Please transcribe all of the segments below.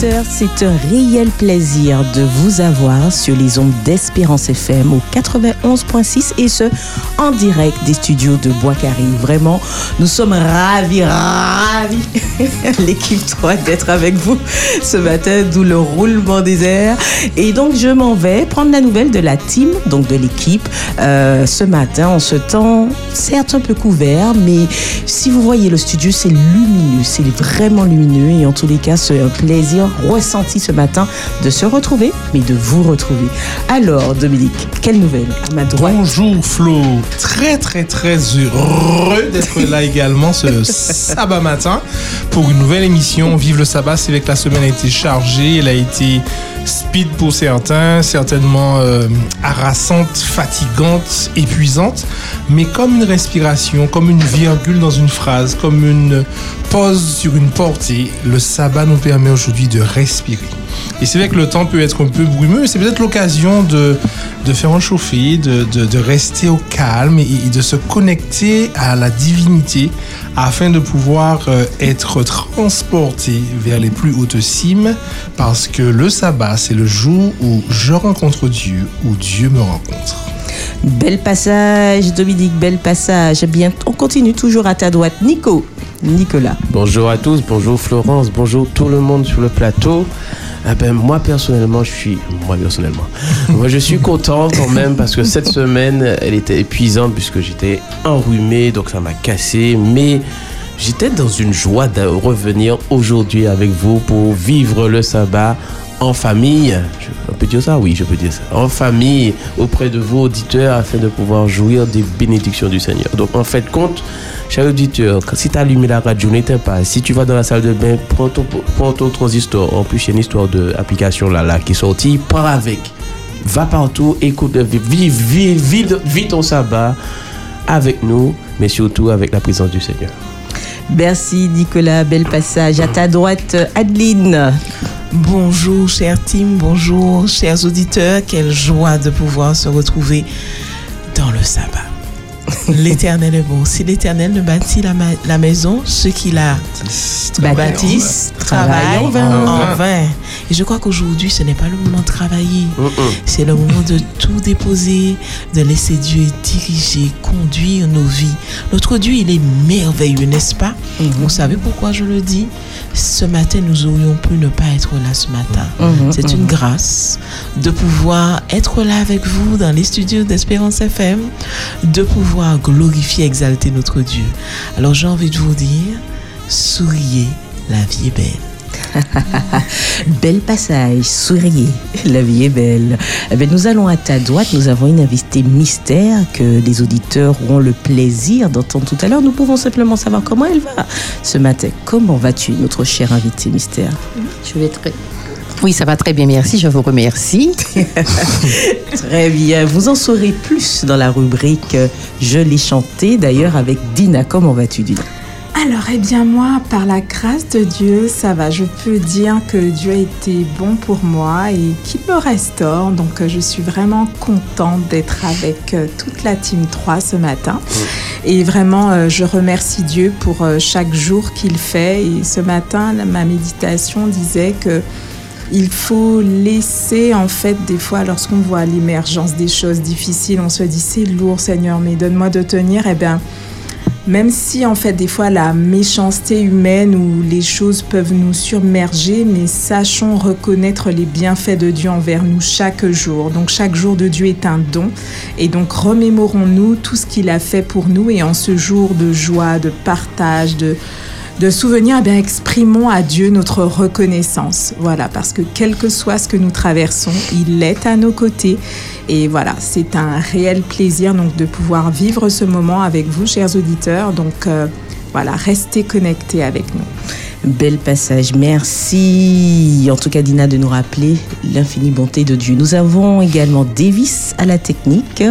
c'est un réel plaisir de vous avoir sur les ondes d'Espérance FM au 91.6 et ce, en direct des studios de Bois-Carré. Vraiment, nous sommes ravis, ravis, l'équipe 3, d'être avec vous ce matin, d'où le roulement des airs. Et donc, je m'en vais prendre la nouvelle de la team, donc de l'équipe, euh, ce matin, en ce temps, certes un peu couvert, mais si vous voyez le studio, c'est lumineux, c'est vraiment lumineux et en tous les cas, c'est un plaisir ressenti ce matin de se retrouver, mais de vous retrouver. Alors, Dominique, quelle nouvelle à ma droite Bonjour Flo, très très très heureux d'être là également ce sabbat matin pour une nouvelle émission. Vive le sabbat, c'est vrai que la semaine a été chargée, elle a été speed pour certains, certainement euh, harassante, fatigante, épuisante, mais comme une respiration, comme une virgule dans une phrase, comme une pause sur une portée, le sabbat nous permet aujourd'hui de respirer. Et c'est vrai que le temps peut être un peu brumeux, c'est peut-être l'occasion de, de faire un chauffé, de, de, de rester au calme et, et, de se connecter à la divinité afin de pouvoir euh, être transporté vers les plus hautes cimes parce que le sabbat, c'est le jour où je rencontre Dieu, où Dieu me rencontre. Bel passage, Dominique, bel passage. Bien, on continue toujours à ta droite. Nico, Nicolas. Bonjour à tous, bonjour Florence, bonjour tout le monde sur le plateau. Ah ben, moi personnellement, je suis. Moi personnellement. moi je suis content quand même parce que cette semaine, elle était épuisante puisque j'étais enrhumé, donc ça m'a cassé. Mais j'étais dans une joie de revenir aujourd'hui avec vous pour vivre le sabbat en famille. Je, on peut dire ça? Oui, je peux dire ça. En famille, auprès de vos auditeurs afin de pouvoir jouir des bénédictions du Seigneur. Donc en fait, compte. Cher auditeur, si tu as allumé la radio, n'éteins pas. Si tu vas dans la salle de bain, prends ton, prends ton transistor. En plus, il y a une histoire d'application là, là qui est sortie. Pars avec. Va partout, écoute, vive, vive, vive, vive ton sabbat avec nous, mais surtout avec la présence du Seigneur. Merci Nicolas, bel passage. À ta droite, Adeline. Bonjour, cher team, bonjour, chers auditeurs. Quelle joie de pouvoir se retrouver dans le sabbat. L'éternel est bon. Si l'éternel ne bâtit la, la, maison, ceux qui la bâtissent travaillent en vain. en vain. Et je crois qu'aujourd'hui, ce n'est pas le moment de travailler. Mm -mm. C'est le moment de tout déposer, de laisser Dieu diriger, conduire nos vies. Notre Dieu, il est merveilleux, n'est-ce pas? Mm -hmm. Vous savez pourquoi je le dis? Ce matin, nous aurions pu ne pas être là ce matin. -hmm. C'est une grâce de pouvoir être là avec vous dans les studios d'Espérance FM, de pouvoir glorifier, exalter notre Dieu. Alors j'ai envie de vous dire, souriez, la vie est belle. bel passage, souriez, la vie est belle. Eh bien, nous allons à ta droite, nous avons une invitée mystère que les auditeurs auront le plaisir d'entendre tout à l'heure. Nous pouvons simplement savoir comment elle va ce matin. Comment vas-tu, notre chère invitée mystère? Je vais très oui, ça va très bien, merci. Je vous remercie. très bien. Vous en saurez plus dans la rubrique Je l'ai chanté, d'ailleurs, avec Dina. Comment vas-tu, Dina? Alors, eh bien, moi, par la grâce de Dieu, ça va. Je peux dire que Dieu a été bon pour moi et qu'il me restaure. Donc, je suis vraiment contente d'être avec toute la Team 3 ce matin. Et vraiment, je remercie Dieu pour chaque jour qu'il fait. Et ce matin, ma méditation disait que il faut laisser, en fait, des fois, lorsqu'on voit l'émergence des choses difficiles, on se dit c'est lourd, Seigneur, mais donne-moi de tenir. Eh bien, même si, en fait, des fois, la méchanceté humaine ou les choses peuvent nous submerger, mais sachons reconnaître les bienfaits de Dieu envers nous chaque jour. Donc, chaque jour de Dieu est un don. Et donc, remémorons-nous tout ce qu'il a fait pour nous. Et en ce jour de joie, de partage, de de souvenirs, eh bien, exprimons à Dieu notre reconnaissance. Voilà, parce que quel que soit ce que nous traversons, il est à nos côtés. Et voilà, c'est un réel plaisir donc de pouvoir vivre ce moment avec vous, chers auditeurs. Donc euh, voilà, restez connectés avec nous. Bel passage, merci en tout cas Dina de nous rappeler l'infinie bonté de Dieu. Nous avons également Davis à la technique,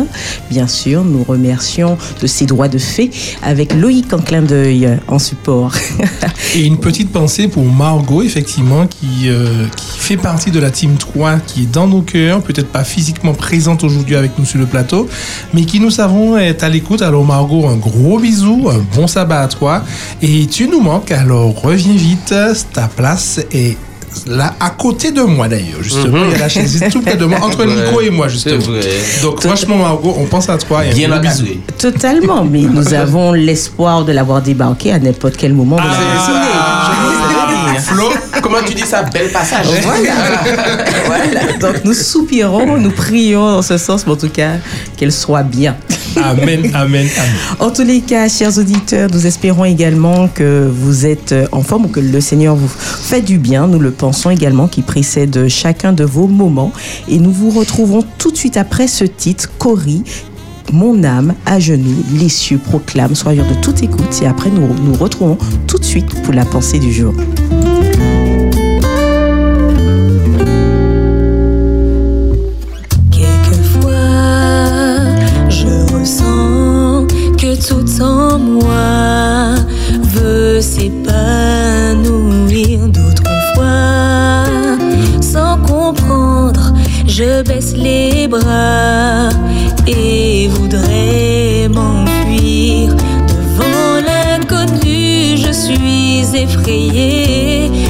bien sûr, nous remercions de ses droits de fait avec Loïc en clin d'œil en support. Et une petite pensée pour Margot, effectivement, qui, euh, fait partie de la Team 3, qui est dans nos cœurs, peut-être pas physiquement présente aujourd'hui avec nous sur le plateau, mais qui nous savons est à l'écoute. Alors Margot, un gros bisou, un bon sabbat à toi, et tu nous manques, alors reviens vite, ta place est là, à côté de moi d'ailleurs, justement. Il y a la chaise tout près de moi, entre Mhm. Nico et moi, justement. vrai. Donc, franchement, Margot, on pense à toi. et un Bien. Totalement, mais nous avons l'espoir de l'avoir débarqué à n'importe quel moment de la Ah, Flo, Comment tu dis ça? Bel passage. Voilà. voilà. Donc nous soupirons, nous prions en ce sens, mais en tout cas, qu'elle soit bien. Amen, amen, amen. En tous les cas, chers auditeurs, nous espérons également que vous êtes en forme ou que le Seigneur vous fait du bien. Nous le pensons également qui précède chacun de vos moments. Et nous vous retrouvons tout de suite après ce titre, Cory. Mon âme à genoux, les cieux proclament, soyons de toute écoute et après nous nous retrouvons tout de suite pour la pensée du jour. Quelquefois, je ressens que tout en moi veut s'épanouir. D'autres fois, sans comprendre, je baisse les bras et voudrais m'enfuir. Suis effrayée.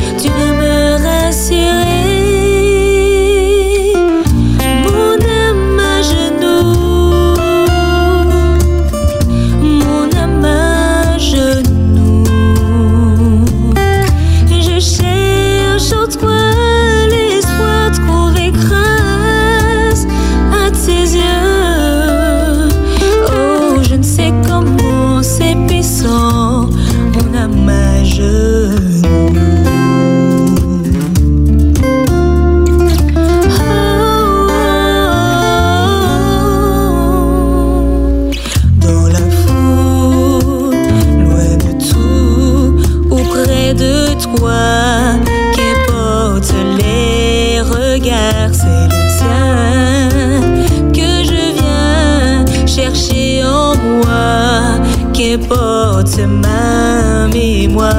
Qu'importe ma mémoire. J'ai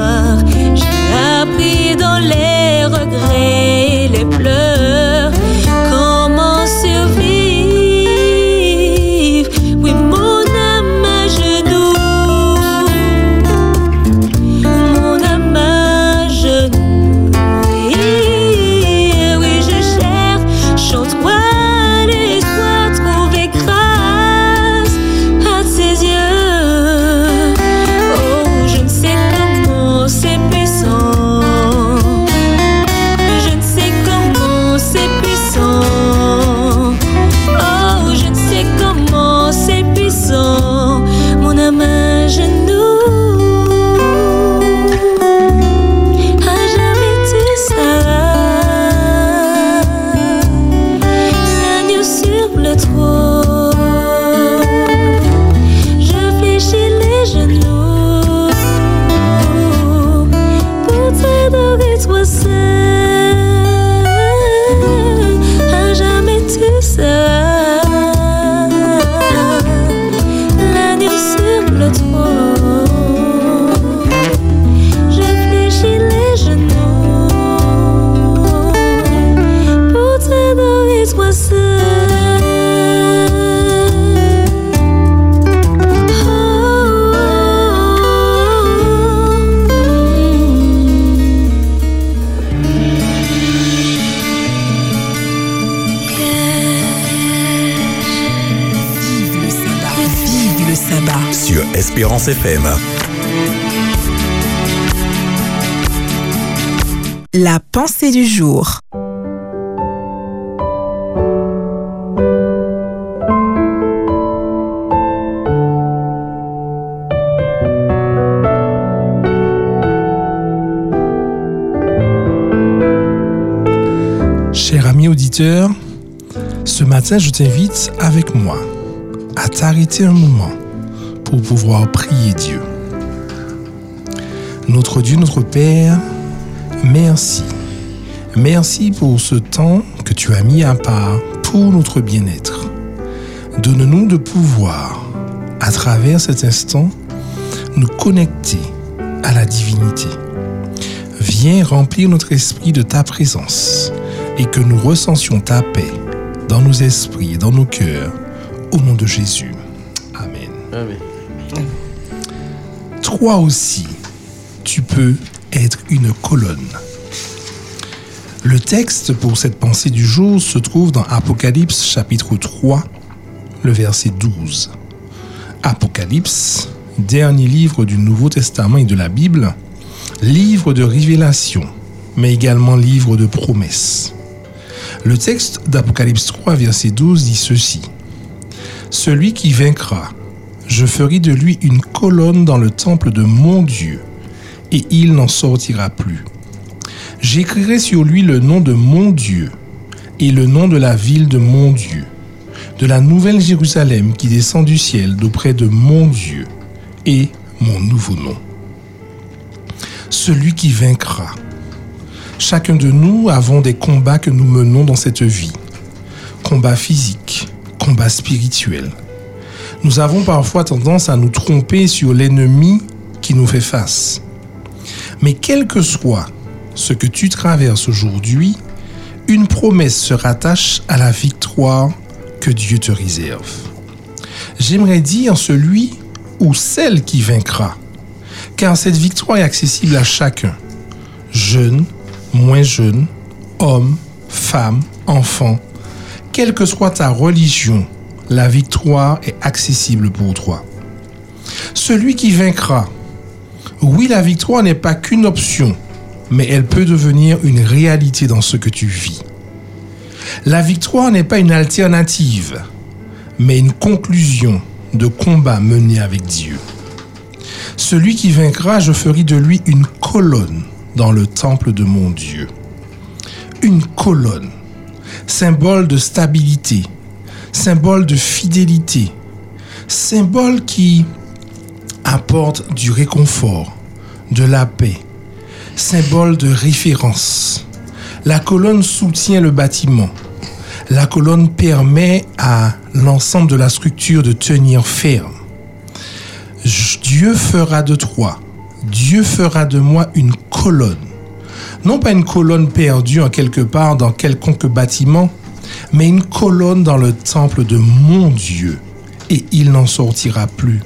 Espérance FM. La pensée du jour. Cher ami auditeur, ce matin, je t'invite avec moi à t'arrêter un moment pour pouvoir prier Dieu. Notre Dieu, notre Père, merci. Merci pour ce temps que tu as mis à part pour notre bien-être. Donne-nous de pouvoir, à travers cet instant, nous connecter à la divinité. Viens remplir notre esprit de ta présence et que nous ressentions ta paix dans nos esprits et dans nos cœurs. Au nom de Jésus. Toi aussi, tu peux être une colonne? Le texte pour cette pensée du jour se trouve dans Apocalypse chapitre 3, le verset 12. Apocalypse, dernier livre du Nouveau Testament et de la Bible, livre de révélation, mais également livre de promesses. Le texte d'Apocalypse 3, verset 12 dit ceci. Celui qui vaincra, je ferai de lui une colonne dans le temple de mon Dieu, et il n'en sortira plus. J'écrirai sur lui le nom de mon Dieu et le nom de la ville de mon Dieu, de la nouvelle Jérusalem qui descend du ciel d'auprès de mon Dieu et mon nouveau nom. Celui qui vaincra. Chacun de nous avons des combats que nous menons dans cette vie. Combats physiques, combats spirituels. Nous avons parfois tendance à nous tromper sur l'ennemi qui nous fait face. Mais quel que soit ce que tu traverses aujourd'hui, une promesse se rattache à la victoire que Dieu te réserve. J'aimerais dire celui ou celle qui vaincra, car cette victoire est accessible à chacun, jeune, moins jeune, homme, femme, enfant, quelle que soit ta religion, la victoire est accessible pour toi. Celui qui vaincra, oui, la victoire n'est pas qu'une option, mais elle peut devenir une réalité dans ce que tu vis. La victoire n'est pas une alternative, mais une conclusion de combat mené avec Dieu. Celui qui vaincra, je ferai de lui une colonne dans le temple de mon Dieu. Une colonne, symbole de stabilité, symbole de fidélité, symbole qui apporte du réconfort, de la paix, symbole de référence. La colonne soutient le bâtiment. La colonne permet à l'ensemble de la structure de tenir ferme. Dieu fera de toi, Dieu fera de moi une colonne. Non pas une colonne perdue en quelque part dans quelconque bâtiment, mais une colonne dans le temple de mon Dieu, et il n'en sortira plus.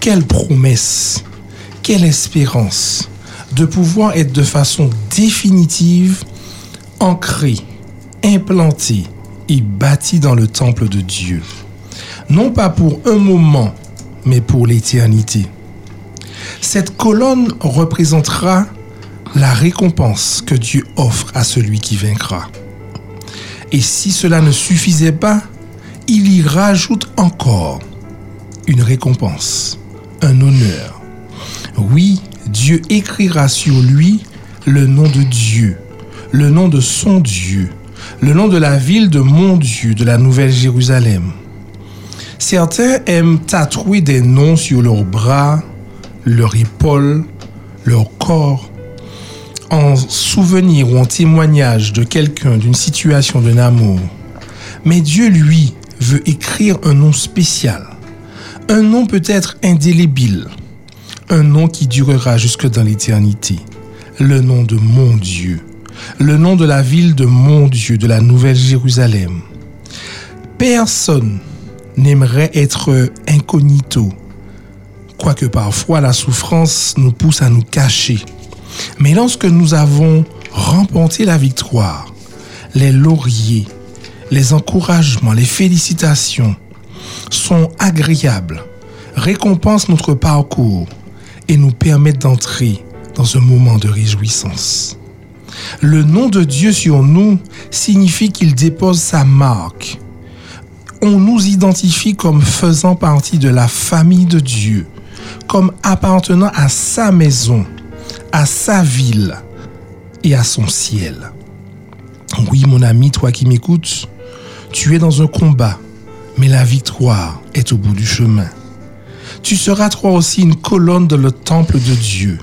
Quelle promesse, quelle espérance de pouvoir être de façon définitive ancré, implanté et bâti dans le temple de Dieu. Non pas pour un moment, mais pour l'éternité. Cette colonne représentera la récompense que Dieu offre à celui qui vaincra. Et si cela ne suffisait pas, il y rajoute encore une récompense, un honneur. Oui, Dieu écrira sur lui le nom de Dieu, le nom de son Dieu, le nom de la ville de mon Dieu, de la Nouvelle Jérusalem. Certains aiment tatouer des noms sur leurs bras, leurs épaules, leur corps, en souvenir ou en témoignage de quelqu'un, d'une situation, d'un amour. Mais Dieu, lui, veut écrire un nom spécial, un nom peut-être indélébile, un nom qui durera jusque dans l'éternité, le nom de mon Dieu, le nom de la ville de mon Dieu, de la Nouvelle Jérusalem. Personne n'aimerait être incognito, quoique parfois la souffrance nous pousse à nous cacher. Mais lorsque nous avons remporté la victoire, les lauriers, les encouragements, les félicitations sont agréables, récompensent notre parcours et nous permettent d'entrer dans un moment de réjouissance. Le nom de Dieu sur nous signifie qu'il dépose sa marque. On nous identifie comme faisant partie de la famille de Dieu, comme appartenant à sa maison, à sa ville et à son ciel. Oui, mon ami, toi qui m'écoutes, tu es dans un combat, mais la victoire est au bout du chemin. Tu seras toi aussi une colonne dans le temple de Dieu,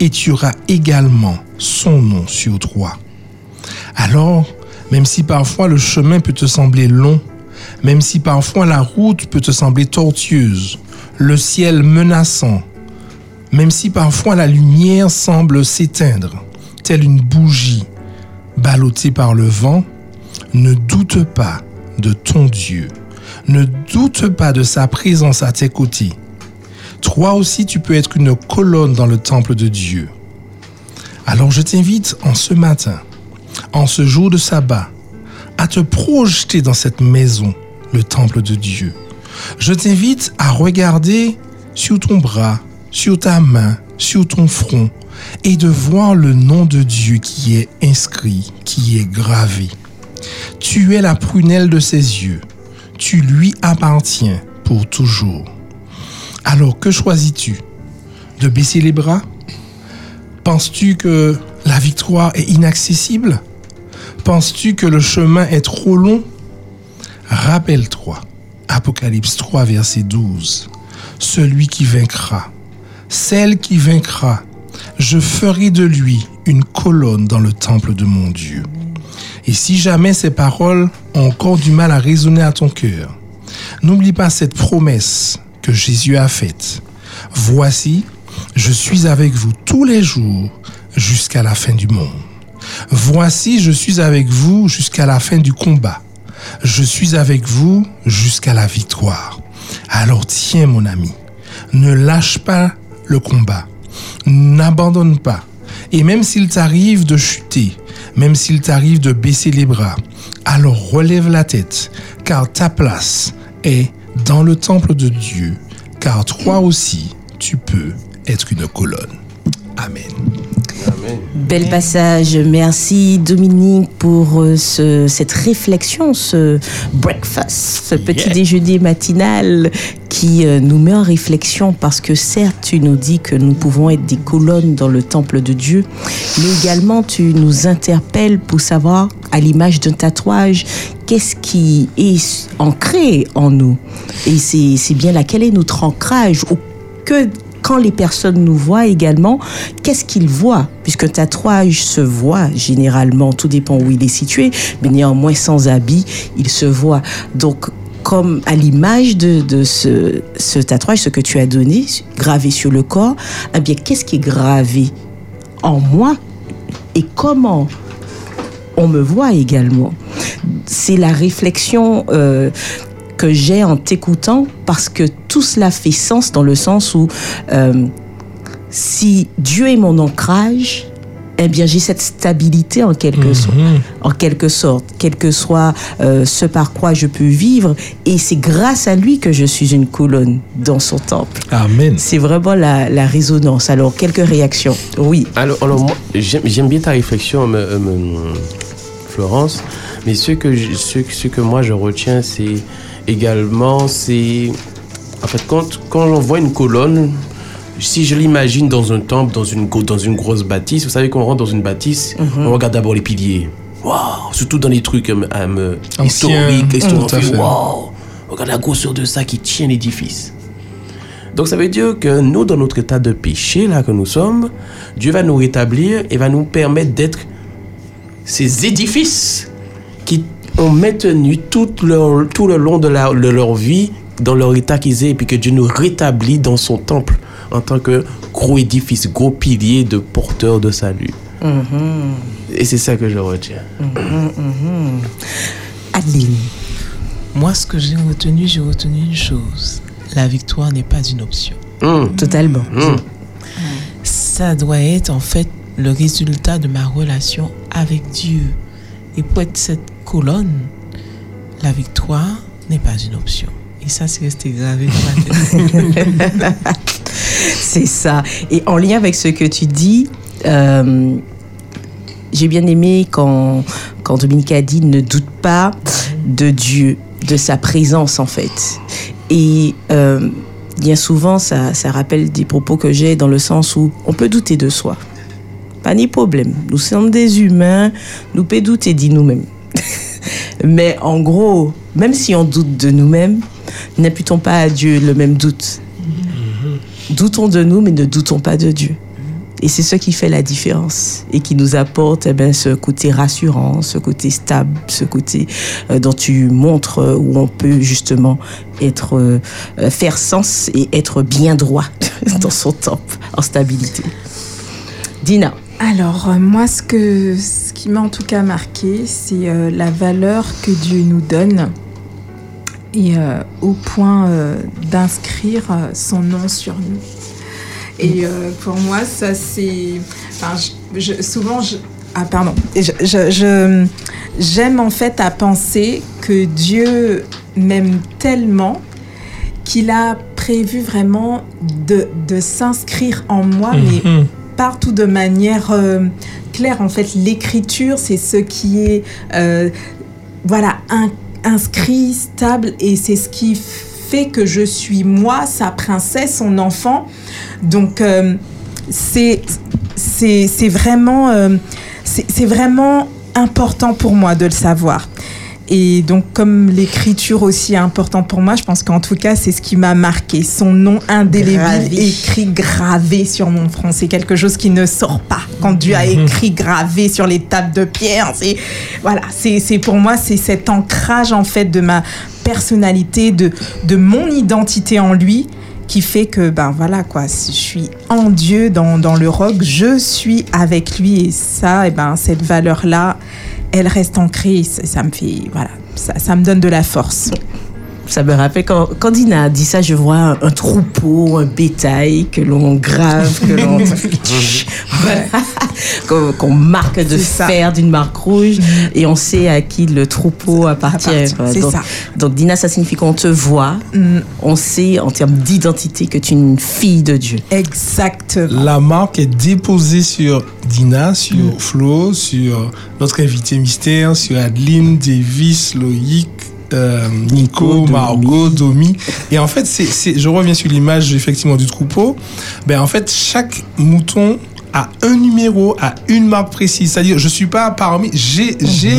et tu auras également son nom sur toi. Alors, même si parfois le chemin peut te sembler long, même si parfois la route peut te sembler tortueuse, le ciel menaçant, même si parfois la lumière semble s'éteindre, telle une bougie ballottée par le vent, ne doute pas de ton Dieu. Ne doute pas de sa présence à tes côtés. Toi aussi, tu peux être une colonne dans le temple de Dieu. Alors je t'invite en ce matin en ce jour de sabbat, à te projeter dans cette maison, le temple de Dieu. Je t'invite à regarder sur ton bras, sur ta main, sur ton front, et de voir le nom de Dieu qui est inscrit, qui est gravé. Tu es la prunelle de ses yeux. Tu lui appartiens pour toujours. Alors que choisis-tu? De baisser les bras? Penses-tu que la victoire est inaccessible? Penses-tu que le chemin est trop long? Rappelle-toi, Apocalypse 3, verset 12. Celui qui vaincra, celle qui vaincra, je ferai de lui une colonne dans le temple de mon Dieu. Et si jamais ces paroles ont encore du mal à résonner à ton cœur, n'oublie pas cette promesse que Jésus a faite. Voici, je suis avec vous tous les jours jusqu'à la fin du monde. Voici, je suis avec vous jusqu'à la fin du combat. Je suis avec vous jusqu'à la victoire. Alors tiens mon ami, ne lâche pas combat. N'abandonne pas. Et même s'il t'arrive de chuter, même s'il t'arrive de baisser les bras, alors relève la tête, car ta place est dans le temple de Dieu, car toi aussi, tu peux être une colonne. Amen. Bel passage. Merci Dominique pour euh, ce- cette réflexion, ce breakfast, ce petit Yeah. déjeuner matinal qui euh, nous met en réflexion parce que certes tu nous dis que nous pouvons être des colonnes dans le temple de Dieu, mais également tu nous interpelles pour savoir à l'image d'un tatouage qu'est-ce qui est ancré en nous et c'est c'est bien là quel est notre ancrage ou que quand les personnes nous voient également, qu'est-ce qu'ils voient? Puisqu'un tatouage se voit généralement, tout dépend où il est situé, mais néanmoins sans habit, il se voit. Donc, comme à l'image de, ce tatouage, ce que tu as donné, gravé sur le corps, eh bien, qu'est-ce qui est gravé en moi et comment on me voit également? C'est la réflexion euh, que j'ai en t'écoutant parce que tout cela fait sens dans le sens où euh, si Dieu est mon ancrage, eh bien j'ai cette stabilité en quelque, sorte, en quelque sorte, quel que soit euh, ce par quoi je peux vivre, et c'est grâce à lui que je suis une colonne dans son temple. Amen. C'est vraiment la, la résonance. Alors, quelques réactions. Oui. Alors, alors moi, j'aime j'aime bien ta réflexion, me- euh, me- Florence, mais ce que, je- ce, ce que moi je retiens, c'est également, c'est. En fait, quand, quand on voit une colonne, si je l'imagine dans un temple, dans une, dans une grosse bâtisse, vous savez, quand on rentre dans une bâtisse, on regarde d'abord les piliers. Waouh Surtout dans les trucs euh, Anciens. historiques, historiques. À fait. Waouh Regarde la grosseur de ça qui tient l'édifice. Donc ça veut dire que nous, dans notre état de péché, là que nous sommes, Dieu va nous rétablir et va nous permettre d'être ces édifices ont maintenu tout, leur, tout le long de, la- de leur vie dans leur état qu'ils aient et puis que Dieu nous rétablit dans son temple en tant que gros édifice, gros pilier de porteur de salut. Et c'est ça que je retiens. Adeline. Moi, ce que j'ai retenu, j'ai retenu une chose. La victoire n'est pas une option. Hum, Totalement. hum. Ça doit être en fait le résultat de ma relation avec Dieu. Et pour être cette colonne, la victoire n'est pas une option. Et ça, c'est resté gravé. C'est ça. Et en lien avec ce que tu dis, euh, j'ai bien aimé quand, quand Dominique a dit ne doute pas de Dieu, de sa présence en fait. Et euh, bien souvent, ça, ça rappelle des propos que j'ai dans le sens où on peut douter de soi. Pas ni problème. Nous sommes des humains, nous pouvons douter de nous-mêmes. Mais en gros, même si on doute de nous-mêmes, n'imputons pas à Dieu le même doute. Doutons de nous, mais ne doutons pas de Dieu. Et c'est ce qui fait la différence et qui nous apporte eh ben, ce côté rassurant, ce côté stable, ce côté euh, dont tu montres euh, où on peut justement être, euh, faire sens et être bien droit dans son temple, en stabilité. Dina. Alors, euh, moi, ce, que, ce qui m'a en tout cas marqué, c'est euh, la valeur que Dieu nous donne et euh, au point d'inscrire son nom sur nous. Et pour moi, ça, c'est. Enfin, souvent, je- Ah, pardon. J'aime en fait à penser que Dieu m'aime tellement qu'il a prévu vraiment de, de s'inscrire en moi, mais Mhm. Partout de manière euh, claire. En fait, l'écriture, c'est ce qui est euh, voilà in- inscrit, stable, et c'est ce qui fait que je suis moi, sa princesse, son enfant. Donc, euh, c'est vraiment c'est vraiment important pour moi de le savoir. Et donc, comme l'écriture aussi est important pour moi, je pense qu'en tout cas, c'est ce qui m'a marqué. Son nom indélébile Gravé. écrit gravé sur mon front. C'est quelque chose qui ne sort pas. Quand Dieu a écrit gravé sur les tables de pierre, c'est voilà, c'est c'est pour moi, c'est cet ancrage en fait de ma personnalité, de de mon identité en lui qui fait que ben voilà quoi je suis en Dieu dans, dans le rock je suis avec lui et ça et ben cette valeur là elle reste ancrée et ça, ça me fait voilà ça, ça me donne de la force Ça me rappelle quand, quand Dina a dit ça, je vois un, un troupeau, un bétail que l'on grave, que l'on. Voilà. Qu'on marque de fer d'une marque rouge et on sait à qui le troupeau appartient. appartient, donc, ça. donc Dina, ça signifie qu'on te voit, Mm, on sait en termes d'identité que tu es une fille de Dieu. exactement La marque est déposée sur Dina, sur Flo, sur notre invité mystère, sur Adeline, Davis, Loïc, euh, Nico. Margot, Domi. Et en fait, c'est, c'est- je reviens sur l'image effectivement du troupeau. Ben, en fait, chaque mouton a un numéro, a une marque précise. C'est-à-dire, je suis pas parmi, j'ai, j'ai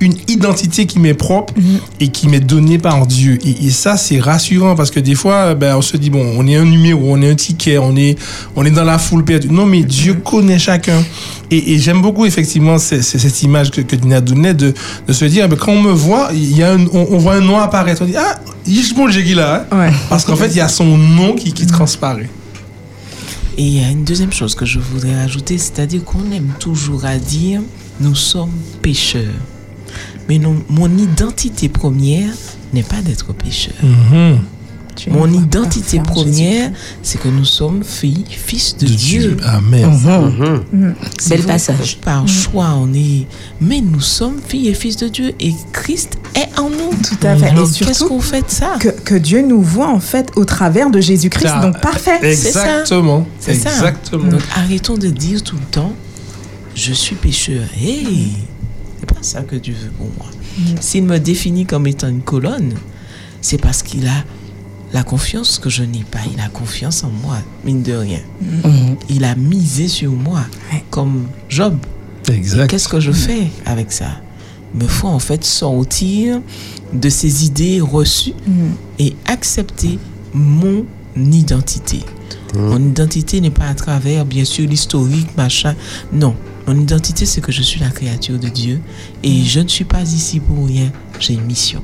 une identité qui m'est propre et qui m'est donnée par Dieu. Et, et ça, c'est rassurant parce que des fois, ben, on se dit, bon, on est un numéro, on est un ticket, on est, on est dans la foule perdue. Non, mais Dieu connaît chacun. Et, et j'aime beaucoup, effectivement, cette image que, que Dina donnait de, de se dire, ben, quand on me voit, il y a un- on, on voit un nom apparaître. On dit, ah, Yishbon là. hein. ouais Parce qu'en fait, il y a son nom qui, qui transparaît. Et il y a une deuxième chose que je voudrais ajouter, c'est-à-dire qu'on aime toujours à dire nous sommes pécheurs. Mais mon identité première n'est pas d'être pécheur. Mhm. Tu Mon identité première, c'est que nous sommes filles, fils de, Dieu. Amen. Mhm. C'est Bel passage. Par choix, on est. Mais nous sommes filles et fils de Dieu et Christ est en nous. Tout à fait. Alors, Et surtout- qu'est-ce qu'on fait de ça? que, que Dieu nous voit en fait au travers de Jésus-Christ donc parfait C'est ça. Exactement. C'est ça. Exactement. Donc arrêtons de dire tout le temps je suis pécheur. Hey, c'est pas ça que Dieu veut pour moi. S'il me définit comme étant une colonne, c'est parce qu'il a la confiance que je n'ai pas. Il a confiance en moi, mine de rien. Mhm. Il a misé sur moi, Ouais. comme Job. Exact. Qu'est-ce que je fais avec ça? Il me faut en fait sortir de ces idées reçues Mm. et accepter mon identité. Mon identité n'est pas à travers, bien sûr, l'historique, machin. Non. Mon identité, c'est que je suis la créature de Dieu et je ne suis pas ici pour rien. J'ai une mission.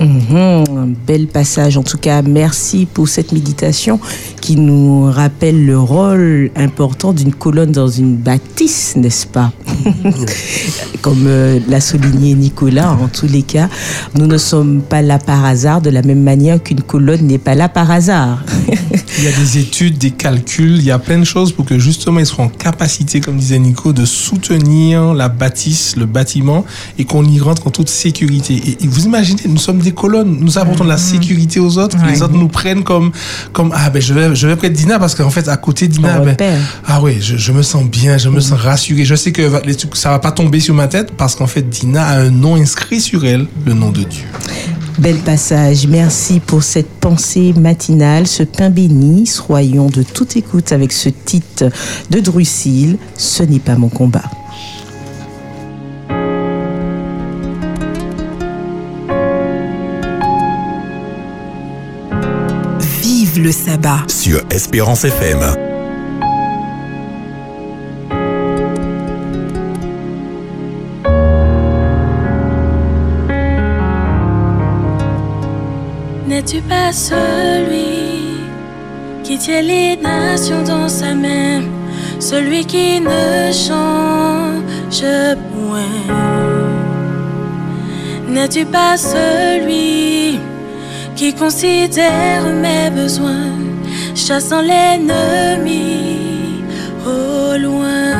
Mhm, un bel passage. En tout cas, merci pour cette méditation qui nous rappelle le rôle important d'une colonne dans une bâtisse, n'est-ce pas? Comme euh, l'a souligné Nicolas, en tous les cas, nous ne sommes pas là par hasard, de la même manière qu'une colonne n'est pas là par hasard. Il y a des études, des calculs, il y a plein de choses pour que justement ils soient en capacité, comme disait Nico, de soutenir la bâtisse, le bâtiment et qu'on y rentre en toute sécurité. Et, et vous imaginez, nous sommes des colonnes, nous apportons de la sécurité aux autres, Ouais. les autres nous prennent comme, comme ah ben je vais, je vais près de Dina parce qu'en fait à côté de Dina, ben, ah oui, je, je me sens bien, je me sens rassuré. Je sais que ça va pas tomber sur ma tête parce qu'en fait Dina a un nom inscrit sur elle, le nom de Dieu. Bel passage. Merci pour cette pensée matinale, ce pain béni. Soyons de toute écoute avec ce titre de Drusille. Ce n'est pas mon combat. Vive le sabbat. sur Espérance FM. n'es-tu pas celui qui tient les nations dans sa main, celui qui ne change point. N'es-tu pas celui qui considère mes besoins, chassant l'ennemi au loin?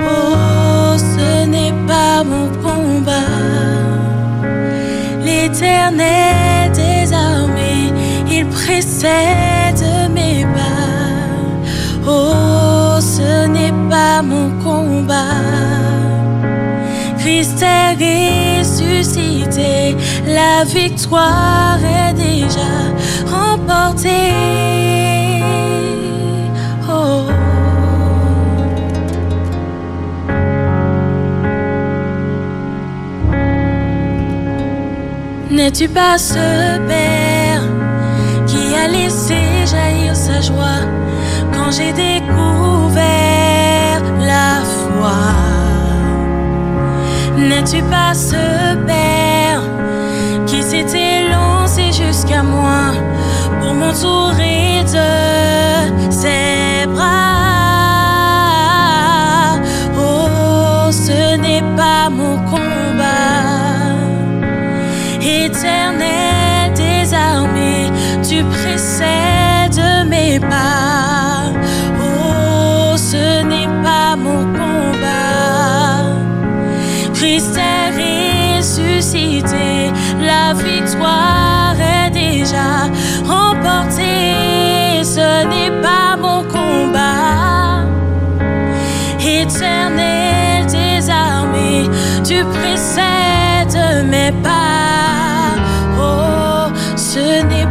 Oh, ce n'est pas mon combat. L'éternel des armées, il précède mes pas. Oh, ce n'est pas mon combat. Christ est ressuscité, la victoire est déjà remportée. N'es-tu pas ce Père qui a laissé jaillir sa joie quand j'ai découvert la foi? N'es-tu pas ce Père qui s'était lancé jusqu'à moi pour m'entourer de ses bras? Tu précèdes mes pas. Oh, ce n'est pas mon combat. Christ est ressuscité, la victoire est déjà remportée. Ce n'est pas mon combat. Éternel des armées, tu précèdes mes pas. Oh, ce n'est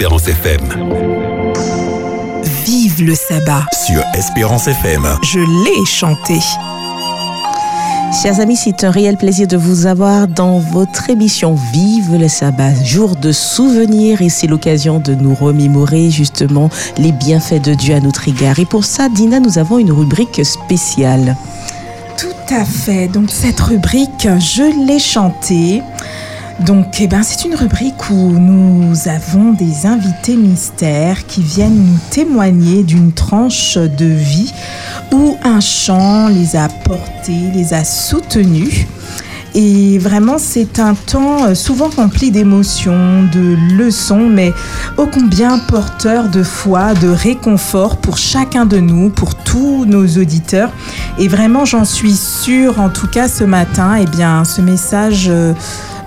Espérance FM. Vive le sabbat. Sur Espérance FM. Je l'ai chanté. Chers amis, c'est un réel plaisir de vous avoir dans votre émission Vive le sabbat, jour de souvenirs et c'est l'occasion de nous remémorer justement les bienfaits de Dieu à notre égard. Et pour ça, Dina, nous avons une rubrique spéciale. Tout à fait. Donc cette rubrique, je l'ai chantée. Donc, eh ben, c'est une rubrique où nous avons des invités mystères qui viennent nous témoigner d'une tranche de vie où un chant les a portés, les a soutenus. Et vraiment, c'est un temps euh, souvent rempli d'émotions, de leçons, mais ô combien porteur de foi, de réconfort pour chacun de nous, pour tous nos auditeurs. Et vraiment, j'en suis sûre, en tout cas ce matin, eh bien, ce message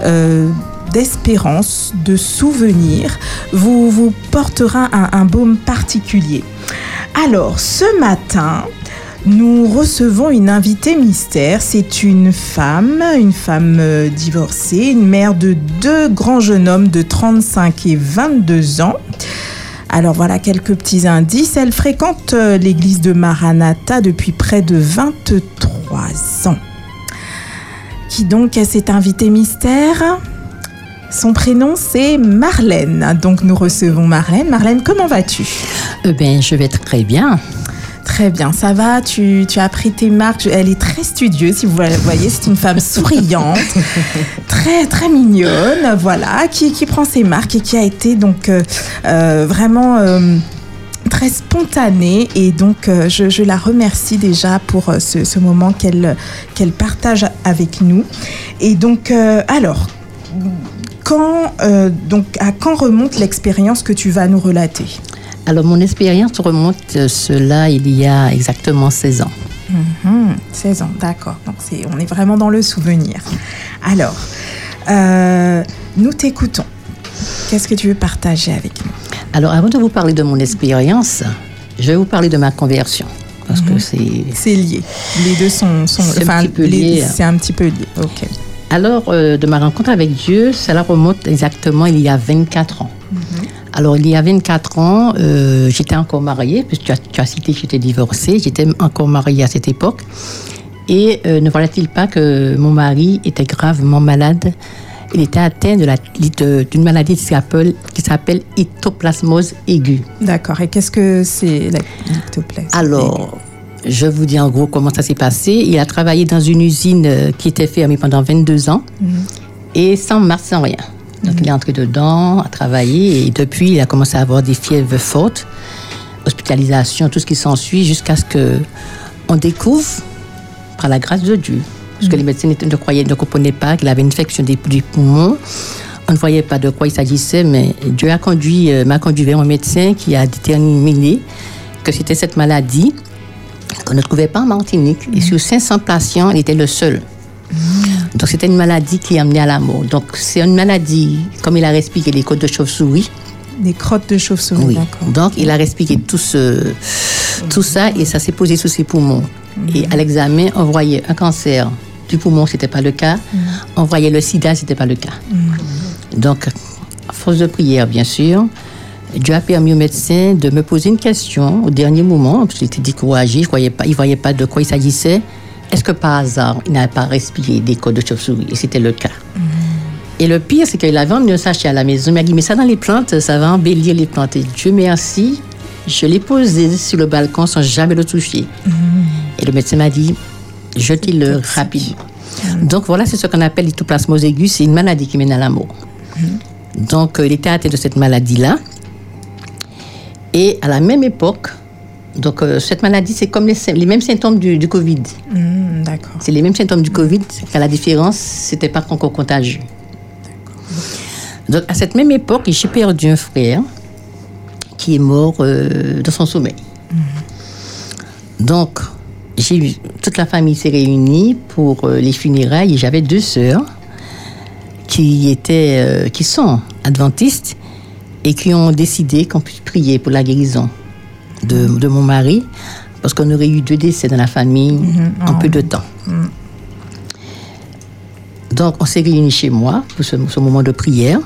euh, d'espérance, de souvenir, vous, vous portera un, un baume particulier. Alors, ce matin, nous recevons une invitée mystère. C'est une femme, une femme euh, divorcée, une mère de deux grands jeunes hommes de 35 et 22 ans. Alors voilà quelques petits indices. Elle fréquente euh, l'église de Maranatha depuis près de 23 ans. Qui donc est cette invitée mystère Son prénom c'est Marlène. Donc nous recevons Marlène. Marlène, comment vas-tu? Eh bien, je vais très bien. Très bien, ça va, tu, tu as pris tes marques, elle est très studieuse, si vous la voyez, c'est une femme souriante, très très mignonne, voilà, qui, qui prend ses marques et qui a été donc euh, euh, vraiment euh, très spontanée et donc euh, je, je la remercie déjà pour euh, ce, ce moment qu'elle qu'elle partage avec nous. Et donc, euh, alors, quand, donc, à quand remonte l'expérience que tu vas nous relater? Alors, mon expérience remonte cela il y a exactement 16 ans. Mhm, 16 ans, d'accord. Donc c'est, on est vraiment dans le souvenir. Alors, nous t'écoutons. Qu'est-ce que tu veux partager avec nous? Alors, avant de vous parler de mon expérience, je vais vous parler de ma conversion. Parce que c'est. C'est lié. Les deux sont, sont C'est un petit peu les- lié. C'est un petit peu lié. Ok. Alors, euh, de ma rencontre avec Dieu, cela remonte exactement il y a 24 ans. Alors, il y a 24 ans, euh, j'étais encore mariée, puisque tu as, tu as cité que j'étais divorcée, j'étais encore mariée à cette époque. Et euh, ne voilà-t-il pas que mon mari était gravement malade Il était atteint d'une maladie qui s'appelle, qui s'appelle aiguë. D'accord. Et qu'est-ce que c'est la l'ectoplasme Alors, je vous dis en gros comment ça s'est passé. Il a travaillé dans une usine euh, qui était fermée pendant 22 ans et sans marque, sans rien. Donc, il est entré dedans, a travaillé et depuis, il a commencé à avoir des fièvres fortes, hospitalisation, tout ce qui s'ensuit jusqu'à ce que on découvre, par la grâce de Dieu, parce que les médecins ne croyaient, ne comprenaient pas qu'il avait une infection des, du poumon. On ne voyait pas de quoi il s'agissait, mais Dieu a conduit, euh, m'a conduit vers un médecin qui a déterminé que c'était cette maladie qu'on ne trouvait pas en Martinique. Et sur 500 patients, il était le seul. Donc c'était une maladie qui amenait à la mort. Donc c'est une maladie, comme il a respiré les côtes de chauve-souris. Des crottes de chauve-souris, Oui. d'accord. Donc il a respiré tout, ce, tout ça et ça s'est posé sous ses poumons. Et à l'examen, on voyait un cancer du poumon, ce n'était pas le cas. On voyait le sida, ce n'était pas le cas. Donc, à force de prière, bien sûr, Dieu a permis au médecin de me poser une question au dernier moment, parce qu'il était découragé, je voyais pas, il ne voyait pas de quoi il s'agissait. Est-ce que par hasard, il n'avait pas respiré des côtes de chauve-souris? Et c'était le cas. Et le pire, c'est qu'il avait emmené un sachet à la maison. Il m'a dit, mais ça dans les plantes, ça va embellir les plantes. Et Dieu merci, je l'ai posé sur le balcon sans jamais le toucher. Et le médecin m'a dit, jetez-le rapidement. Donc voilà, c'est ce qu'on appelle l'hypoplasmose aiguë. C'est une maladie qui mène à la mort. Donc euh, il était atteint de cette maladie-là. Et à la même époque, donc euh, cette maladie, c'est comme les, les mêmes symptômes du, du Covid. Hmm, d'accord. C'est les mêmes symptômes du Covid, qu'à la différence, c'était pas encore contagieux. Donc, à cette même époque, j'ai perdu un frère qui est mort euh, dans son sommeil. Donc, j'ai eu- toute la famille s'est réunie pour euh, les funérailles et j'avais deux sœurs qui étaient, euh, qui sont adventistes et qui ont décidé qu'on puisse prier pour la guérison de, de mon mari parce qu'on aurait eu deux décès dans la famille en peu de temps. Donc, on s'est réunis chez moi pour ce, ce moment de prière,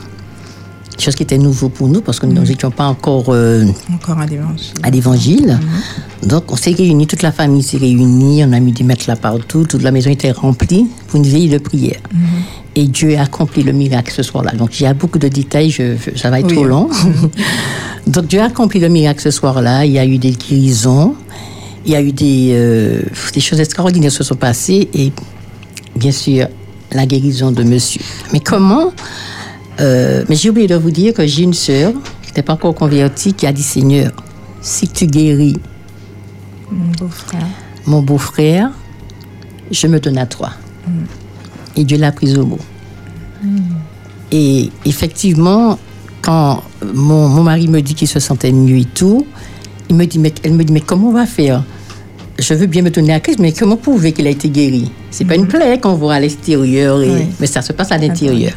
chose qui était nouveau pour nous parce que nous n'étions pas encore euh, Encore à l'évangile. Donc, on s'est réunis, toute la famille s'est réunie, on a mis des matelas partout, toute la maison était remplie pour une veille de prière. Et Dieu a accompli le miracle ce soir-là. Donc, il y a beaucoup de détails, je, je- ça va être Oui. trop long. Donc, Dieu a accompli le miracle ce soir-là. Il y a eu des guérisons, il y a eu des, euh, des choses extraordinaires qui se sont passées et, bien sûr, la guérison de monsieur. Mais comment euh, Mais j'ai oublié de vous dire que j'ai une sœur qui n'était pas encore convertie qui a dit Seigneur, si tu guéris Mon beau-frère. mon beau-frère, je me donne à toi. Et Dieu l'a prise au mot. Et effectivement, quand mon, mon mari me dit qu'il se sentait mieux et tout, il me dit, mais, elle me dit, mais comment on va faire? Je veux bien me donner à Christ, mais comment prouver qu'il a été guéri? C'est pas une plaie qu'on voit à l'extérieur, et- Oui. mais ça se passe à l'intérieur.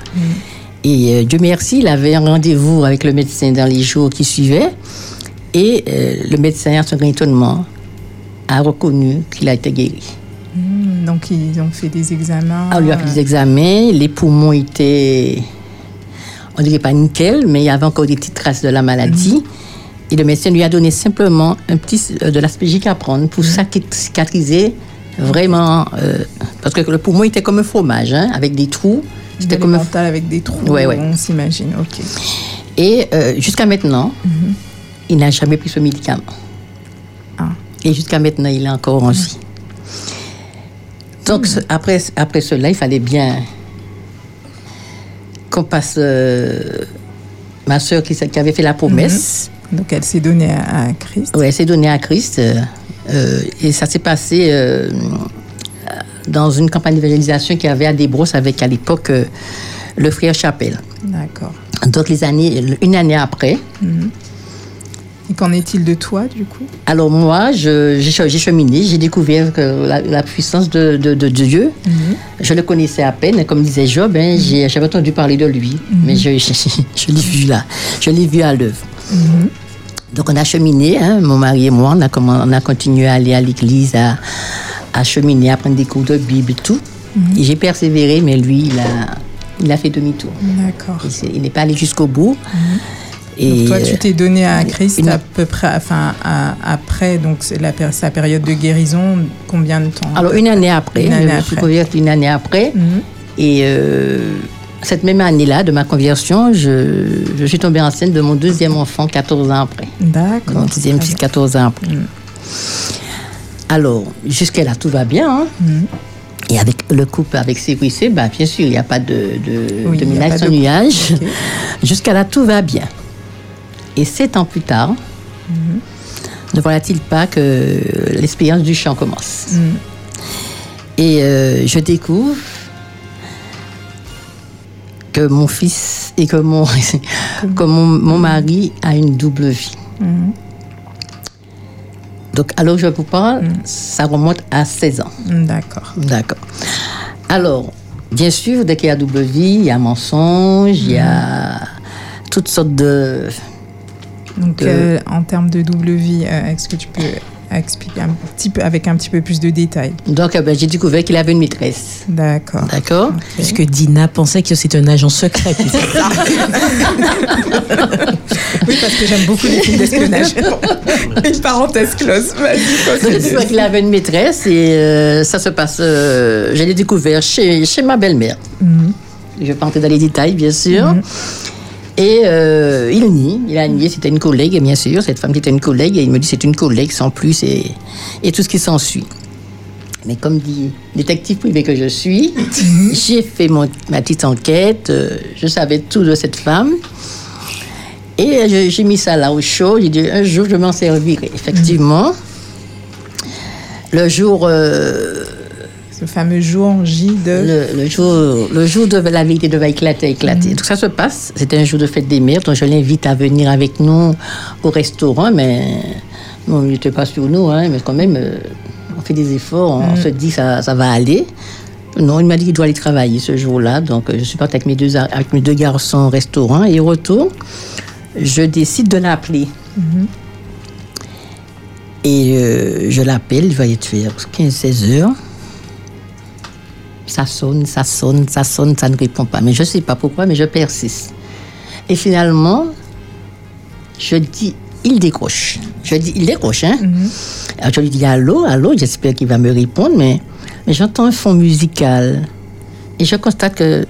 Et euh, Dieu merci, il avait un rendez-vous avec le médecin dans les jours qui suivaient. Et euh, le médecin, à son étonnement, a reconnu qu'il a été guéri. Hmm, donc ils ont fait des examens. Ah, On lui a fait des examens, les poumons étaient, on dirait pas nickel, mais il y avait encore des petites traces de la maladie. Et le médecin lui a donné simplement un petit euh, de l'aspégique à prendre pour sac- cicatriser vraiment, euh, parce que le poumon était comme un fromage, hein, avec des trous. C'était comme un mental avec des trous, Ouais, ouais. on s'imagine. Ok. Et euh, jusqu'à maintenant, il n'a jamais pris ce médicament. Ah. Et jusqu'à maintenant, il est encore en vie. Donc, ce- après, après cela, il fallait bien qu'on passe. euh, ma soeur qui, avait fait la promesse, Donc elle s'est donnée à, à Christ. ouais, elle s'est donnée à Christ. euh, et ça s'est passé dans une campagne d'évangélisation qu'il y avait à Desbrosses avec à l'époque euh, le frère Chapelle. D'accord. Donc, les années, une année après, Et qu'en est-il de toi, du coup? Alors moi, j'ai che- j'ai cheminé, j'ai découvert que la, la puissance de, de- de Dieu. Je le connaissais à peine, comme disait Job, hein, j'ai- j'avais entendu parler de lui, mais je, je, je l'ai vu là, je l'ai vu à l'œuvre. Donc on a cheminé, hein, mon mari et moi, on a, on a continué à aller à l'église, à, à cheminer, à prendre des cours de Bible et tout. Et j'ai persévéré, mais lui, il a, il a fait demi-tour. D'accord. Il n'est pas allé jusqu'au bout. Et Donc toi, euh, tu t'es donné à Christ une- à peu près, enfin, à- après donc la sa période de guérison, combien de temps? Alors, une année après, Une année je après. une année après. Mhm. Et euh, cette même année-là, de ma conversion, je, je suis tombée enceinte de mon deuxième enfant 14 ans après. D'accord. Mon deuxième fils bien. 14 ans après. Alors, jusqu'à là, tout va bien. hein. Mhm. Et avec le couple avec Sébrissé, bah, bien sûr, il n'y a pas de, de, Oui, de ménage sans nuage. Jusqu'à là, tout va bien. Et sept ans plus tard, Mhm. ne voilà-t-il pas que l'expérience du chant commence Mhm. Et euh, je découvre que mon fils et que mon, que mon, mon mari a une double vie. Mhm. Donc, alors je vous parle, ça remonte à 16 ans. D'accord. D'accord. Alors, bien sûr, dès qu'il y a double vie, il y a mensonge, il y a toutes sortes de... Donc de- euh, en termes de double vie, euh, est-ce que tu peux expliquer un petit peu avec un petit peu plus de détails Donc, euh, ben, j'ai découvert qu'il avait une maîtresse. D'accord. D'accord Puisque Dina pensait que c'est un agent secret. Oui, parce que j'aime beaucoup les films d'espionnage. Une parenthèse close. Vas-y, Donc, j'ai découvert qu'il avait une maîtresse et euh, ça se passe... euh, je l'ai découvert chez, chez ma belle-mère. Mhm. Je vais pas entrer dans les détails, bien sûr. Et euh, il nie, il a nié, c'était une collègue, bien sûr, cette femme qui était une collègue, et il me dit c'est une collègue sans plus, et, et tout ce qui s'ensuit. Mais comme dit détective privé que je suis, j'ai fait mon, ma petite enquête, euh, je savais tout de cette femme, et je- j'ai mis ça là au chaud, j'ai dit un jour je m'en servirai. Effectivement, le jour... euh, Ce fameux jour J de. le, le jour, le jour de la vérité devait éclater, éclater. Donc ça se passe. C'était un jour de fête des mères, donc je l'invite à venir avec nous au restaurant, mais non, il n'était pas sur nous, hein, mais quand même, euh, on fait des efforts, on se dit ça, ça va aller. Non, il m'a dit qu'il doit aller travailler ce jour-là, donc euh, je suis partie avec mes deux, avec mes deux garçons au restaurant et au retour, je décide de l'appeler. Et euh, je l'appelle, il va y être vers 15-16 heures. Ça sonne, ça sonne, ça sonne, ça ne répond pas. Mais je ne sais pas pourquoi, mais je persiste. Et finalement, je dis, il décroche. Je dis, il décroche, hein. Alors je lui dis, allô, allô, j'espère qu'il va me répondre, mais, mais j'entends un fond musical. Et je constate que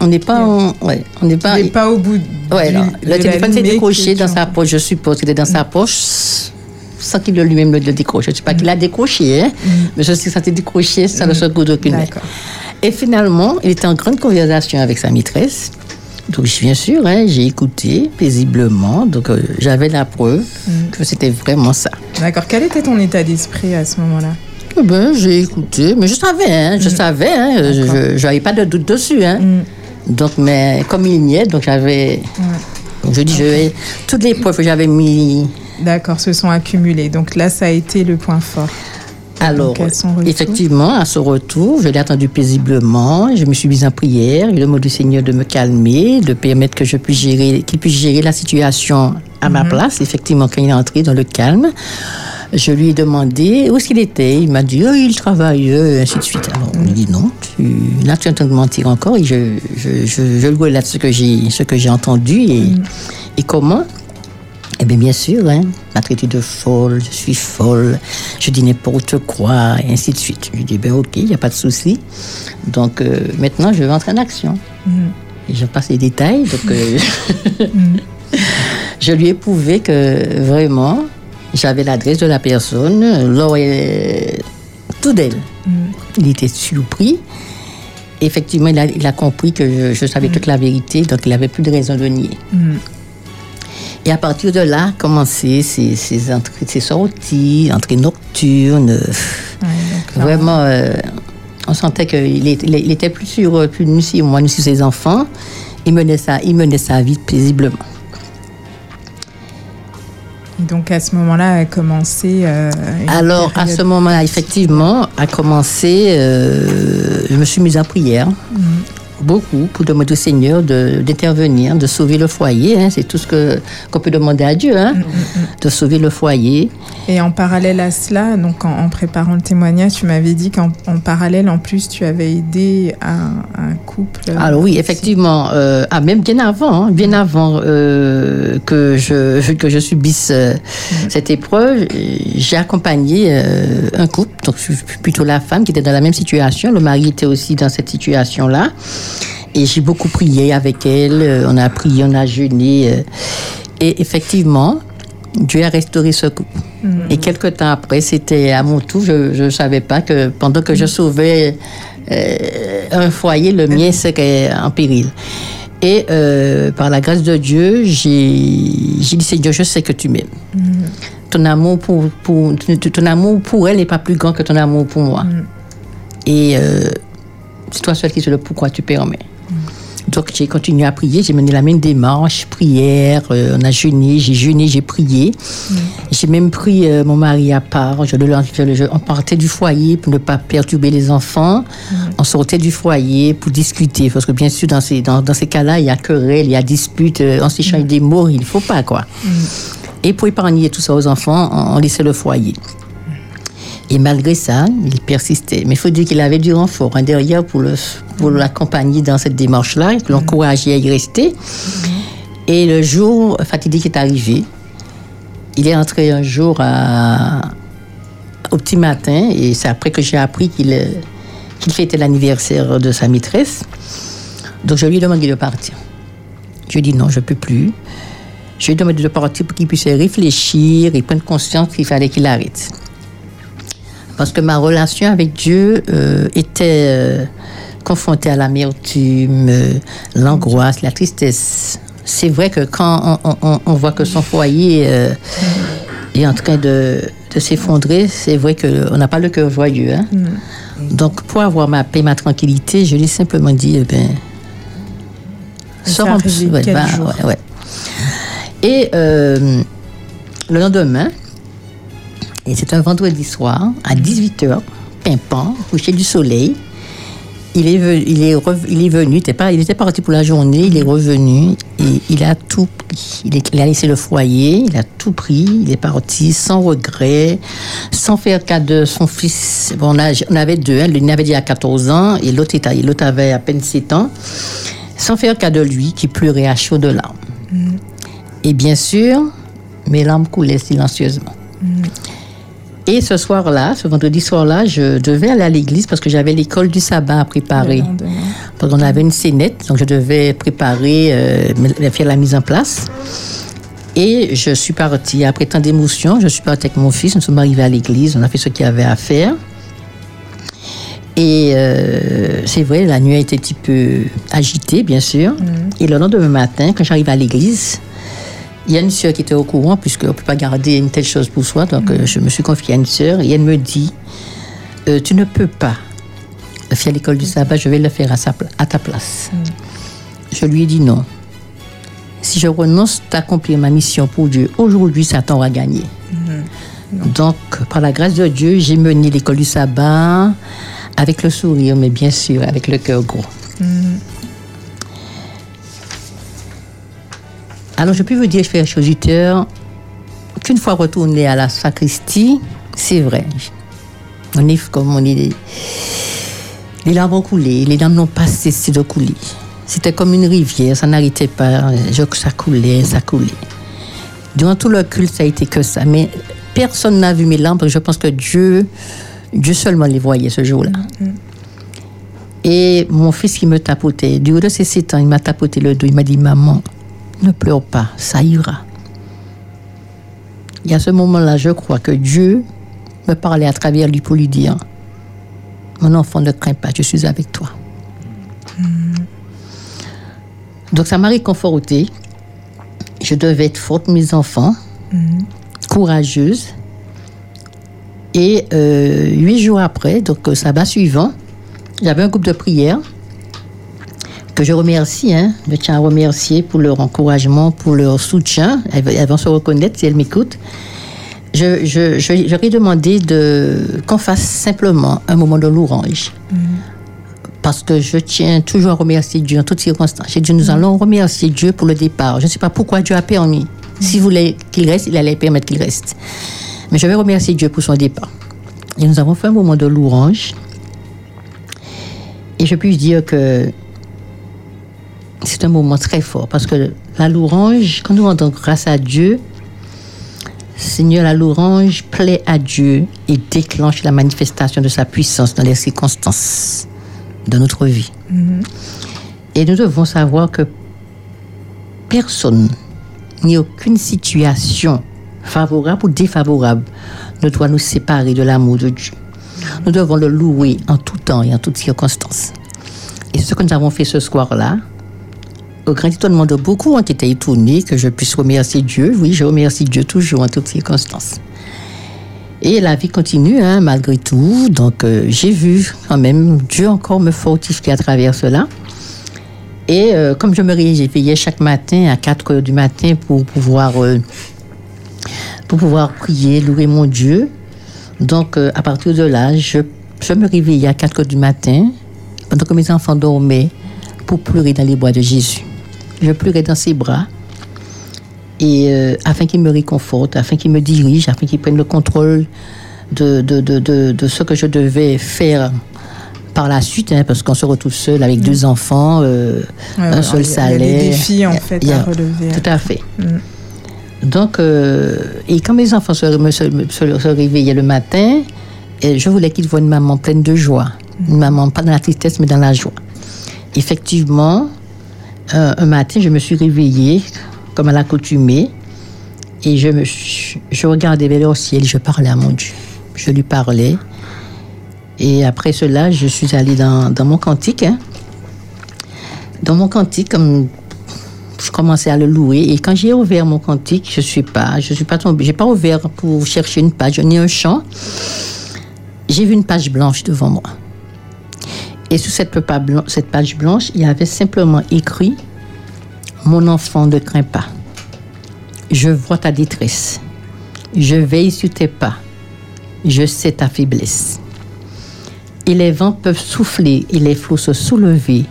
on n'est pas, en- ouais, on n'est pas, pas au bout du- Ouais, non. Le téléphone s'est décroché dans sa poche, je suppose qu'il est dans sa poche, sans qu'il lui-même le décroche. Je ne sais pas qu'il a décroché, hein, mais je sais que ça s'est décroché sans le secours d'aucune. Et finalement, il était en grande conversation avec sa maîtresse. Donc, bien sûr, hein, j'ai écouté paisiblement. Donc, euh, j'avais la preuve que c'était vraiment ça. D'accord. Quel était ton état d'esprit à ce moment-là? Eh Ben, j'ai écouté, mais je savais, hein, je savais, hein, je n'avais pas de doute dessus. Donc, mais comme il est, donc j'avais. Je dis, je vais. Toutes les preuves que j'avais mis. D'accord, se sont accumulés. Donc là, ça a été le point fort. Alors, à son effectivement, à ce retour, je l'ai attendu paisiblement. Je me suis mise en prière. Le mot du Seigneur de me calmer, de permettre que je puisse gérer, qu'il puisse gérer la situation à ma place. Effectivement, quand il est entré dans le calme, Je lui ai demandé où est-ce qu'il était. Il m'a dit, oh, il travaille, et ainsi de suite. Alors, on lui dit, non, tu, là, tu es en train de mentir encore. Et je, je, je, je relate ce que j'ai, ce que j'ai entendu et, et comment. Eh bien, bien sûr, hein, m'a traité de folle, je suis folle, je dis n'importe quoi, et ainsi de suite. Je lui dis, ben ok, il n'y a pas de souci. Donc, euh, maintenant, je vais entrer en action. Et je passe les détails. Donc, euh, je lui ai prouvé que vraiment, j'avais l'adresse de la personne, tout d'elle. Il était surpris. Effectivement, il a, il a compris que je, je savais toute la vérité, donc il n'avait plus de raison de nier. Et à partir de là, commencé ces, ces entrées, ces sorties, entrées nocturnes. Vraiment, euh, on sentait qu'il il était plus sur, plus nu sur moi, sur ses enfants. Il menait sa, il menait sa vie paisiblement. Donc à ce moment-là a commencé. euh, Alors, à ce moment-là, effectivement, a commencé, euh, je me suis mise en prière. Beaucoup pour demander au Seigneur d'intervenir, de, sauver le foyer. hein. C'est tout ce que- qu'on peut demander à Dieu, hein, de sauver le foyer. Et en parallèle à cela, donc en, en préparant le témoignage, tu m'avais dit qu'en en parallèle, en plus, tu avais aidé un, un couple. Alors oui, effectivement, euh, ah, même bien avant, hein, bien avant euh, que, je, que je subisse euh, cette épreuve, euh, j'ai accompagné euh, un couple, donc plutôt la femme qui était dans la même situation, le mari était aussi dans cette situation-là, et j'ai beaucoup prié avec elle, euh, on a prié, on a jeûné, euh, et effectivement, Dieu a restauré ce couple. Et quelques temps après, c'était à mon tour, je ne savais pas que pendant que je sauvais euh, un foyer, le mien serait en péril. Et euh, par la grâce de Dieu, j'ai dit, Seigneur, je sais que tu m'aimes. Ton amour pour, pour, ton, ton amour pour elle n'est pas plus grand que ton amour pour moi. Et euh, c'est toi seul qui sais le pourquoi tu permets. Donc j'ai continué à prier, j'ai mené la même démarche, prière, euh, on a jeûné, j'ai jeûné, j'ai prié. J'ai même pris euh, mon mari à part, je le, je on partait du foyer pour ne pas perturber les enfants, on sortait du foyer pour discuter, parce que bien sûr dans ces, dans, dans ces cas-là, il y a querelle, il y a dispute, euh, on s'échange des mots, il ne faut pas quoi. Et pour épargner tout ça aux enfants, on, on laissait le foyer. Et malgré ça, il persistait. Mais il faut dire qu'il avait du renfort hein, derrière pour le- pour l'accompagner dans cette démarche-là, pour l'encourager à y rester. Et le jour fatidique est arrivé. Il est entré un jour à- au petit matin, et c'est après que j'ai appris qu'il qu'il fêtait l'anniversaire de sa maîtresse. Donc je lui ai demandé de partir. Je lui ai dit non, je ne peux plus. Je lui ai demandé de partir pour qu'il puisse réfléchir et prendre conscience qu'il fallait qu'il arrête parce que ma relation avec Dieu euh, était euh, confrontée à l'amertume, euh, l'angoisse, la tristesse. C'est vrai que quand on, on- on voit que son foyer est en train de, de s'effondrer, c'est vrai qu'on n'a pas le cœur joyeux. hein. Donc, pour avoir ma paix, ma tranquillité, je lui ai simplement dit, eh ben, sors peu. Ouais. Et le lendemain, et c'est un vendredi soir, à 18h, pimpant, coucher du soleil. Il est, venu, il est, il est venu, était, pas, il était parti pour la journée, il est revenu et il a tout pris. Il, est- il a laissé le foyer, il a tout pris, il est parti sans regret, sans faire cas de son fils. Bon, on, a- on avait deux, hein, l'un avait déjà 14 ans et l'autre avait à peine 7 ans, sans faire cas de lui qui pleurait à chaudes larmes. Et bien sûr, mes larmes coulaient silencieusement. Et ce soir-là, ce vendredi soir-là, je devais aller à l'église parce que j'avais l'école du sabbat à préparer. Parce qu'on avait une scénette, donc je devais préparer, euh, faire la mise en place. Et je suis partie, après tant d'émotions, je suis partie avec mon fils, nous sommes arrivés à l'église, on a fait ce qu'il y avait à faire. Et euh, c'est vrai, la nuit a été un petit peu agitée, bien sûr. Et le lendemain matin, quand j'arrive à l'église, il y a une sœur qui était au courant, puisqu'on ne peut pas garder une telle chose pour soi. Donc, euh, je me suis confiée à une sœur et elle me dit euh, Tu ne peux pas faire l'école du sabbat, je vais le faire à, sa à ta place. Je lui ai dit non. Si je renonce d'accomplir ma mission pour Dieu, aujourd'hui, Satan va gagner. Donc, par la grâce de Dieu, j'ai mené l'école du sabbat avec le sourire, mais bien sûr, avec le cœur gros. Alors, je peux vous dire, chers auditeurs, qu'une fois retourné à la sacristie, c'est vrai. On est comme on est. Les larmes ont coulé, les larmes n'ont pas cessé de couler. C'était comme une rivière, ça n'arrêtait pas. Ça coulait, ça coulait. Durant tout le culte, ça a été que ça. Mais personne n'a vu mes larmes je pense que Dieu, Dieu seulement les voyait ce jour-là. Et mon fils qui me tapotait, du haut de ses sept ans, il m'a tapoté le dos. Il m'a dit Maman, ne pleure pas, ça ira. Et à ce moment-là, je crois que Dieu me parlait à travers lui pour lui dire Mon enfant, ne crains pas, je suis avec toi. Donc ça m'a réconfortée. Je devais être forte, mes enfants, courageuse. Et euh, huit jours après, donc euh, sabbat suivant, j'avais un groupe de prière que je remercie. Hein, je tiens à remercier pour leur encouragement, pour leur soutien. Elles, elles vont se reconnaître si elles m'écoutent. Je, je, je, ai demandé de, qu'on fasse simplement un moment de louange. Parce que je tiens toujours à remercier Dieu en toutes circonstances. J'ai dit, nous allons remercier Dieu pour le départ. Je ne sais pas pourquoi Dieu a permis. S'il voulait qu'il reste, il allait permettre qu'il reste. Mais je vais remercier Dieu pour son départ. Et nous avons fait un moment de louange. Et je puis dire que c'est un moment très fort parce que la louange, quand nous rendons grâce à Dieu, Seigneur, la louange plaît à Dieu et déclenche la manifestation de sa puissance dans les circonstances de notre vie. Et nous devons savoir que personne, ni aucune situation favorable ou défavorable ne doit nous séparer de l'amour de Dieu. Nous devons le louer en tout temps et en toutes circonstances. Et ce que nous avons fait ce soir-là, au grand étonnement de beaucoup ont été étonnés que je puisse remercier Dieu. Oui, je remercie Dieu toujours en toutes circonstances. Et la vie continue, hein, malgré tout. Donc, euh, j'ai vu quand même Dieu encore me fortifier à travers cela. Et euh, comme je me réveillais chaque matin à 4 heures du matin pour pouvoir, euh, pour pouvoir prier, louer mon Dieu, donc à partir de là, je, je me réveillais à 4 heures du matin, pendant que mes enfants dormaient, pour pleurer dans les bras de Jésus. Je pleurais dans ses bras, et euh, afin qu'il me réconforte, afin qu'il me dirige, afin qu'il prenne le contrôle de, de, de, de, ce que je devais faire par la suite, hein, parce qu'on se retrouve seul avec deux enfants, euh, Ouais, un seul il y a salaire. des défis, en fait, a- à relever. Tout à fait. Mm. Donc, euh, et quand mes enfants se, me- se, se- réveillaient le matin, je voulais qu'ils voient une maman pleine de joie. Une maman, pas dans la tristesse, mais dans la joie. Effectivement, euh, un matin, je me suis réveillée, comme à l'accoutumée, et je, me, je regardais vers le ciel, je parlais à mon Dieu. Je lui parlais. Et après cela, je suis allée dans, mon cantique. hein. Dans mon cantique, comme je commençais à le louer. Et quand j'ai ouvert mon cantique, je suis pas, suis pas tombée, j'ai pas ouvert pour chercher une page, ni un chant. J'ai vu une page blanche devant moi. Et sur cette, page blanche, il y avait simplement écrit Mon enfant, ne crains pas. Je vois ta détresse. Je veille sur tes pas. Je sais ta faiblesse. Et les vents peuvent souffler et les flots se soulever.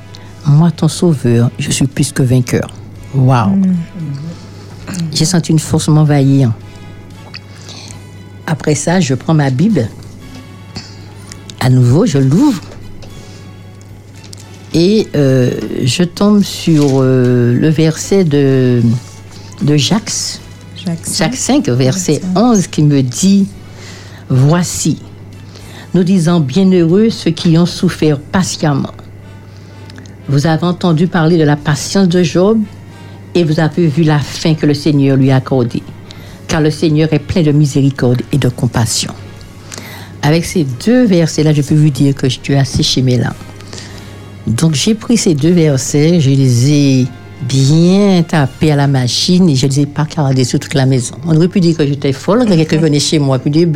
Moi, ton sauveur, je suis plus que vainqueur. Waouh! J'ai senti une force m'envahir. Après ça, je prends ma Bible. À nouveau, je l'ouvre. Et euh, je tombe sur euh, le verset de, de Jacques, Jacques Jacques 5, verset 11, qui me dit Voici, nous disons bienheureux ceux qui ont souffert patiemment. Vous avez entendu parler de la patience de Job et vous avez vu la fin que le Seigneur lui a accordée. Car le Seigneur est plein de miséricorde et de compassion. Avec ces deux versets-là, je peux vous dire que Dieu a séché mes larmes. Donc j'ai pris ces deux versets, je les ai bien tapés à la machine et je les ai pas cardés sur toute la maison. On aurait pu dire que j'étais folle, que quelqu'un venait chez moi, puis dire,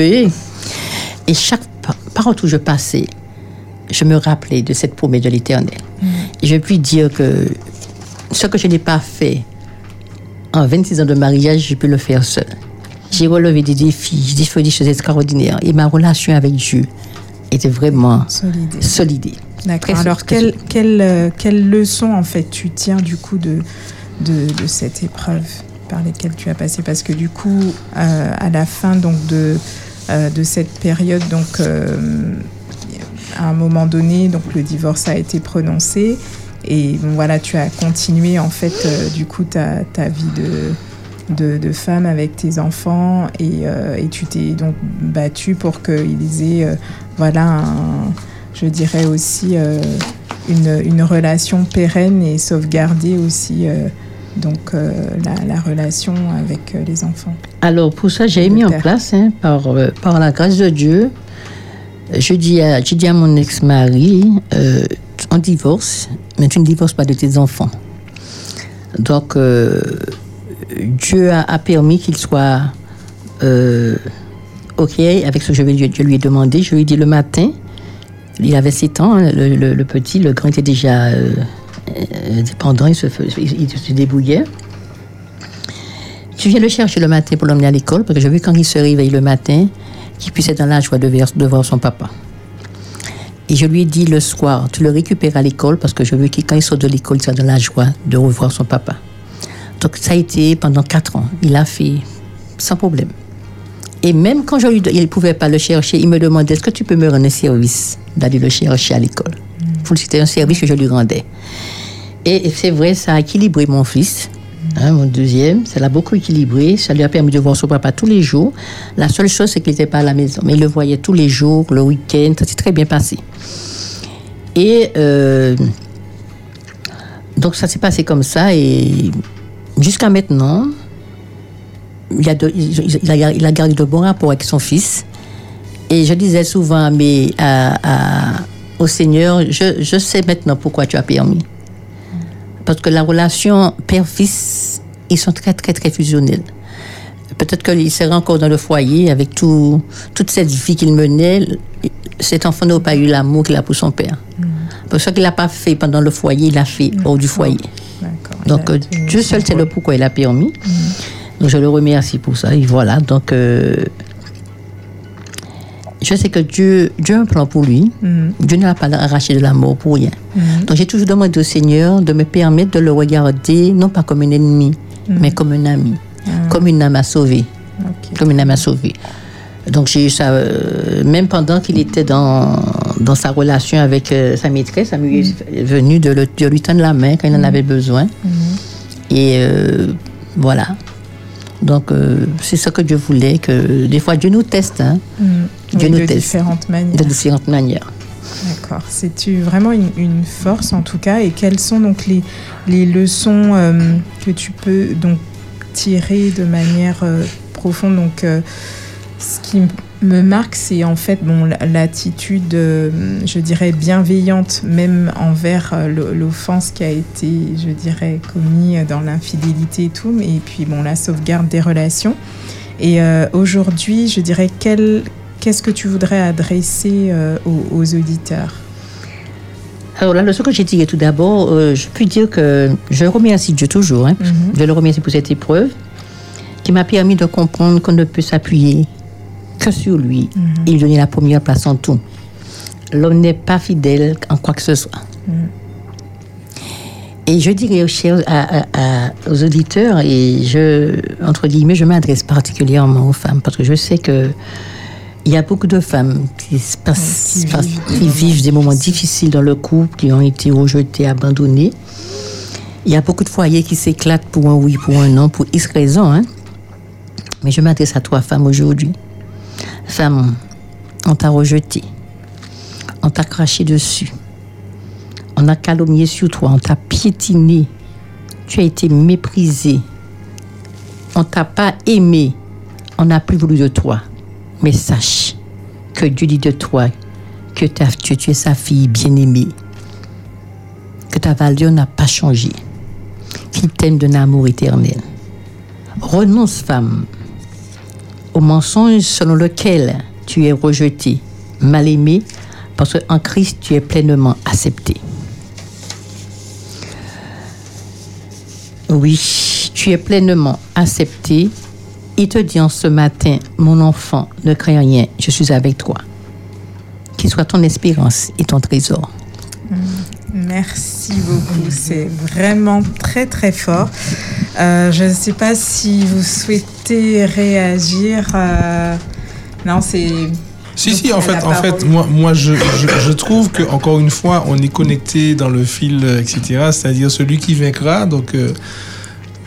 et chaque pa- partout où je passais, je me rappelais de cette promesse de l'Éternel. Et je puis dire que ce que je n'ai pas fait en 26 ans de mariage, j'ai pu le faire seul. J'ai relevé des défis, j'ai fait des choses extraordinaires. Et ma relation avec Dieu était vraiment Solide. solide. D'accord. Alors, quelle, quelle, euh, quelle leçon, en fait, tu tiens du coup de, de, de cette épreuve par lesquelles tu as passé? Parce que du coup, euh, à la fin donc de euh, de cette période, donc euh, à un moment donné, donc le divorce a été prononcé et bon, voilà, tu as continué en fait du coup ta, ta vie de, de, de femme avec tes enfants et, euh, et tu t'es donc battue pour qu'ils aient voilà un- je dirais aussi euh, une, une relation pérenne et sauvegarder aussi euh, donc euh, la, la relation avec euh, les enfants. Alors, pour ça, j'ai mis en place, hein, par, euh, par la grâce de Dieu, je dis à, je dis à mon ex-mari, on divorce, mais tu ne divorces pas de tes enfants. Donc, Dieu a, a permis qu'il soit OK avec ce que je, vais- je lui ai demandé. Je lui ai dit le matin, il avait 7 ans, hein, le, petit, le grand était déjà euh, euh, dépendant, il se, débrouillait. Je viens le chercher le matin pour l'emmener à l'école, parce que je veux quand il se réveille le matin, qu'il puisse être dans la joie de, de voir son papa. Et je lui ai dit le soir, tu le récupères à l'école, parce que je veux qu'il, quand il sort de l'école, il soit dans la joie de revoir son papa. Donc ça a été pendant quatre ans. Il a fait sans problème. Et même quand je lui, il ne pouvait pas le chercher, il me demandait, est-ce que tu peux me rendre un service d'aller le chercher à l'école? Pour C'était un service que je lui rendais. Et c'est vrai, ça a équilibré mon fils. Hein, mon deuxième, ça l'a beaucoup équilibré. Ça lui a permis de voir son papa tous les jours. La seule chose, c'est qu'il n'était pas à la maison. Mais il le voyait tous les jours, le week-end. Ça s'est très bien passé. Et euh, donc, ça s'est passé comme ça. Et jusqu'à maintenant, il a, de- il, a, il a gardé de bons rapports avec son fils. Et je disais souvent à- à- au Seigneur, je, je sais maintenant pourquoi tu as permis. Parce que la relation père-fils, ils sont très, très, très fusionnels. Peut-être qu'il serait encore dans le foyer avec tout, toute cette vie qu'il menait. Cet enfant n'a pas eu l'amour qu'il a pour son père. Parce qu'il n'a pas fait pendant le foyer, il l'a fait hors du foyer. Donc, euh, Dieu seul sait le pourquoi il a permis. Donc, je le remercie pour ça. Et voilà. Donc, euh, je sais que Dieu, Dieu a un plan pour lui. Mhm. Dieu ne l'a pas arraché de la mort pour rien. Mhm. Donc, j'ai toujours demandé au Seigneur de me permettre de le regarder, non pas comme un ennemi, mais comme un ami, comme une âme à sauver. Comme une âme à sauver. Donc, j'ai eu ça, euh, même pendant qu'il était dans, dans sa relation avec euh, sa maîtresse, ça m'est venu de, le- de lui tendre la main quand il en avait besoin. Et euh, voilà. Donc, euh, c'est ça que Dieu voulait, que des fois, Dieu nous teste, hein, Mhm. Dieu Oui, nous de teste. différentes manières. de différentes manières. D'accord. C'est vraiment une, une force en tout cas? Et quelles sont donc les, les leçons euh, que tu peux donc tirer de manière euh, profonde? Donc, ce qui me marque, c'est en fait bon la- l'attitude, euh, je dirais bienveillante, même envers euh, l'o- l'offense qui a été, je dirais, commise dans l'infidélité et tout. Mais et puis bon la sauvegarde des relations. Et euh, aujourd'hui, je dirais Qu'est-ce que tu voudrais adresser euh, aux, aux auditeurs? Alors, la leçon que j'ai tirée tout d'abord, euh, je peux dire que je remercie Dieu toujours. hein. Mhm. Je le remercie pour cette épreuve qui m'a permis de comprendre qu'on ne peut s'appuyer que sur lui lui donner la première place en tout. L'homme n'est pas fidèle en quoi que ce soit. Et je dirais aux, chers, à- à- à- aux auditeurs, et je, entre guillemets, je m'adresse particulièrement aux femmes parce que je sais que il y a beaucoup de femmes qui, se passent- qui passent- vivent des qui vivent des moments difficiles dans le couple, qui ont été rejetées, abandonnées. Il y a beaucoup de foyers qui s'éclatent pour un oui, pour un non, pour X raisons. Hein? Mais je m'adresse à toi, femme, aujourd'hui. Femme, on t'a rejeté. On t'a craché dessus. On a calomnié sur toi. On t'a piétiné. Tu as été méprisé. On t'a pas aimé. On n'a plus voulu de toi. Mais sache que Dieu dit de toi que tu, tu es sa fille bien-aimée. Que ta valeur n'a pas changé. Qu'il t'aime d'un amour éternel. Renonce, femme, au mensonge selon lequel tu es rejeté, mal aimé, parce qu'en Christ, tu es pleinement accepté. Oui, tu es pleinement accepté. Il te dit en ce matin, mon enfant, ne crains rien, je suis avec toi. Qu'il soit ton espérance et ton trésor. Merci beaucoup, c'est vraiment très très fort. Euh, je ne sais pas si vous souhaitez réagir. euh, Non, c'est. Si, Donc, si, en fait, en fait moi, moi je, je, je trouve que encore une fois, on est connecté dans le fil, euh, etc. C'est-à-dire celui qui vaincra. Donc, euh,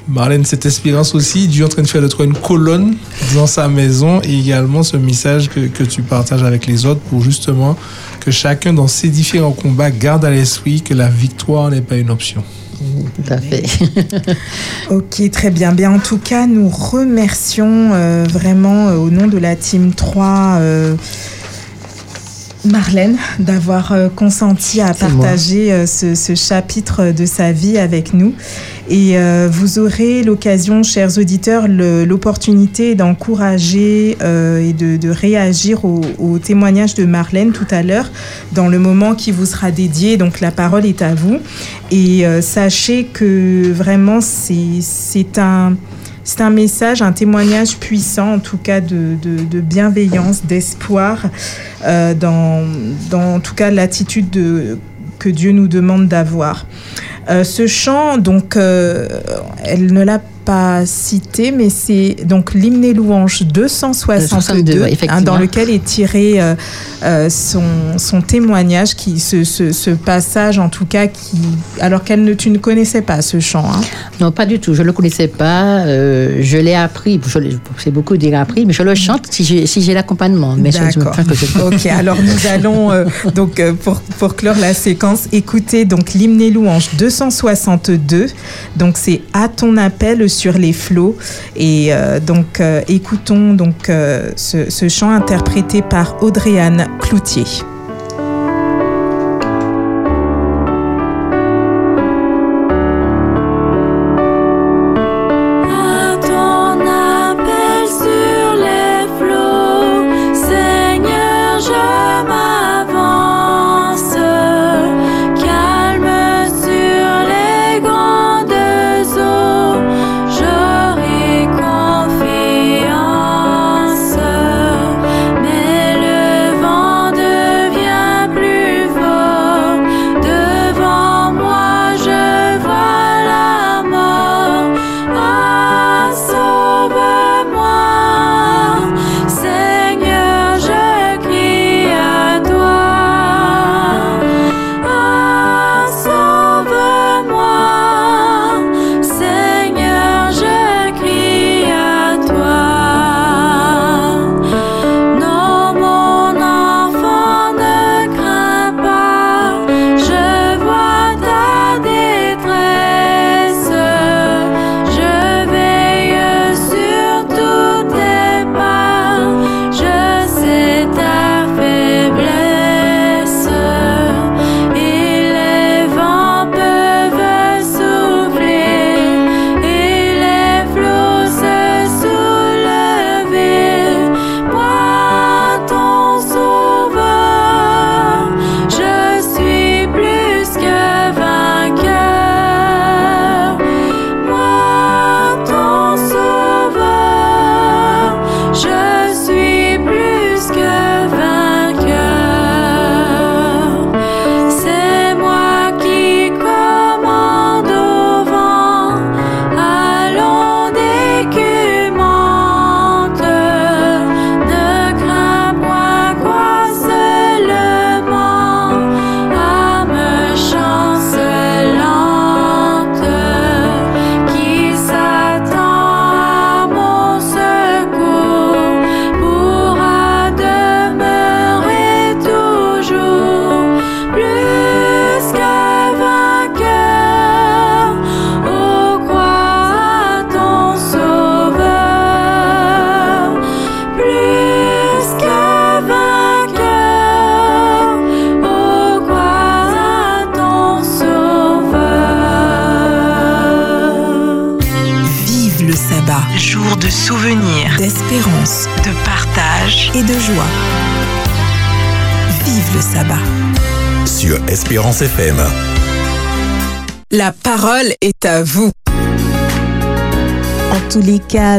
Marlène, cette espérance aussi, Dieu est en train de faire de toi une colonne dans sa maison et également ce message que, que tu partages avec les autres pour justement que chacun dans ses différents combats garde à l'esprit que la victoire n'est pas une option. Tout à fait. Ok, très bien. Bien, en tout cas, nous remercions euh, vraiment euh, au nom de la Team 3 euh, Marlène d'avoir consenti à partager ce, ce chapitre de sa vie avec nous. Et euh, vous aurez l'occasion, chers auditeurs, l'opportunité d'encourager euh, et de, réagir au, au témoignage de Marlène tout à l'heure dans le moment qui vous sera dédié. Donc la parole est à vous. Et euh, sachez que vraiment, c'est un, c'est un message, un témoignage puissant, en tout cas de, bienveillance, d'espoir, dans, dans en tout cas l'attitude de- que Dieu nous demande d'avoir. Euh, ce chant, donc, euh, elle ne l'a pas cité, mais c'est donc l'hymne et louange 262, 262, ouais, hein, dans lequel est tiré euh, euh, son, son témoignage, qui, ce, ce, ce passage en tout cas, qui, alors qu'elle ne, tu ne connaissais pas ce chant. Hein. Non, pas du tout. Je ne le connaissais pas. euh, je l'ai appris. C'est beaucoup dire appris, mais je le chante si j'ai si l'accompagnement. D'accord. Ok, alors nous allons donc pour pour clore la séquence écouter donc l'hymne et louange 262. Donc c'est à ton appel sur les flots et euh, donc euh, écoutons donc euh, ce, ce chant interprété par Audrey-Anne Cloutier.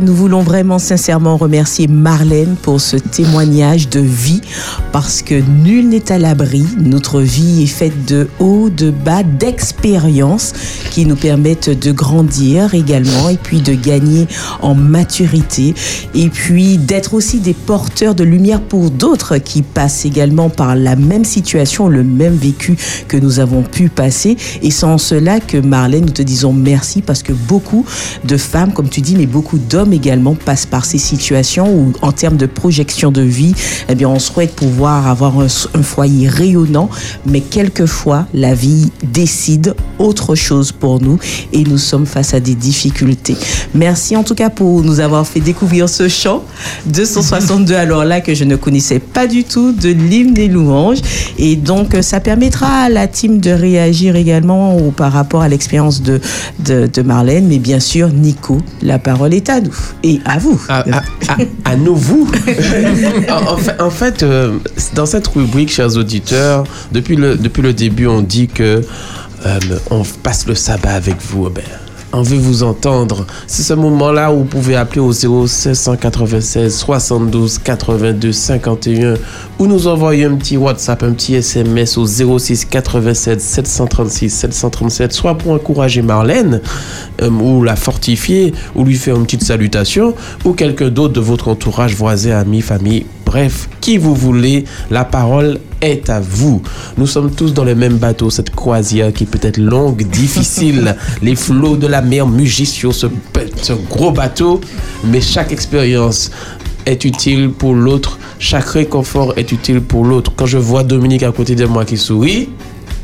Nous voulons vraiment sincèrement remercier Marlène pour ce témoignage de vie parce que nul n'est à l'abri. Notre vie est faite de hauts, de bas, d'expériences qui nous permettent de grandir également et puis de gagner en maturité et puis d'être aussi des porteurs de lumière pour d'autres qui passent également par la même situation, le même vécu que nous avons pu passer. Et c'est en cela que Marlène, nous te disons merci parce que beaucoup de femmes, comme tu dis, mais beaucoup d'hommes également passent par ces situations où, en termes de projection de vie, eh bien, on souhaite pouvoir avoir un, un foyer rayonnant, mais quelquefois, la vie décide autre chose pour nous et nous sommes face à des difficultés. Merci en tout cas pour nous avoir fait découvrir ce chant 262 alors là que je ne connaissais pas du tout de l'hymne des louanges. Et donc ça permettra à la team de réagir également par rapport à l'expérience de, de, de Marlène. Mais bien sûr Nico la parole est à nous et à vous. À, à- à- à nous, vous. en, fait, euh, dans cette rubrique, chers auditeurs, depuis le, début, on dit que euh, on passe le sabbat avec vous. Ben, on veut vous entendre. C'est ce moment-là où vous pouvez appeler au 0796 72 82 51 ou nous envoyer un petit WhatsApp, un petit SMS au 06 87 736 737, soit pour encourager Marlène euh, ou la fortifier ou lui faire une petite salutation ou quelqu'un d'autre de votre entourage, voisin, ami, famille. Bref, qui vous voulez, la parole est à vous. Nous sommes tous dans le même bateau, cette croisière qui peut être longue, difficile, les flots de la mer mugissent sur ce, gros bateau, mais chaque expérience est utile pour l'autre, chaque réconfort est utile pour l'autre. Quand je vois Dominique à côté de moi qui sourit,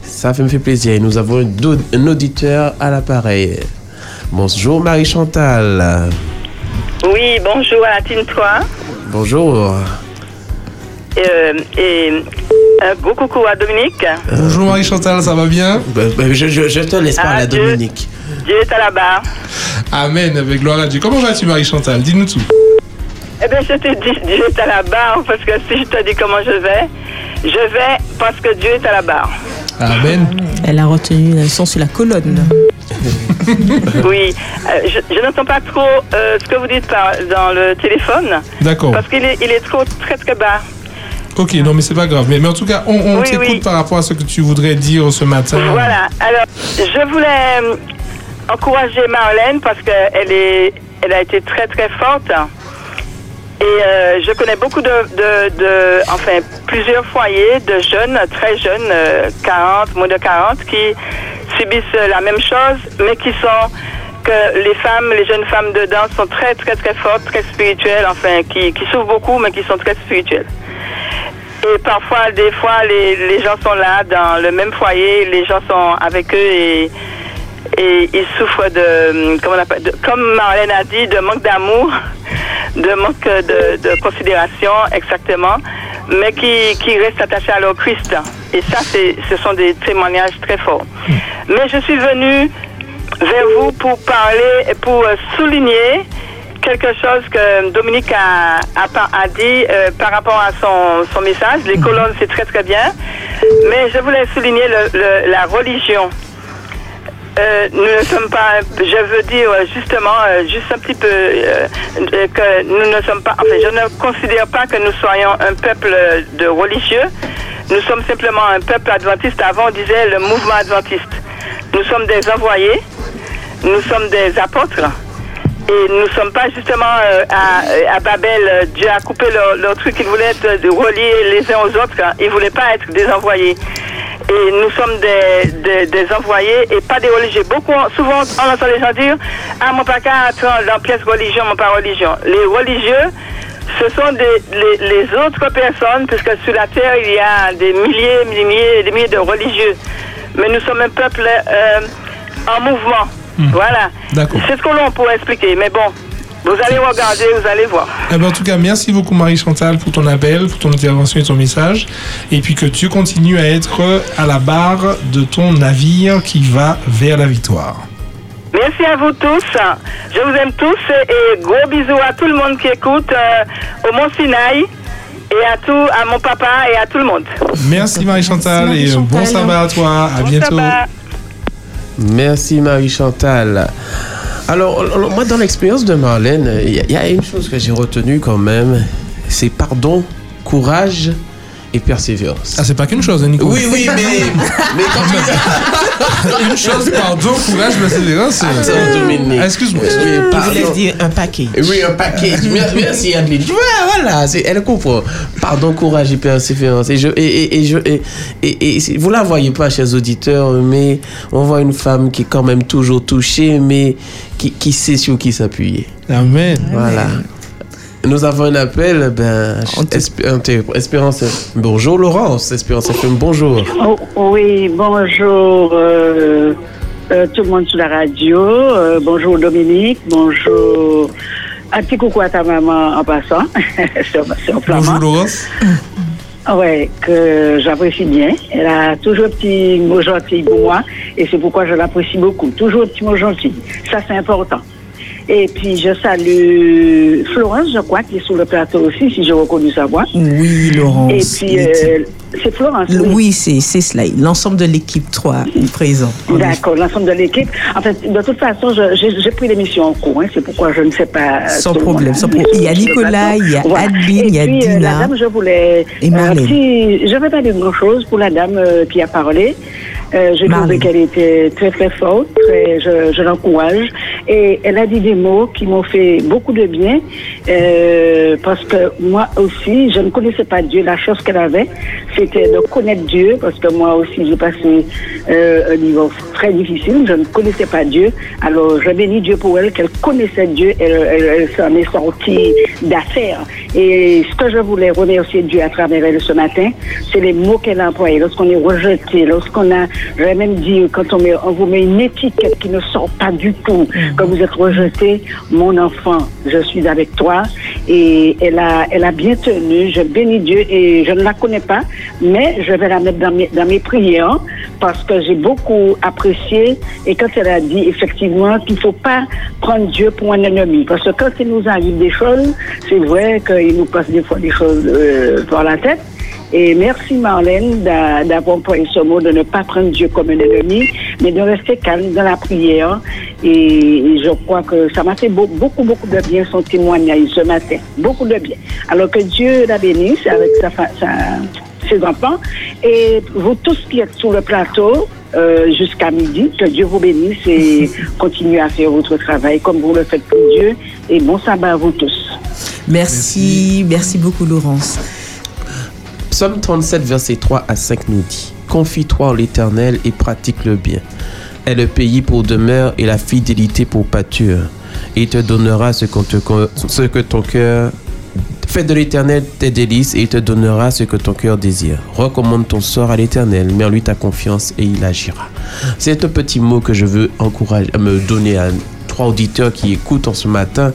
ça fait me fait plaisir. Et nous avons un, auditeur à l'appareil. Bonjour Marie-Chantal. Oui, bonjour à la team 3. Bonjour. Euh, et un gros coucou à Dominique. Bonjour Marie-Chantal, ça va bien? Ben, ben, je, je- je te laisse parler à Ah, Dieu. Dominique. Dieu est à la barre. Amen, avec gloire à Dieu. Comment vas-tu Marie-Chantal? Dis-nous tout. Eh bien, je te dis, Dieu est à la barre parce que si je te dis comment je vais, je vais parce que Dieu est à la barre. Amen. elle a retenu le son sur la colonne Oui, euh, je, je n'entends pas trop euh, ce que vous dites par- dans le téléphone D'accord. parce qu'il est, il est trop très très bas. Ok, non mais c'est pas grave. Mais, mais en tout cas, on, on Oui, t'écoute oui. par rapport à ce que tu voudrais dire ce matin. Voilà. Alors, je voulais euh, encourager Marlène parce qu'elle est, elle a été très très forte. Et euh, je connais beaucoup de, de, de- enfin, plusieurs foyers de jeunes, très jeunes, euh, 40, moins de 40, qui subissent la même chose, mais qui sont que les femmes, les jeunes femmes dedans sont très très très fortes, très spirituelles, enfin, qui, qui souffrent beaucoup, mais qui sont très spirituelles. Et parfois, des fois, les, gens sont là dans le même foyer, les gens sont avec eux et, ils souffrent de, comment on appelle, comme Marlène a dit, de manque d'amour, de manque de, considération, exactement, mais qui, qui restent attachés à leur Christ. Et ça, ce sont des témoignages très forts. Mais je suis venue vers vous pour parler, pour souligner quelque chose que Dominique a, a, dit euh, par rapport à son, son message. Les colonnes, c'est très très bien. Mais je voulais souligner le- le- la religion. Euh, nous ne sommes pas, je veux dire euh, justement, euh, juste un petit peu, euh, que nous ne sommes pas, enfin, je ne considère pas que nous soyons un peuple de religieux. Nous sommes simplement un peuple adventiste. Avant, on disait le mouvement adventiste. Nous sommes des envoyés, nous sommes des apôtres. Et nous ne sommes pas justement euh, à, à Babel. euh, Dieu a coupé leur, leur truc. Il voulait être de relier les uns aux autres. hein. Il ne voulait pas être des envoyés. Et nous sommes des, des, des envoyés et pas des religieux. Beaucoup, souvent, on entend les gens dire Ah, mon papa dans pièce religion, mon pas religion. Les religieux, ce sont des, les, les autres personnes, puisque sur la terre, il y a des milliers, des milliers, des milliers de religieux. Mais nous sommes un peuple euh, en mouvement. Voilà. D'accord. C'est ce que l'on pourrait expliquer. Mais bon, vous allez regarder, vous allez voir. Eh ben, en tout cas, merci beaucoup Marie-Chantal pour ton appel, pour ton intervention et ton message. Et puis que tu continues à être à la barre de ton navire qui va vers la victoire. Merci à vous tous. Je vous aime tous et gros bisous à tout le monde qui écoute euh, au Mont Sinaï et à tout, à mon papa et à tout le monde. Merci Marie-Chantal Merci, et euh, bon sabbat à toi. À Bon bientôt. sabbat. Merci Marie-Chantal. Alors, moi, dans l'expérience de Marlène, il y a une chose que j'ai retenue quand même, c'est pardon, courage et persévérance. Ah, c'est pas qu'une chose, hein, Nico. Oui, oui, mais, mais quand tu Une chose, pardon, courage, persévérance. Attends, Dominique. Excuse-moi. Oui, Je voulais dire un paquet. Oui, un paquet. Mer- Merci, Adeline. Tu vois, voilà, c'est- elle comprend. Pardon, courage et persévérance. Et, je, et, et, et je, et, et, vous la voyez pas, chers auditeurs, mais on voit une femme qui est quand même toujours touchée, mais qui, qui sait sur qui s'appuyer. Amen. Voilà. Nous avons un appel, ben, Espérance. Bonjour Laurence, Espérance FM, bonjour. Oh, oui, bonjour euh, euh, tout le monde sur la radio. Euh, bonjour Dominique, bonjour. Un petit coucou à ta maman en passant. Bonjour. Laurence. Ouais, que j'apprécie bien. Elle a toujours un petit mot gentil pour moi et c'est pourquoi je l'apprécie beaucoup. Toujours un petit mot gentil. Ça, c'est important. Et puis, je salue Florence, je crois, qui est sur le plateau aussi, si j'ai reconnu sa voix. Oui, Laurence. Et puis, euh, c'est Florence. Le- oui, c'est c'est cela. L'ensemble de l'équipe 3 est présent. D'accord, l'ensemble de l'équipe. En fait, de toute façon, j'ai pris l'émission en cours. hein, c'est pourquoi je ne sais pas. Sans problème, sans problème. Il y a Nicolas, il y a Adeline, Et il y a puis, euh, Dina. la dame, je voulais. Et Marlène. si, je ne vais pas dire grand-chose pour la dame euh, qui a parlé. Euh, J'ai trouvé qu'elle était très, très forte. Très, je je l'encourage. Et elle a dit des mots qui m'ont fait beaucoup de bien. euh, parce que moi aussi, je ne connaissais pas Dieu. La chose qu'elle avait, c'était de connaître Dieu. Parce que moi aussi, j'ai passé euh, un niveau très difficile. Je ne connaissais pas Dieu. Alors, je bénis Dieu pour elle, qu'elle connaissait Dieu. Elle, elle, elle s'en est sortie d'affaires. Et ce que je voulais remercier Dieu à travers elle ce matin, c'est les mots qu'elle a employés. Lorsqu'on est rejeté, lorsqu'on a, je vais même dire, quand on, met, on vous met une étiquette qui ne sort pas du tout, quand vous êtes rejeté, mon enfant, je suis avec toi. Et elle a, elle a bien tenu. Je bénis Dieu et je ne la connais pas, mais je vais la mettre dans mes, dans mes prières parce que j'ai beaucoup apprécié. Et quand elle a dit effectivement qu'il ne faut pas prendre Dieu pour un ennemi, parce que quand il nous arrive des choses, c'est vrai qu'il nous passe des fois des choses euh, par la tête. Et merci Marlène d'a- d'avoir employé ce mot, de ne pas prendre Dieu comme un ennemi, mais de rester calme dans la prière. Et, je crois que ça m'a fait beau- beaucoup, beaucoup de bien son témoignage ce matin. Beaucoup de bien. Alors que Dieu la bénisse avec sa, fa- sa- ses enfants. Et vous tous qui êtes sur le plateau, euh, jusqu'à midi, que Dieu vous bénisse et continue à faire votre travail comme vous le faites pour Dieu. Et bon sabbat à vous tous. Merci, merci beaucoup, Laurence. Psaume 37, verset 3 à 5 nous dit Confie-toi en l'éternel et pratique le bien. Est le pays pour demeure et la fidélité pour pâture. Et il te donnera ce que ton cœur. Fais de l'éternel tes délices et il te donnera ce que ton cœur désire. Recommande ton sort à l'éternel, mets en lui ta confiance et il agira. C'est un petit mot que je veux encourager, me donner à trois auditeurs qui écoutent en ce matin.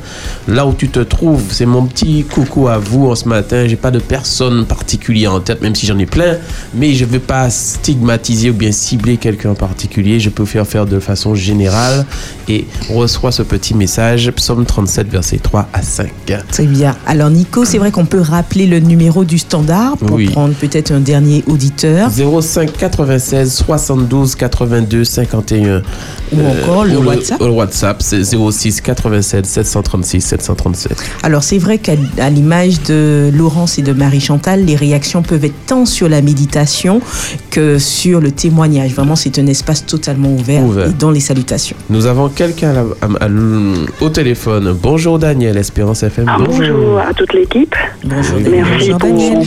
Là où tu te trouves, c'est mon petit coucou à vous en ce matin. J'ai pas de personne particulière en tête, même si j'en ai plein, mais je veux pas stigmatiser ou bien cibler quelqu'un en particulier. Je peux faire faire de façon générale et reçois ce petit message, Psaume 37, verset 3 à 5. Très bien. Alors, Nico, c'est vrai qu'on peut rappeler le numéro du standard pour Oui. prendre peut-être un dernier auditeur. 05 96 72 82 51. Ou encore le ou WhatsApp. Le WhatsApp, c'est 06 87 736 737. Alors c'est vrai qu'à à l'image de Laurence et de Marie-Chantal, les réactions peuvent être tant sur la méditation que sur le témoignage. Vraiment, c'est un espace totalement ouvert, Ouvert. et dans les salutations. Nous avons quelqu'un au téléphone. Bonjour Daniel, Espérance FM. Ah, bonjour à toute l'équipe. Bonjour, Merci Bonjour, pour Daniel.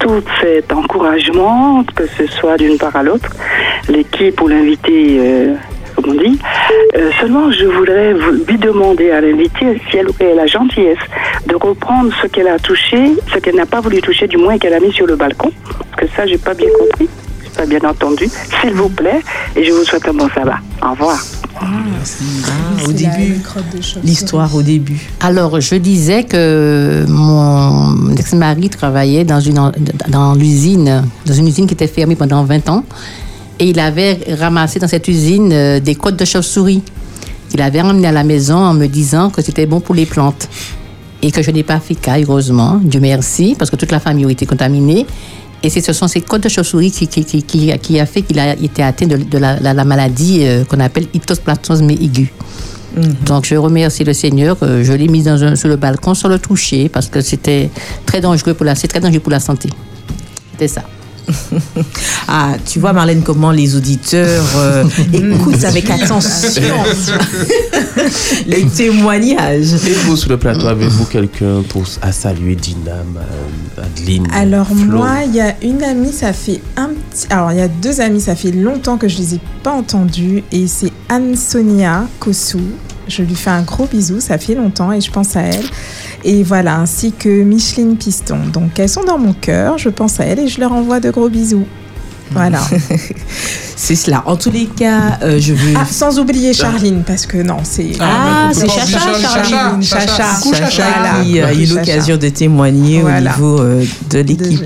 tout cet encouragement, que ce soit d'une part à l'autre, l'équipe ou l'invité, euh, comme on dit. Euh, seulement, je voudrais vous- lui demander à l'invité si elle aurait la gentillesse de reprendre ce qu'elle a touché, ce qu'elle n'a pas voulu toucher, du moins qu'elle a mis sur le balcon. Parce que ça, j'ai pas bien compris, j'ai pas bien entendu. S'il vous plaît, et je vous souhaite un bon sabbat. Au revoir. Ah, au début, l'histoire au début. Alors, je disais que mon ex-mari travaillait dans une, dans l'usine, dans une usine qui était fermée pendant 20 ans. Et il avait ramassé dans cette usine euh, des côtes de chauve-souris. Il avait emmené à la maison en me disant que c'était bon pour les plantes. Et que je n'ai pas fait cas, heureusement, Dieu merci, parce que toute la famille a été contaminée. Et ce sont ces côtes de chauve-souris qui, qui, qui, qui- a fait qu'il a été atteint de, de la, la- la maladie euh, qu'on appelle hyptosplasmose aiguë. Donc je remercie le Seigneur. euh, Je l'ai mise dans un- sur le balcon sans le toucher parce que c'était très dangereux pour la, c'est très dangereux pour la santé. C'était ça. Ah, tu vois, Marlène, comment les auditeurs euh, écoutent avec attention les témoignages. Et vous, sur le plateau, avez-vous quelqu'un pour à saluer Dina, ma- Adeline Alors Flo moi, il y a une amie, ça fait un petit... Alors il y a deux amies, ça fait longtemps que je les ai pas entendues et c'est Anne-Sonia Kossou. Je lui fais un gros bisou, ça fait longtemps et je pense à elle. Et voilà, ainsi que Micheline Piston. Donc elles sont dans mon cœur, je pense à elles et je leur envoie de gros bisous. Voilà. C'est cela. En tous les cas, euh, je veux. Ah, sans oublier Charline, parce que non, c'est... Ah, peut c'est Chacha, Charline. Chacha, Chacha. Chacha Chacha. qui a eu l'occasion de témoigner Voilà. au niveau euh, de l'équipe.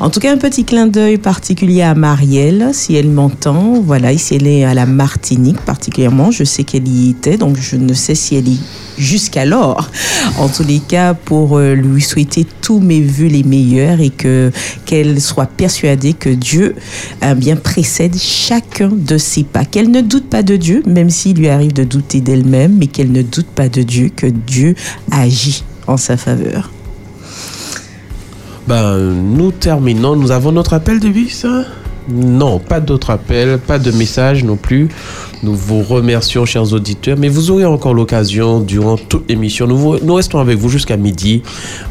En tout cas, un petit clin d'œil particulier à Marielle, si elle m'entend. Voilà, ici elle est à la Martinique particulièrement. Je sais qu'elle y était, donc je ne sais si elle y jusqu'alors. En tous les cas, pour euh, lui souhaiter tous mes vœux les meilleurs et que qu'elle soit persuadée que Dieu eh bien précède chacun de ses pas. Qu'elle ne doute pas de Dieu, même s'il lui arrive de douter d'elle-même, mais qu'elle ne doute pas de Dieu, que Dieu agit en sa faveur. Ben, nous terminons. Nous avons notre appel de bus hein Non, pas d'autre appel, pas de message non plus. Nous vous remercions, chers auditeurs, mais vous aurez encore l'occasion durant toute l'émission. Nous, restons avec vous jusqu'à midi.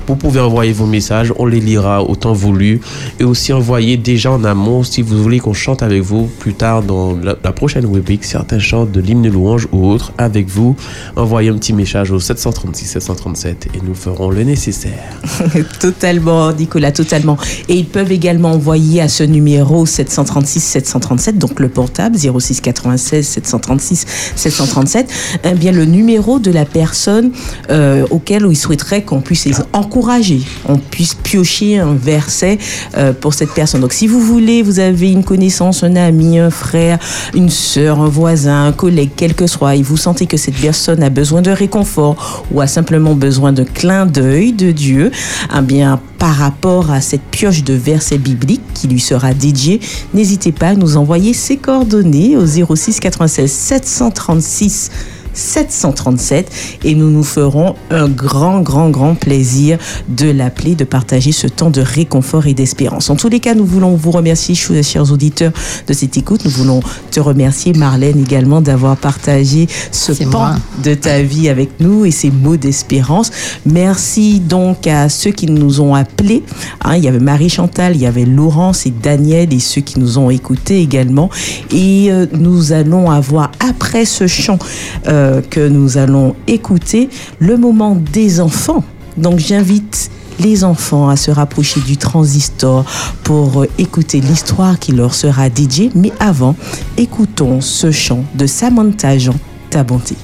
Vous pouvez envoyer vos messages, on les lira au temps voulu. Et aussi envoyer déjà en amont si vous voulez qu'on chante avec vous plus tard dans la, la prochaine rubrique, certains chantent de l'hymne louange ou autre avec vous. Envoyez un petit message au 736 737 et nous ferons le nécessaire. totalement, Nicolas, totalement. Et ils peuvent également envoyer à ce numéro 736 737, donc le portable 06 96 736 737, eh bien le numéro de la personne euh, auquel ils souhaiteraient qu'on puisse les encourager, on puisse piocher un verset euh, pour cette personne. Donc si vous voulez, vous avez une connaissance, un ami, un frère, une sœur, un voisin, un collègue, quel que soit, et vous sentez que cette personne a besoin de réconfort ou a simplement besoin de clin d'œil de Dieu, eh bien par rapport à cette pioche de versets bibliques qui lui sera dédiée, n'hésitez pas à nous envoyer ses coordonnées au 06 96 736 737 et nous nous ferons un grand, grand, grand plaisir de l'appeler, de partager ce temps de réconfort et d'espérance. En tous les cas, nous voulons vous remercier, chers auditeurs, de cette écoute. Nous voulons te remercier, Marlène, également d'avoir partagé ce pan moi. de ta vie avec nous et ces mots d'espérance. Merci donc à ceux qui nous ont appelés. Hein, il y avait Marie-Chantal, il y avait Laurence et Daniel et ceux qui nous ont écoutés également. Et euh, nous allons avoir, après ce chant euh, que nous allons écouter, le moment des enfants. Donc j'invite les enfants à se rapprocher du transistor pour euh, écouter l'histoire qui leur sera dédiée. Mais avant, écoutons ce chant de Samantha Jean, Ta bonté.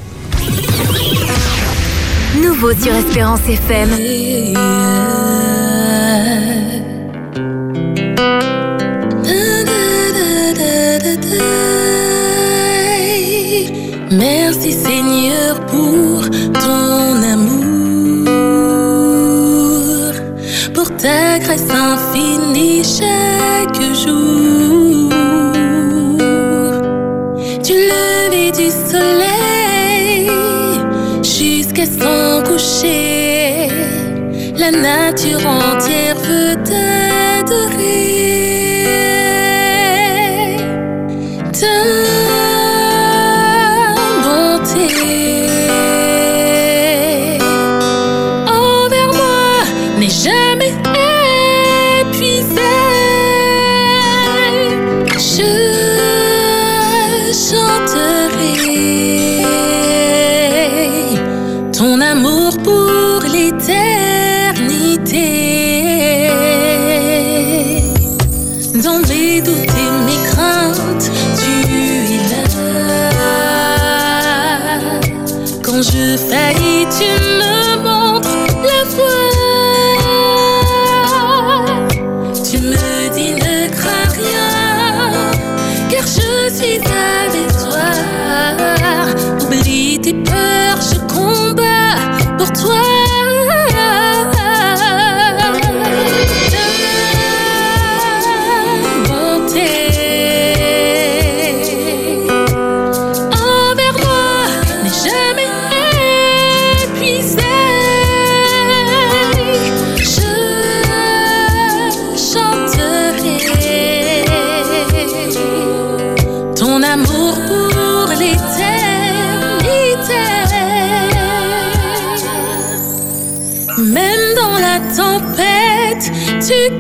Nouveau sur Espérance FM. Merci Seigneur pour ton amour, pour ta grâce infinie chaque jour. Du lever du soleil jusqu'à son coucher, la nature entière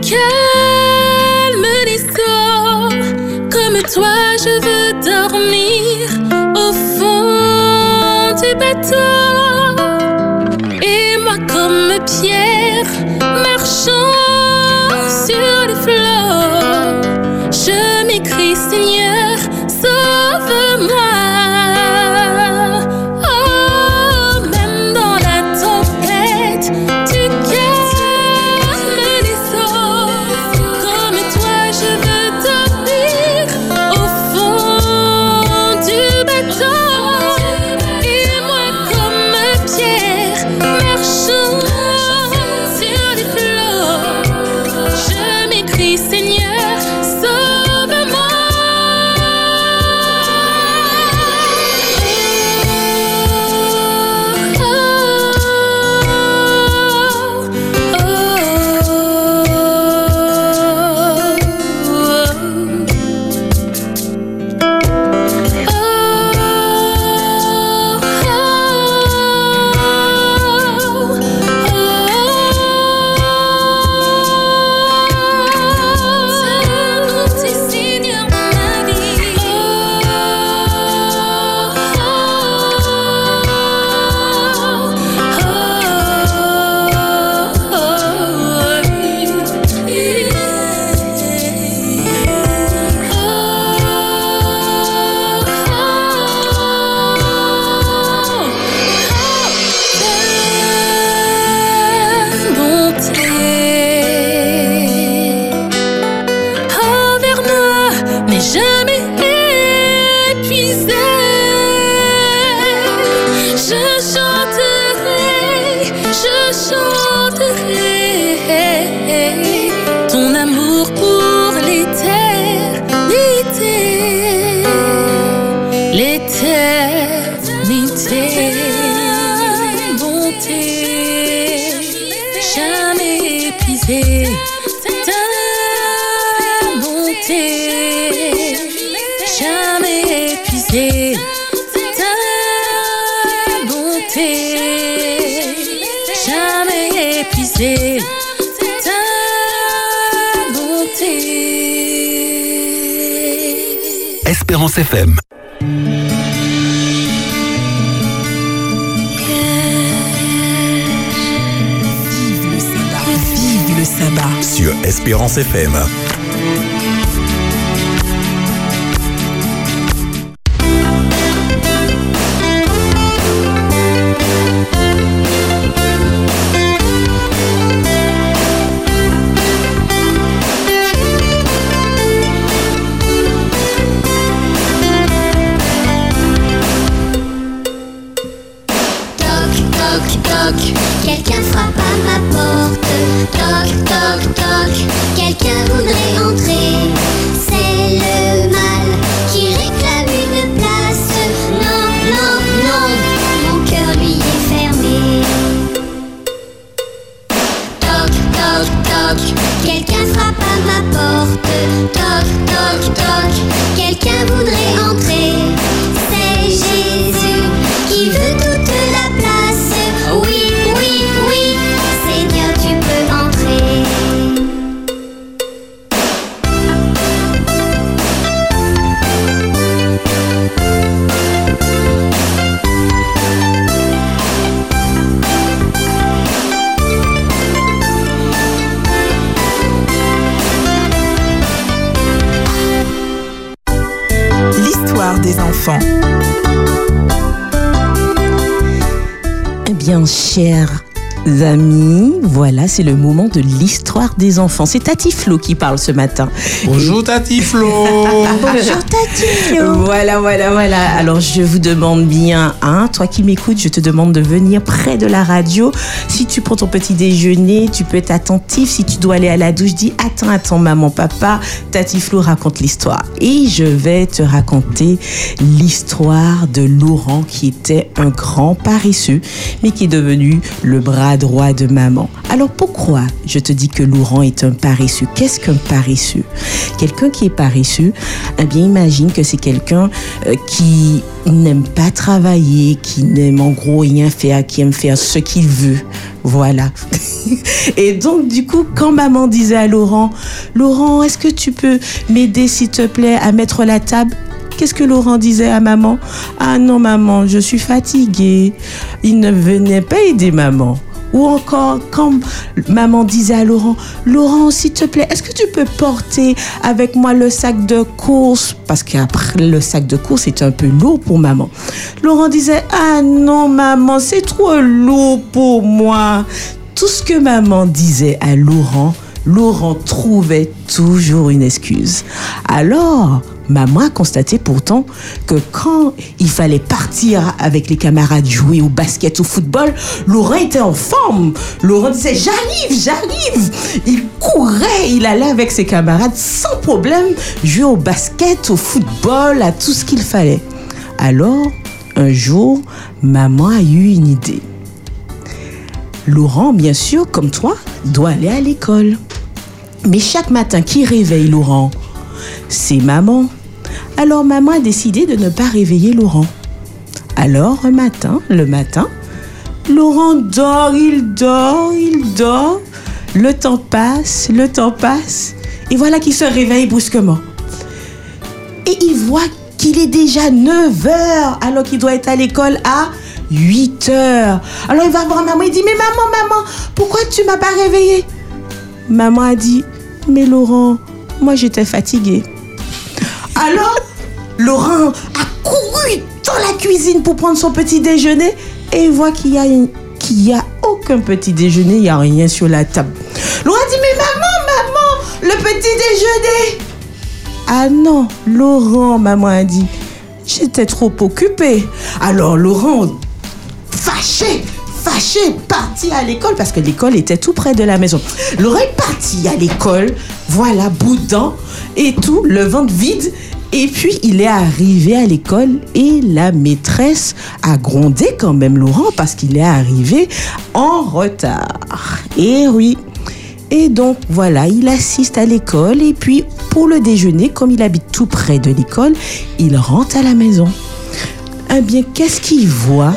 tu calmes les. Comme toi, je veux dormir FM. C'est le moment de l'histoire des enfants. C'est Tati Flo qui parle ce matin. Bonjour Tati Flo. Bonjour Tati Flo. Voilà, voilà, voilà. Alors, je vous demande bien, hein, toi qui m'écoutes, je te demande de venir près de la radio. Si tu prends ton petit déjeuner, tu peux être attentif. Si tu dois aller à la douche, dis attends, attends, maman, papa. Tati Flo raconte l'histoire. Et je vais te raconter l'histoire de Laurent qui était un grand paresseux, mais qui est devenu le bras bras droit de maman. Alors pourquoi je te dis que Laurent est un paresseux? Qu'est-ce qu'un paresseux? Quelqu'un qui est paresseux, eh bien imagine que c'est quelqu'un euh, qui n'aime pas travailler, qui n'aime en gros rien faire, qui aime faire ce qu'il veut. Voilà. Et donc, du coup, quand maman disait à Laurent, Laurent, est-ce que tu peux m'aider, s'il te plaît, à mettre la table? Qu'est-ce que Laurent disait à maman? Ah non, maman, je suis fatigué. Il ne venait pas aider maman. Ou encore, quand maman disait à Laurent, Laurent, s'il te plaît, est-ce que tu peux porter avec moi le sac de course? Parce qu'après, le sac de course est un peu lourd pour maman. Laurent disait, ah non, maman, c'est trop lourd pour moi. Tout ce que maman disait à Laurent, Laurent trouvait toujours une excuse. Alors, maman a constaté pourtant que quand il fallait partir avec les camarades jouer au basket, au football, Laurent était en forme. Laurent disait j'arrive, j'arrive. Il courait, il allait avec ses camarades sans problème jouer au basket, au football, à tout ce qu'il fallait. Alors, un jour, maman a eu une idée. Laurent, bien sûr, comme toi, doit aller à l'école. Mais chaque matin, qui réveille Laurent? C'est maman. Alors maman a décidé de ne pas réveiller Laurent. Alors un matin, le matin, Laurent dort, il dort, il dort. Le temps passe, le temps passe. Et voilà qu'il se réveille brusquement. Et il voit qu'il est déjà 9 heures alors qu'il doit être à l'école à 8 heures. Alors il va voir maman, il dit, mais maman, maman, pourquoi tu m'as pas réveillé Maman a dit, mais Laurent, moi j'étais fatiguée. Alors, Laurent a couru dans la cuisine pour prendre son petit déjeuner et il voit qu'il y a, y aucun petit déjeuner, il n'y a rien sur la table. Laurent dit, mais maman, maman, le petit déjeuner. Ah non, Laurent, maman a dit, j'étais trop occupée. Alors Laurent, fâché, fâché, parti à l'école parce que l'école était tout près de la maison. Est parti à l'école, voilà, boudin et tout, le ventre vide. Et puis il est arrivé à l'école et la maîtresse a grondé quand même Laurent parce qu'il est arrivé en retard. Et oui. Et donc voilà, il assiste à l'école et puis pour le déjeuner, comme il habite tout près de l'école, il rentre à la maison. Eh bien, qu'est-ce qu'il voit?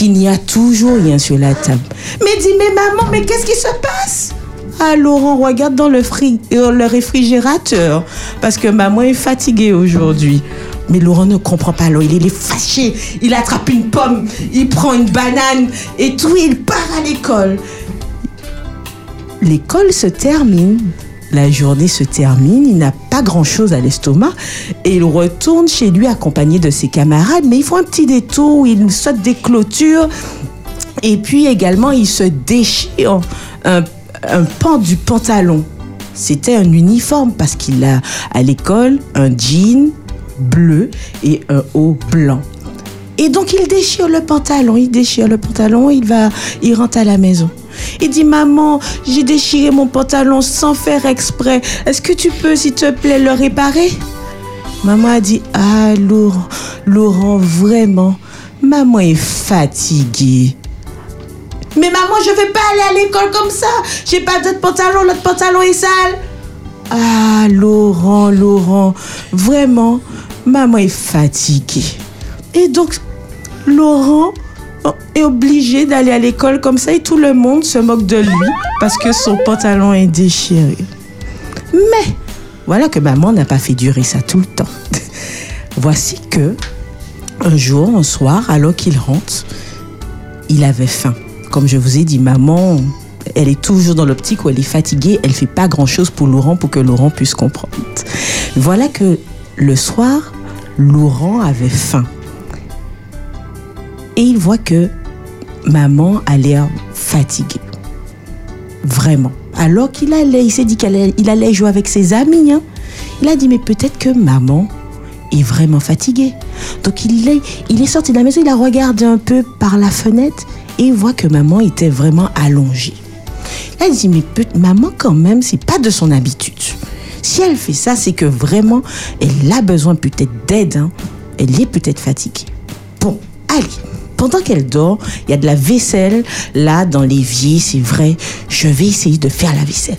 Qu'il n'y a toujours rien sur la table. Mais dis, mais maman, mais qu'est-ce qui se passe? Ah, Laurent, regarde dans le, fri- euh, le réfrigérateur, parce que maman est fatiguée aujourd'hui. Mais Laurent ne comprend pas, il est fâché, il attrape une pomme, il prend une banane et tout, il part à l'école. L'école se termine, la journée se termine, il n'a pas grand-chose à l'estomac et il retourne chez lui accompagné de ses camarades, mais il faut un petit détour, il saute des clôtures et puis également il se déchire un, un pan du pantalon. C'était un uniforme parce qu'il a à l'école un jean bleu et un haut blanc. Et donc il déchire le pantalon, il déchire le pantalon, il va, il rentre à la maison. Il dit maman, j'ai déchiré mon pantalon sans faire exprès. Est-ce que tu peux, s'il te plaît, le réparer? Maman a dit ah Laurent, Laurent, vraiment, maman est fatiguée. Mais maman, je vais pas aller à l'école comme ça. J'ai pas d'autre pantalon, l'autre pantalon est sale. Ah Laurent, Laurent, vraiment, maman est fatiguée. Et donc, Laurent est obligé d'aller à l'école comme ça et tout le monde se moque de lui parce que son pantalon est déchiré. Mais voilà que maman n'a pas fait durer ça tout le temps. Voici que un jour, un soir, alors qu'il rentre, il avait faim. Comme je vous ai dit, maman, elle est toujours dans l'optique où elle est fatiguée, elle fait pas grand-chose pour Laurent pour que Laurent puisse comprendre. Voilà que le soir, Laurent avait faim. Et il voit que maman a l'air fatiguée. Vraiment. Alors qu'il allait, il s'est dit qu'il allait, jouer avec ses amis. hein. Il a dit, mais peut-être que maman est vraiment fatiguée. Donc il est, sorti de la maison, il a regardé un peu par la fenêtre et il voit que maman était vraiment allongée. Il dit, mais peut- maman quand même, c'est pas de son habitude. Si elle fait ça, c'est que vraiment, elle a besoin peut-être d'aide. hein. Elle est peut-être fatiguée. Bon, allez, pendant qu'elle dort, il y a de la vaisselle là dans l'évier, c'est vrai. Je vais essayer de faire la vaisselle.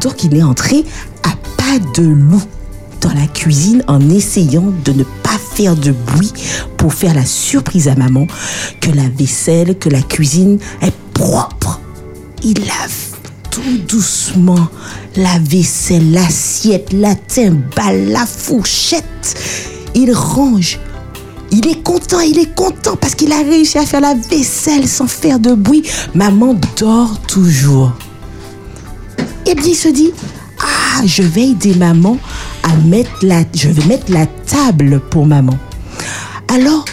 Donc il est entré à pas de loup dans la cuisine en essayant de ne pas faire de bruit pour faire la surprise à maman que la vaisselle, que la cuisine est propre. Il lave tout doucement la vaisselle, l'assiette, la timbale, la fourchette. Il range. Il est content, il est content parce qu'il a réussi à faire la vaisselle sans faire de bruit. Maman dort toujours. Et puis il se dit, ah, je vais aider maman à mettre la, je vais mettre la table pour maman. Alors,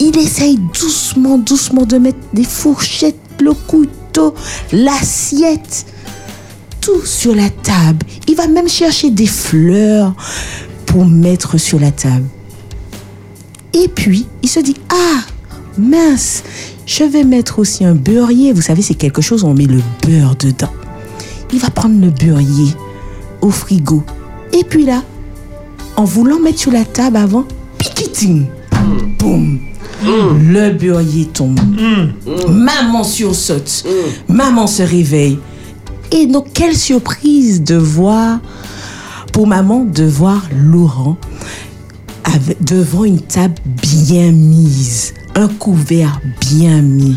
il essaye doucement, doucement de mettre des fourchettes, le couteau, l'assiette, tout sur la table. Il va même chercher des fleurs pour mettre sur la table. Et puis, il se dit, ah, mince, je vais mettre aussi un beurrier. Vous savez, c'est quelque chose on met le beurre dedans. Il va prendre le beurrier au frigo. Et puis là, en voulant mettre sur la table avant, piquiting, boum, le beurrier tombe. Maman sursaute. Maman se réveille. Et donc, quelle surprise de voir, pour maman, de voir Laurent devant une table bien mise, un couvert bien mis.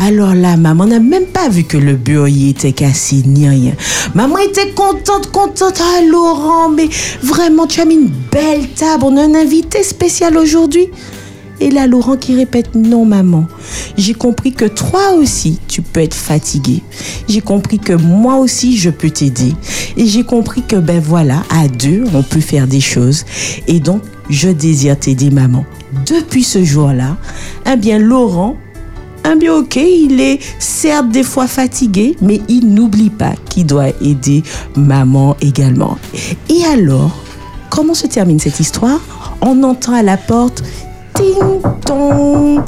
Alors là, maman n'a même pas vu que le beurrier était cassé ni rien. Maman était contente, contente. Ah, Laurent, mais vraiment, tu as mis une belle table. On a un invité spécial aujourd'hui. Et là, Laurent qui répète, non, maman, j'ai compris que toi aussi, tu peux être fatigué. J'ai compris que moi aussi, je peux t'aider. Et j'ai compris que, ben voilà, à deux, on peut faire des choses. Et donc, je désire t'aider, maman. Depuis ce jour-là, eh bien, Laurent, eh bien, ok, il est certes des fois fatigué, mais il n'oublie pas qu'il doit aider maman également. Et alors, comment se termine cette histoire? On entend à la porte Ting tong.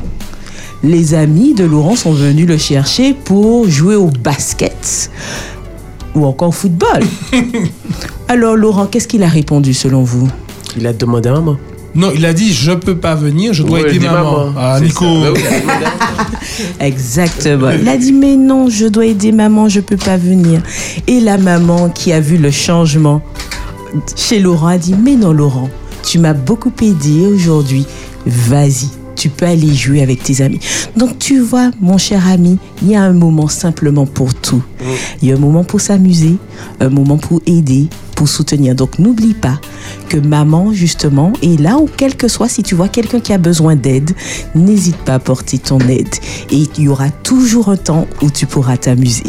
Les amis de Laurent sont venus le chercher pour jouer au basket ou encore au football. Alors Laurent, qu'est-ce qu'il a répondu selon vous? Il a demandé à maman. Non, il a dit je peux pas venir, je dois Ouais, aider maman. maman. Ah, Nico. ça. Bah Exactement. Il a dit mais non, je dois aider maman, je peux pas venir. Et la maman qui a vu le changement chez Laurent a dit mais non Laurent, tu m'as beaucoup aidé aujourd'hui. Vas-y, tu peux aller jouer avec tes amis. Donc tu vois, mon cher ami, il y a un moment simplement pour tout. Il y a un moment pour s'amuser, un moment pour aider, pour soutenir. Donc n'oublie pas que maman, justement, est là ou quel que soit, si tu vois quelqu'un qui a besoin d'aide, n'hésite pas à porter ton aide. Et il y aura toujours un temps où tu pourras t'amuser.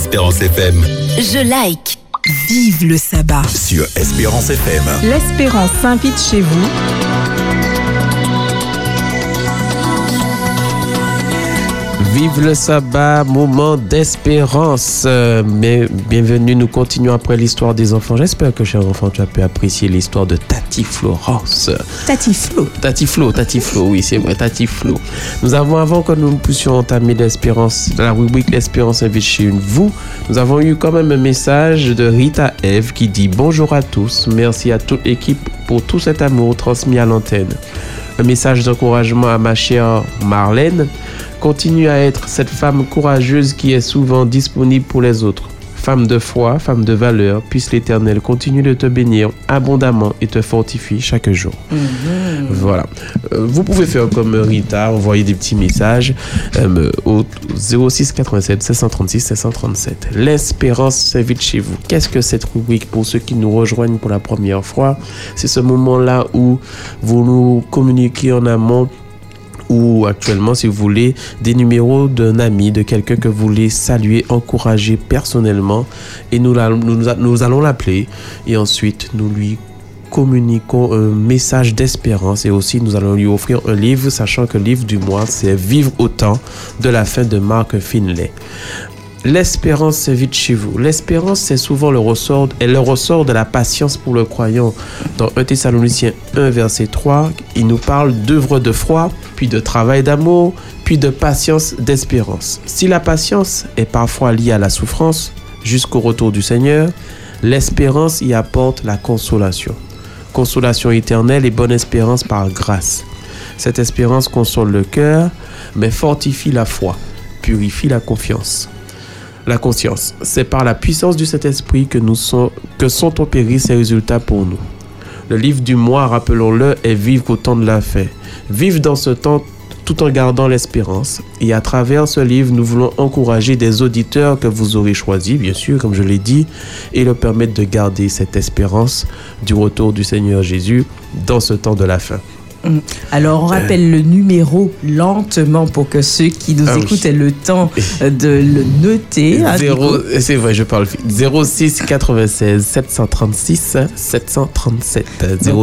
Espérance FM. Je like. Vive le sabbat. Sur Espérance FM. L'Espérance s'invite chez vous. Vive le sabbat, moment d'espérance. Euh, mais bienvenue, nous continuons après l'histoire des enfants. J'espère que, cher enfant, tu as pu apprécier l'histoire de Tati Florence. Tati Flo. Tati Flo, Tati Flo, oui, c'est vrai, Tati Flo. Nous avons, avant que nous puissions entamer l'espérance, la rubrique L'espérance invite chez vous, nous avons eu quand même un message de Rita Eve qui dit Bonjour à tous, merci à toute l'équipe pour tout cet amour transmis à l'antenne. Un message d'encouragement à ma chère Marlène. Continue à être cette femme courageuse qui est souvent disponible pour les autres. Femme de foi, femme de valeur, puisse l'Éternel continue de te bénir abondamment et te fortifier chaque jour. Voilà. Euh, vous pouvez faire comme Rita, envoyer des petits messages euh, au 06 87 736 737. L'espérance s'invite chez vous. Qu'est-ce que cette rubrique pour ceux qui nous rejoignent pour la première fois? C'est ce moment-là où vous nous communiquez en amont ou actuellement, si vous voulez, des numéros d'un ami, de quelqu'un que vous voulez saluer, encourager personnellement. Et nous, nous, allons l'appeler et ensuite nous lui communiquons un message d'espérance et aussi nous allons lui offrir un livre, sachant que le livre du mois, c'est Vivre au temps de la fin de Mark Finlay. L'espérance s'invite chez vous. L'espérance, c'est souvent le ressort, est le ressort de la patience pour le croyant. Dans 1 Thessaloniciens 1, verset 3, il nous parle d'œuvre de foi, puis de travail d'amour, puis de patience d'espérance. Si la patience est parfois liée à la souffrance, jusqu'au retour du Seigneur, l'espérance y apporte la consolation. Consolation éternelle et bonne espérance par grâce. Cette espérance console le cœur, mais fortifie la foi, purifie la confiance la conscience. C'est par la puissance du Saint-Esprit que, nous sont, que sont opérés ces résultats pour nous. Le livre du mois, rappelons-le, est Vivre au temps de la fin. Vivre dans ce temps tout en gardant l'espérance. Et à travers ce livre, nous voulons encourager des auditeurs que vous aurez choisis, bien sûr, comme je l'ai dit, et leur permettre de garder cette espérance du retour du Seigneur Jésus dans ce temps de la fin. Mm. Alors, on rappelle le numéro lentement pour que ceux qui nous Ah écoutent aient le temps euh, de le noter. hein, Nico. c'est vrai, je parle vite. 06 96 736 737.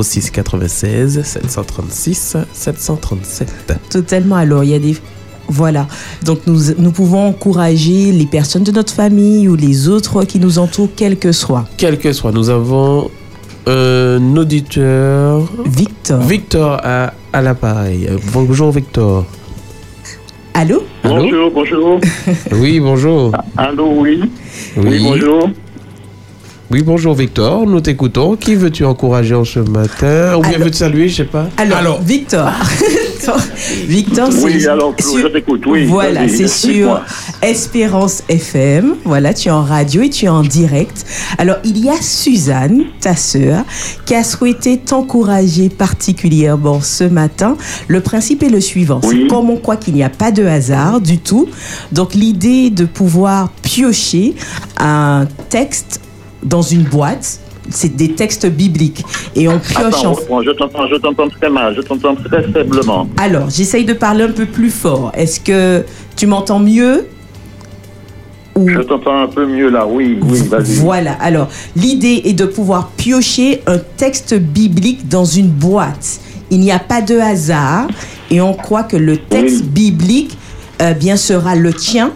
06 96 736 737. Totalement. Alors, il y a des. Voilà. Donc, nous, nous pouvons encourager les personnes de notre famille ou les autres qui nous entourent, quel que soit. Quel que soit, nous avons un auditeur. Victor. Victor à, à l'appareil. Euh, Bonjour Victor. Allô? Allô? Bonjour, bonjour. Oui, bonjour. Allô, oui. Oui, bonjour. Oui, bonjour Victor, nous t'écoutons. Qui veux-tu encourager en ce matin? Ou bien Alors- veux-tu saluer, je sais pas Alors, Victor. Victor, c'est Oui, alors, sur- je t'écoute, oui. Voilà, c'est sur. Espérance FM. Voilà, tu es en radio et tu es en direct. Alors, il y a Suzanne, ta sœur, qui a souhaité t'encourager particulièrement ce matin. Le principe est le suivant. C'est comme on croit qu'il n'y a pas de hasard du tout. Donc, l'idée de pouvoir piocher un texte dans une boîte, c'est des textes bibliques. Et on pioche Attends, en reprends, je t'entends, je t'entends très mal, je t'entends très faiblement. alors, j'essaye de parler un peu plus fort. Est-ce que tu m'entends mieux Je t'entends un peu mieux là, oui, oui, vas-y. Voilà. Alors, l'idée est de pouvoir piocher un texte biblique dans une boîte. Il n'y a pas de hasard et on croit que le texte biblique euh, bien sera le tien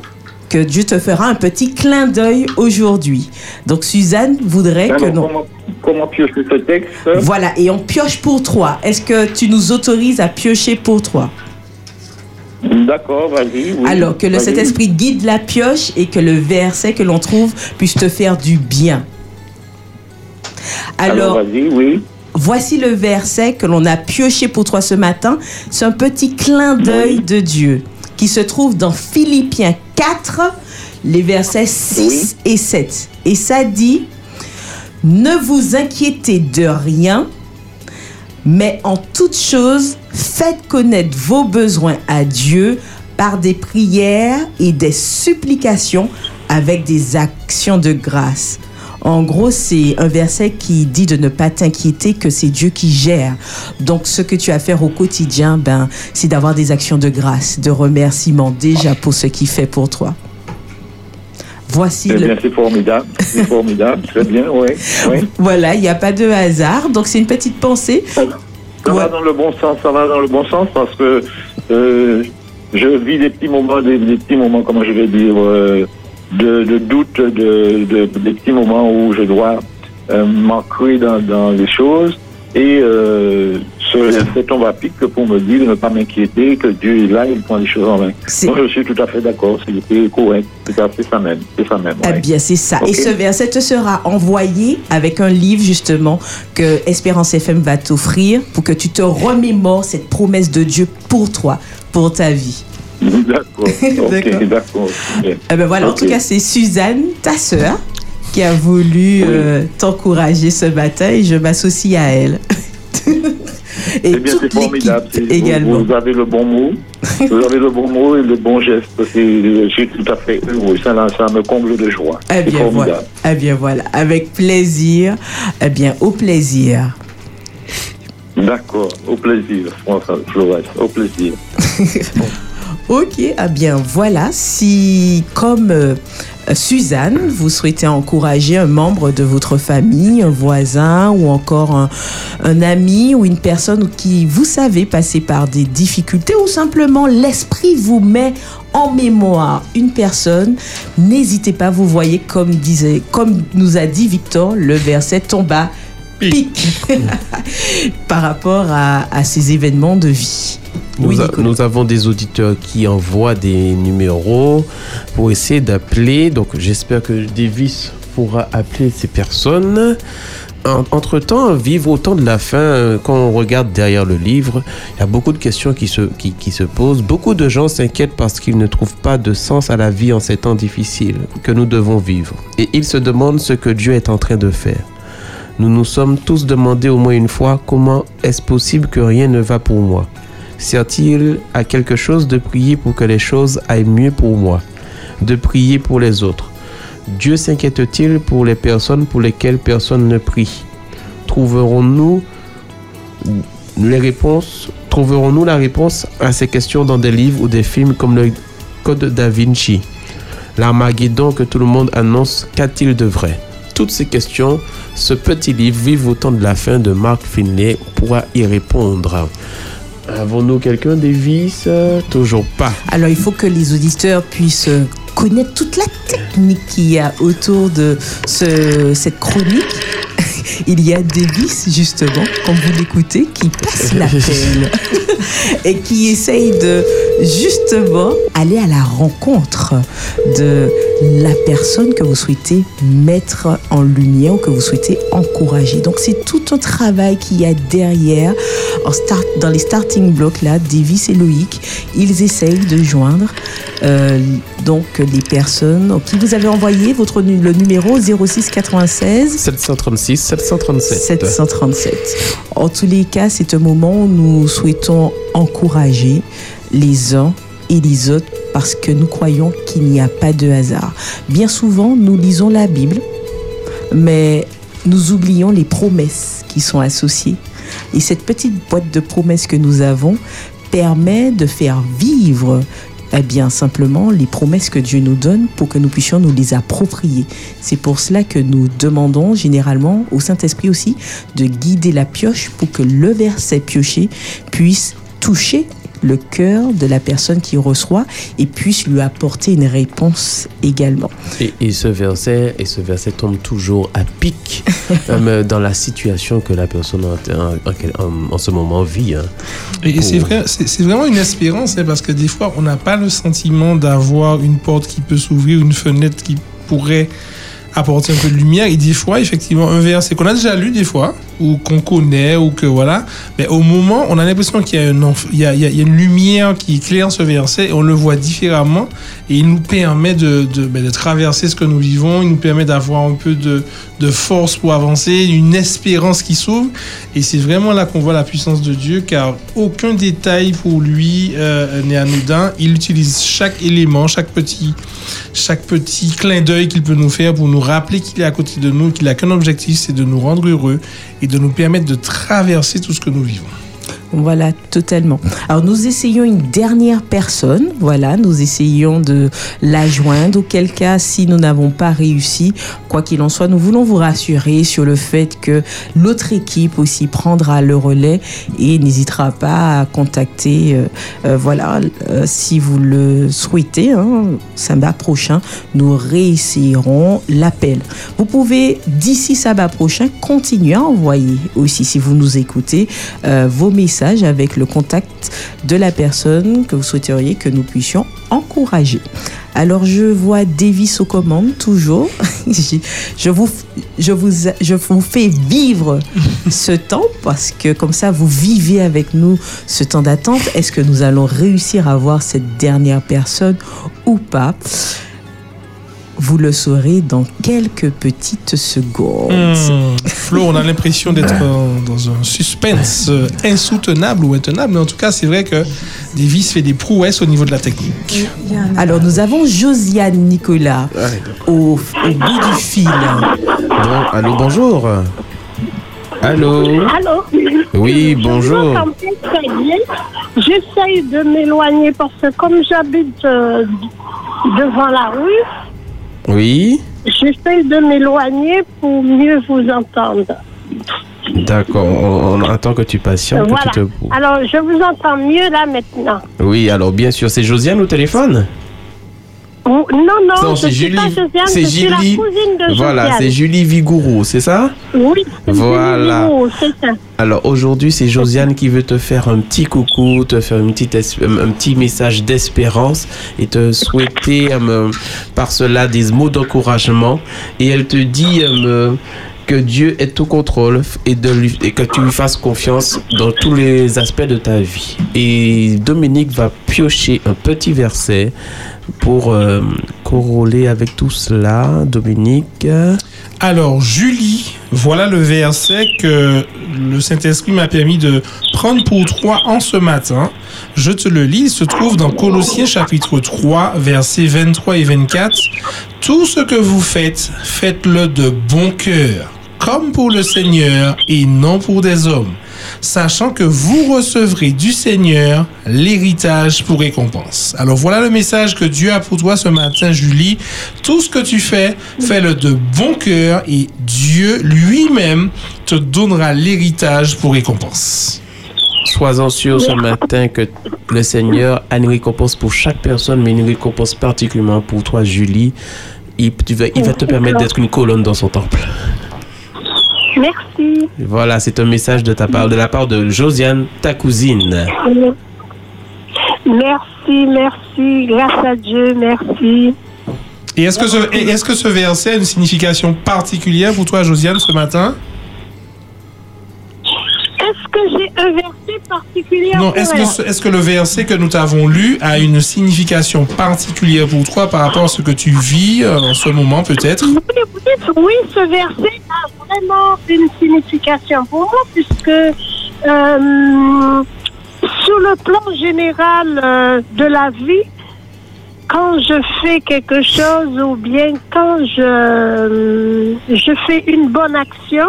que Dieu te fera un petit clin d'œil aujourd'hui. Donc Suzanne voudrait que non. comment, comment piocher ce texte? Voilà, et on pioche pour toi. Est-ce que tu nous autorises à piocher pour toi? D'accord, vas-y. oui, Alors que le. Saint-Esprit guide la pioche et que le verset que l'on trouve puisse te faire du bien. Alors, oui. voici le verset que l'on a pioché pour toi ce matin. C'est un petit clin d'œil de Dieu qui se trouve dans Philippiens 4, les versets 6 et 7. Et ça dit, ne vous inquiétez de rien, mais en toute chose, faites connaître vos besoins à Dieu par des prières et des supplications avec des actions de grâce. En gros, c'est un verset qui dit de ne pas t'inquiéter, que c'est Dieu qui gère. Donc, ce que tu as à faire au quotidien, ben, c'est d'avoir des actions de grâce, de remerciement déjà pour ce qu'il fait pour toi. Voici Eh le... bien, c'est formidable. C'est formidable. Très bien, oui. oui. Voilà, il n'y a pas de hasard. Donc c'est une petite pensée. Ça va dans le bon sens, ça va dans le bon sens parce que euh, je vis des petits moments, des, des petits moments, comment je vais dire, euh, de, de doute, de, de- des petits moments où je dois euh, m'ancrer dans, dans les choses et euh, ce- c'est tombe à pic pour me dire de ne pas m'inquiéter, que Dieu est là, il prend les choses en main. Donc je suis tout à fait d'accord, c'est correct, c'est ça, même, c'est ça même. Eh ouais. bien, c'est ça. Et ce verset te sera envoyé avec un livre, justement, que Espérance FM va t'offrir pour que tu te remémores cette promesse de Dieu pour toi, pour ta vie. D'accord, ok, d'accord. Eh ben voilà, en Ok. tout cas, c'est Suzanne, ta sœur, qui a voulu euh, t'encourager ce matin et je m'associe à elle. et Eh bien, c'est formidable. C'est- vous- également. Vous, avez le bon mot. Vous avez le bon mot et le bon geste. C'est- Je suis tout à fait heureux. Ça, ça me comble de joie. Eh bien, voilà. Eh bien, voilà. Avec plaisir. Eh bien, au plaisir. D'accord. Au plaisir, François. Au plaisir. Ok, eh bien voilà, si comme euh, Suzanne, vous souhaitez encourager un membre de votre famille, un voisin ou encore un, un ami ou une personne qui vous savez passer par des difficultés ou simplement l'esprit vous met en mémoire une personne, n'hésitez pas, vous voyez comme disait, comme nous a dit Victor, le verset tombe à pic par rapport à, à ces événements de vie. Nous, a- nous avons des auditeurs qui envoient des numéros pour essayer d'appeler. Donc j'espère que Davis pourra appeler ces personnes. En- Entre-temps, vivre au temps de la fin, quand on regarde derrière le livre, il y a beaucoup de questions qui se, qui, qui se posent. Beaucoup de gens s'inquiètent parce qu'ils ne trouvent pas de sens à la vie en ces temps difficiles que nous devons vivre. Et ils se demandent ce que Dieu est en train de faire. Nous nous sommes tous demandé au moins une fois comment est-ce possible que rien ne va pour moi. Sert-il à quelque chose de prier pour que les choses aillent mieux pour moi, de prier pour les autres? Dieu s'inquiète-t-il pour les personnes pour lesquelles personne ne prie? Trouverons-nous les réponses Trouverons-nous la réponse à ces questions dans des livres ou des films comme le Code da Vinci? L'Armageddon que tout le monde annonce, qu'a-t-il de vrai? Toutes ces questions, ce petit livre Vive au temps de la fin de Mark Finlay pourra y répondre. Avons-nous quelqu'un, Davis Euh, Toujours pas. Alors, il faut que les auditeurs puissent euh, connaître toute la technique qu'il y a autour de ce- cette chronique. Il y a Davis, justement, comme vous l'écoutez, qui passe l'appel et qui essaye de, justement, aller à la rencontre de la personne que vous souhaitez mettre en lumière ou que vous souhaitez encourager. Donc, c'est tout un travail qu'il y a derrière. En start, dans les starting blocks, là, Davis et Loïc, ils essayent de joindre euh, donc les personnes qui vous avez envoyé votre le numéro 06 96 736 737. 737. En tous les cas, c'est un moment où nous souhaitons encourager les uns et les autres parce que nous croyons qu'il n'y a pas de hasard. Bien souvent, nous lisons la Bible, mais nous oublions les promesses qui sont associées. Et cette petite boîte de promesses que nous avons permet de faire vivre eh bien simplement les promesses que Dieu nous donne pour que nous puissions nous les approprier. C'est pour cela que nous demandons généralement au Saint-Esprit aussi de guider la pioche pour que le verset pioché puisse toucher le cœur de la personne qui reçoit et puisse lui apporter une réponse également. Et, et ce verset, et ce verset tombe toujours à pic euh, dans la situation que la personne en, en- en- en ce moment vit. hein. Et Pour- c'est vrai, c'est c'est vraiment une espérance, hein, parce que des fois, on n'a pas le sentiment d'avoir une porte qui peut s'ouvrir, une fenêtre qui pourrait apporter un peu de lumière. Et des fois, effectivement, un verset qu'on a déjà lu des fois, ou qu'on connaît, ou que voilà, mais au moment, on a l'impression qu'il y a, une lumière qui éclaire ce verset, et on le voit différemment, et il nous permet ben, de traverser ce que nous vivons, il nous permet d'avoir un peu de, de force pour avancer, une espérance qui s'ouvre, et c'est vraiment là qu'on voit la puissance de Dieu, car aucun détail pour lui euh, n'est anodin. Il utilise chaque élément, chaque petit, chaque petit clin d'œil qu'il peut nous faire pour nous rappeler qu'il est à côté de nous, qu'il n'a qu'un objectif, c'est de nous rendre heureux et de nous permettre de traverser tout ce que nous vivons. Voilà, totalement. Alors nous essayons une dernière personne, voilà, nous essayons de la joindre, auquel cas si nous n'avons pas réussi, quoi qu'il en soit, nous voulons vous rassurer sur le fait que l'autre équipe aussi prendra le relais et n'hésitera pas à contacter, euh, euh, voilà, euh, si vous le souhaitez, hein, Samba prochain, nous réessayerons l'appel. Vous pouvez, d'ici Samba prochain, continuer à envoyer aussi, si vous nous écoutez, vos messages avec le contact de la personne que vous souhaiteriez que nous puissions encourager. Alors je vois Davis aux commandes toujours. je, je vous, je, vous, je vous fais vivre ce temps parce que comme ça vous vivez avec nous ce temps d'attente. Est-ce que nous allons réussir à voir cette dernière personne ou pas? Vous le saurez dans quelques petites secondes. Hmm, Flo, on a l'impression d'être dans un suspense insoutenable ou intenable, mais en tout cas, c'est vrai que Davis fait des prouesses au niveau de la technique. Alors nous avons Josiane Nicolas au, au bout du fil. Bon, allô, bonjour. Allô Allô Oui, Je bonjour. vous entends pas très bien. J'essaye de m'éloigner parce que comme j'habite euh, devant la rue, Oui j'essaye de m'éloigner pour mieux vous entendre. D'accord, on, on attend que tu patientes. que voilà. tu te- Alors, je vous entends mieux là maintenant. Oui, alors bien sûr, c'est Josiane au téléphone? Oh, Non, non, c'est Julie. C'est la Julie. cousine de Voilà, c'est Julie Vigourou, c'est ça Oui, Voilà. C'est ça. Alors aujourd'hui, c'est Josiane qui veut te faire un petit coucou, te faire une petite un petit message d'espérance et te souhaiter euh, par cela des mots d'encouragement. Et elle te dit euh, que Dieu est au contrôle et, de lui, et que tu lui fasses confiance dans tous les aspects de ta vie. Et Dominique va piocher un petit verset pour euh, corroler avec tout cela. Dominique. Alors, Julie, voilà le verset que le Saint-Esprit m'a permis de prendre pour toi en ce matin. Je te le lis, il se trouve dans Colossiens chapitre 3, versets 23 et 24. Tout ce que vous faites, faites-le de bon cœur, comme pour le Seigneur et non pour des hommes, sachant que vous recevrez du Seigneur l'héritage pour récompense. Alors voilà le message que Dieu a pour toi ce matin, Julie. Tout ce que tu fais, fais-le de bon cœur et Dieu lui-même te donnera l'héritage pour récompense. Sois-en sûr ce matin que le Seigneur a une récompense pour chaque personne, mais une récompense particulièrement pour toi, Julie. Il, va te permettre d'être une colonne dans son temple. Merci. Voilà, c'est un message de ta part, de la part de Josiane, ta cousine. Merci, merci. Grâce à Dieu, merci. Et est-ce que, ce, et est-ce que ce verset a une signification particulière pour toi, Josiane, ce matin? J'ai un verset particulier Non, est-ce que, ce- est-ce que le verset que nous t'avons lu a une signification particulière pour toi par rapport à ce que tu vis euh, en ce moment, peut-être? Oui, ce verset a vraiment une signification pour moi, puisque euh, sur le plan général euh, de la vie, quand je fais quelque chose ou bien quand je, je fais une bonne action,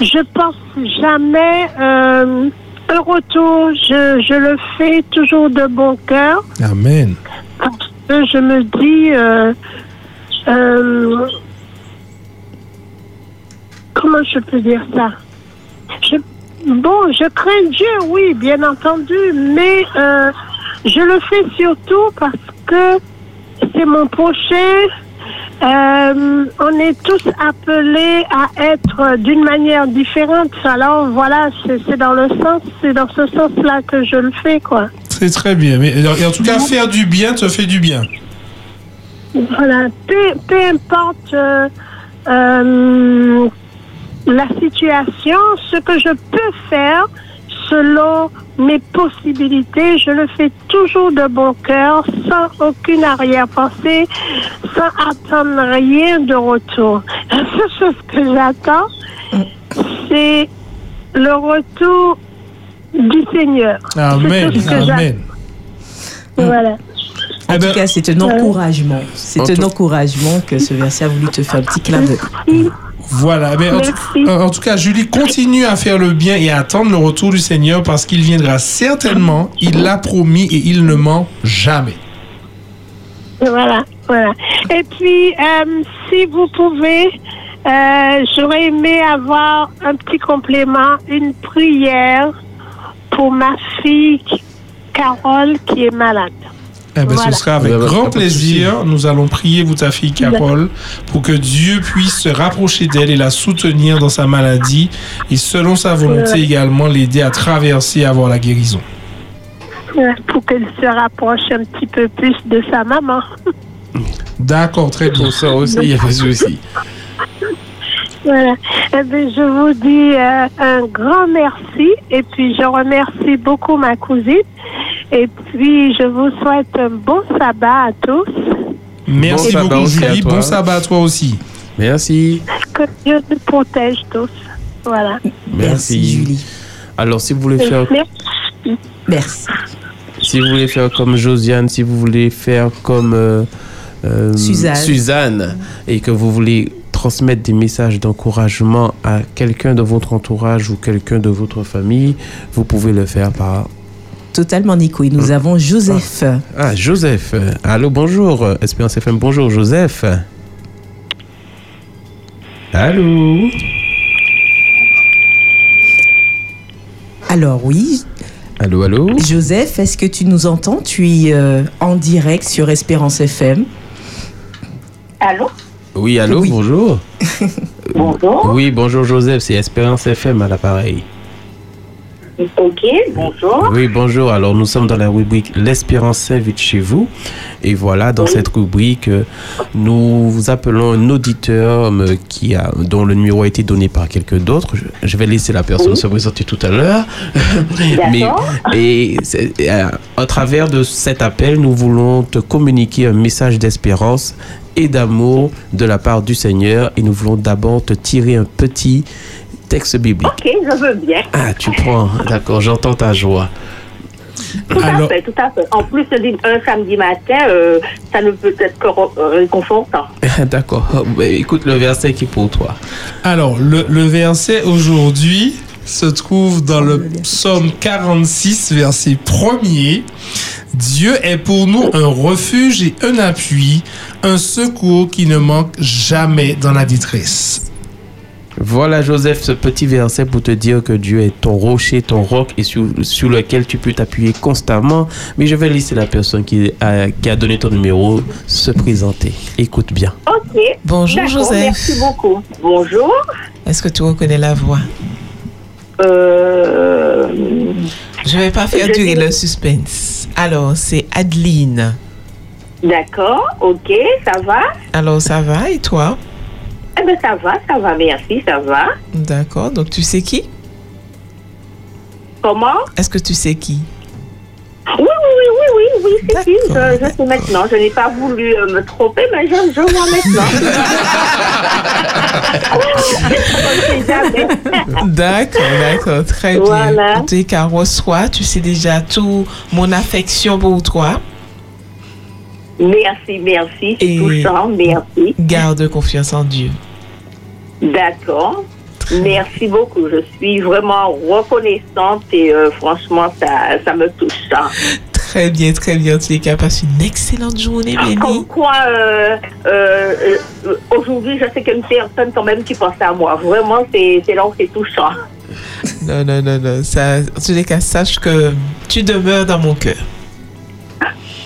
je pense jamais euh, un retour. Je, je le fais toujours de bon cœur. Amen. Parce que je me dis, euh, euh, comment je peux dire ça? Je- Bon, je crains Dieu, oui, bien entendu, mais euh, je le fais surtout parce que c'est mon prochain. Euh, on est tous appelés à être d'une manière différente. Alors voilà, c'est dans le sens, c'est dans ce sens-là que je le fais, quoi. C'est très bien. Mais en tout cas, faire du bien te fait du bien. Voilà, peu, peu importe euh, euh, la situation, ce que je peux faire selon mes possibilités, je le fais toujours de bon cœur, sans aucune arrière-pensée, sans attendre rien de retour. La seule chose que j'attends, c'est le retour du Seigneur. Amen. Voilà. En tout cas, c'est un encouragement. C'est un encouragement que ce verset a voulu te faire un petit clin d'œil. Voilà, mais en, tout, en tout cas, Julie continue à faire le bien et à attendre le retour du Seigneur parce qu'il viendra certainement. Il l'a promis et il ne ment jamais. Voilà, voilà. Et puis, euh, si vous pouvez, euh, j'aurais aimé avoir un petit complément, une prière pour ma fille Carole qui est malade. Eh ben, Voilà. Ce sera avec grand plaisir. Nous allons prier pour ta fille Carole pour que Dieu puisse se rapprocher d'elle et la soutenir dans sa maladie et selon sa volonté Ouais. également l'aider à traverser et avoir la guérison. Ouais, Pour qu'elle se rapproche un petit peu plus de sa maman. D'accord, très bien. Ça aussi, il y a pas de souci. Voilà. Eh bien, je vous dis euh, un grand merci et puis je remercie beaucoup ma cousine et puis je vous souhaite un bon sabbat à tous. Merci Bon sabbat beaucoup, Julie. Bon sabbat à toi aussi. Merci. Que Dieu nous protège tous. Voilà. Merci. Julie. Alors, si vous voulez faire, Merci. Merci. si vous voulez faire comme Josiane, si vous voulez faire comme euh, euh, Suzanne. Suzanne, et que vous voulez transmettre des messages d'encouragement à quelqu'un de votre entourage ou quelqu'un de votre famille, vous pouvez le faire par Totalement, Nico. Et nous avons Joseph. Ah, Joseph. Allô, bonjour. euh, Espérance FM, bonjour, Joseph. Allô Alors oui, Allô, allô Joseph, est-ce que tu nous entends? Tu es euh, en direct sur Espérance FM. Allô? Oui, allô, bonjour. Bonjour. Oui, bonjour, Joseph. C'est Espérance FM à l'appareil. Ok, bonjour. Oui, bonjour. Alors, nous sommes dans la rubrique L'Espérance s'invite chez vous. Et voilà, dans cette rubrique, nous vous appelons un auditeur euh, qui a, dont le numéro a été donné par quelqu'un d'autre. Je, vais laisser la personne se présenter tout à l'heure. Mais, et c'est- euh, à travers de cet appel, nous voulons te communiquer un message d'espérance et d'amour de la part du Seigneur. Et nous voulons d'abord te tirer un petit texte biblique. Ok, je veux bien. Ah, tu prends. D'accord, j'entends ta joie. Tout à fait, tout à fait. En plus, un samedi matin, euh, ça ne peut être que euh, réconfortant. D'accord. Oh, Écoute le verset qui est pour toi. Alors, le, le verset aujourd'hui se trouve dans le psaume 46, verset 1er. Dieu est pour nous un refuge et un appui, un secours qui ne manque jamais dans la détresse. Voilà, Joseph, ce petit verset pour te dire que Dieu est ton rocher, ton roc et sur, sur lequel tu peux t'appuyer constamment. Mais je vais laisser la personne qui a, qui a donné ton numéro se présenter. Écoute bien. Ok. Bonjour, Joseph. Merci beaucoup. Bonjour. Est-ce que tu reconnais la voix? Euh, Je vais pas faire Je durer dis- le suspense. Alors, c'est Adeline. D'accord, ok, ça va? Alors, ça va et toi? Eh bien, ça va, ça va, merci, ça va. D'accord, donc tu sais qui? Comment? Est-ce que tu sais qui? Oui, oui, oui, oui, oui, oui, c'est qui, je, je sais maintenant. Je n'ai pas voulu euh, me tromper, mais je, je vois maintenant. D'accord, d'accord, très Voilà. bien. Cas, reçois, tu sais déjà tout mon affection pour toi. Merci, merci, c'est touchant, merci. Garde confiance en Dieu. D'accord. Merci beaucoup. Je suis vraiment reconnaissante et euh, franchement, ça, ça me touche. ça. Très bien, très bien. Les cas, passe une excellente journée, Béni. Comme quoi, euh, euh, aujourd'hui, je sais qu'il y a une personne quand même qui pense à moi. Vraiment, c'est où c'est touchant. Non, non, non, non. Ça, en tous les cas, sache que tu demeures dans mon cœur.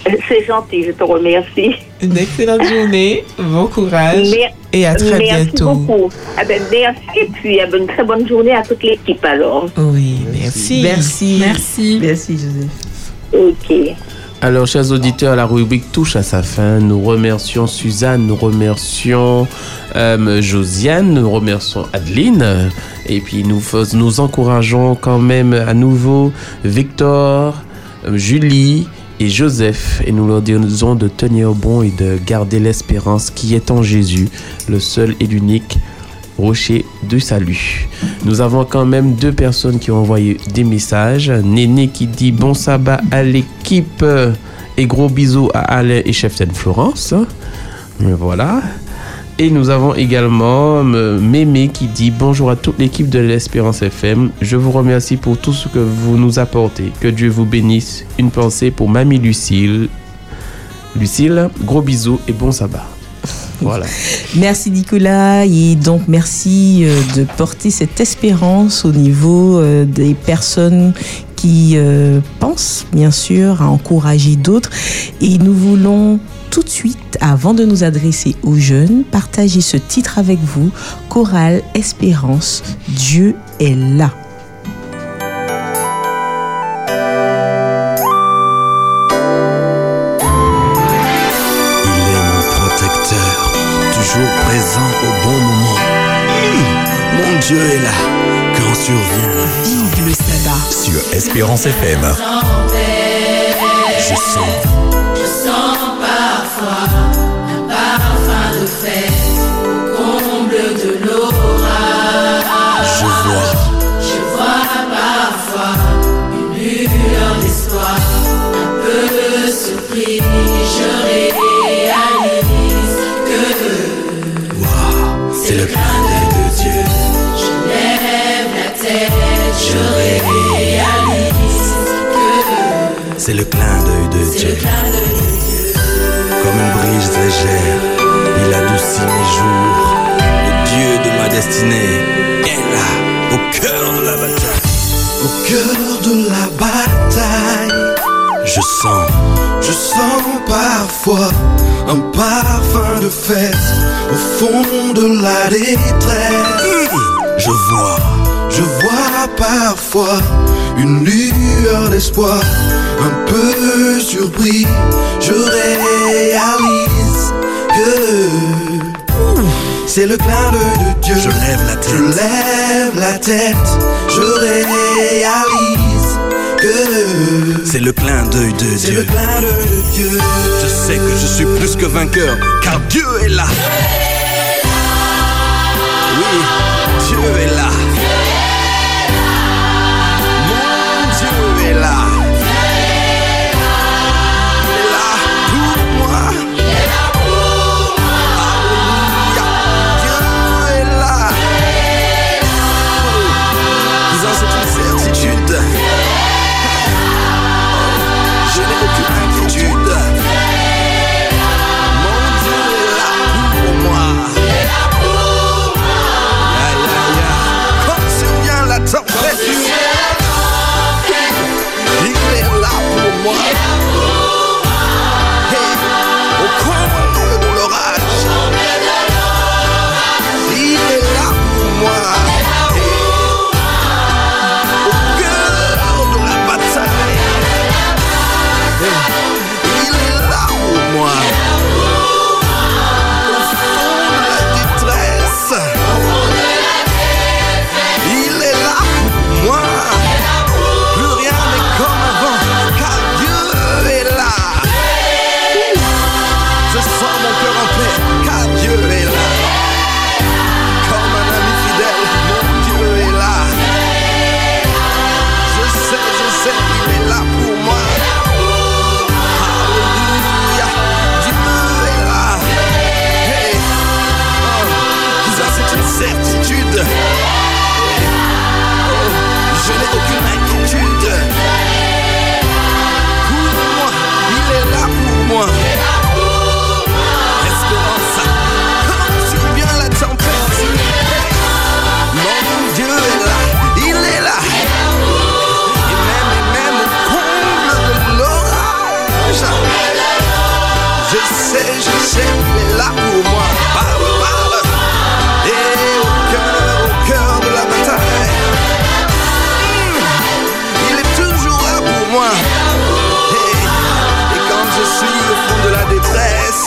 C'est gentil, je te remercie. Une excellente journée, bon courage Mer- et à très merci bientôt. beaucoup. Eh ben, merci et puis eh ben, une très bonne journée à toute l'équipe alors. Oui, merci. Merci. Merci. Merci, Joseph. Ok. Alors, chers auditeurs, la rubrique touche à sa fin. Nous remercions Suzanne, nous remercions euh, Josiane, nous remercions Adeline. Et puis, nous, nous encourageons quand même à nouveau Victor, euh, Julie et Joseph. Et nous leur disons de tenir bon et de garder l'espérance qui est en Jésus, le seul et l'unique rocher du salut. Nous avons quand même deux personnes qui ont envoyé des messages. Néné qui dit bon sabbat à l'équipe et gros bisous à Alain et Cheftaine Florence. Voilà. Et nous avons également euh, Mémé qui dit bonjour à toute l'équipe de l'Espérance FM. Je vous remercie pour tout ce que vous nous apportez. Que Dieu vous bénisse. Une pensée pour Mamie Lucille. Lucille, gros bisous et bon sabbat. Voilà. Merci Nicolas et donc merci euh, de porter cette espérance au niveau euh, des personnes qui euh, pensent bien sûr à encourager d'autres et nous voulons tout de suite, avant de nous adresser aux jeunes, partager ce titre avec vous, Chorale Espérance, Dieu est là. Il est mon protecteur, toujours présent au bon moment. Mon Dieu est là quand survient. Espérance FM. Je sens. Je sens parfois un parfum de fête au comble de l'orage. Je vois. Je vois parfois une lueur d'espoir, un peu surpris. Je réalise que C'est le d'œil de Dieu. je lève la tête. Je réalise C'est le clin d'œil de c'est Dieu. le clin d'œil de Dieu. Comme une brise légère, il adoucit mes jours. Le Dieu de ma destinée est là, au cœur de la bataille. Au cœur de la bataille, je sens, je sens parfois un parfum de fête au fond de la détresse. Je vois, je vois parfois une lueur d'espoir, un peu surpris, je réalise que c'est le clin d'œil de Dieu. Je lève la tête, je lève la tête, je réalise que c'est le clin d'œil de Dieu. le clin d'œil de Dieu. Je sais que je suis plus que vainqueur, car Dieu est là. Oui, Dieu est là.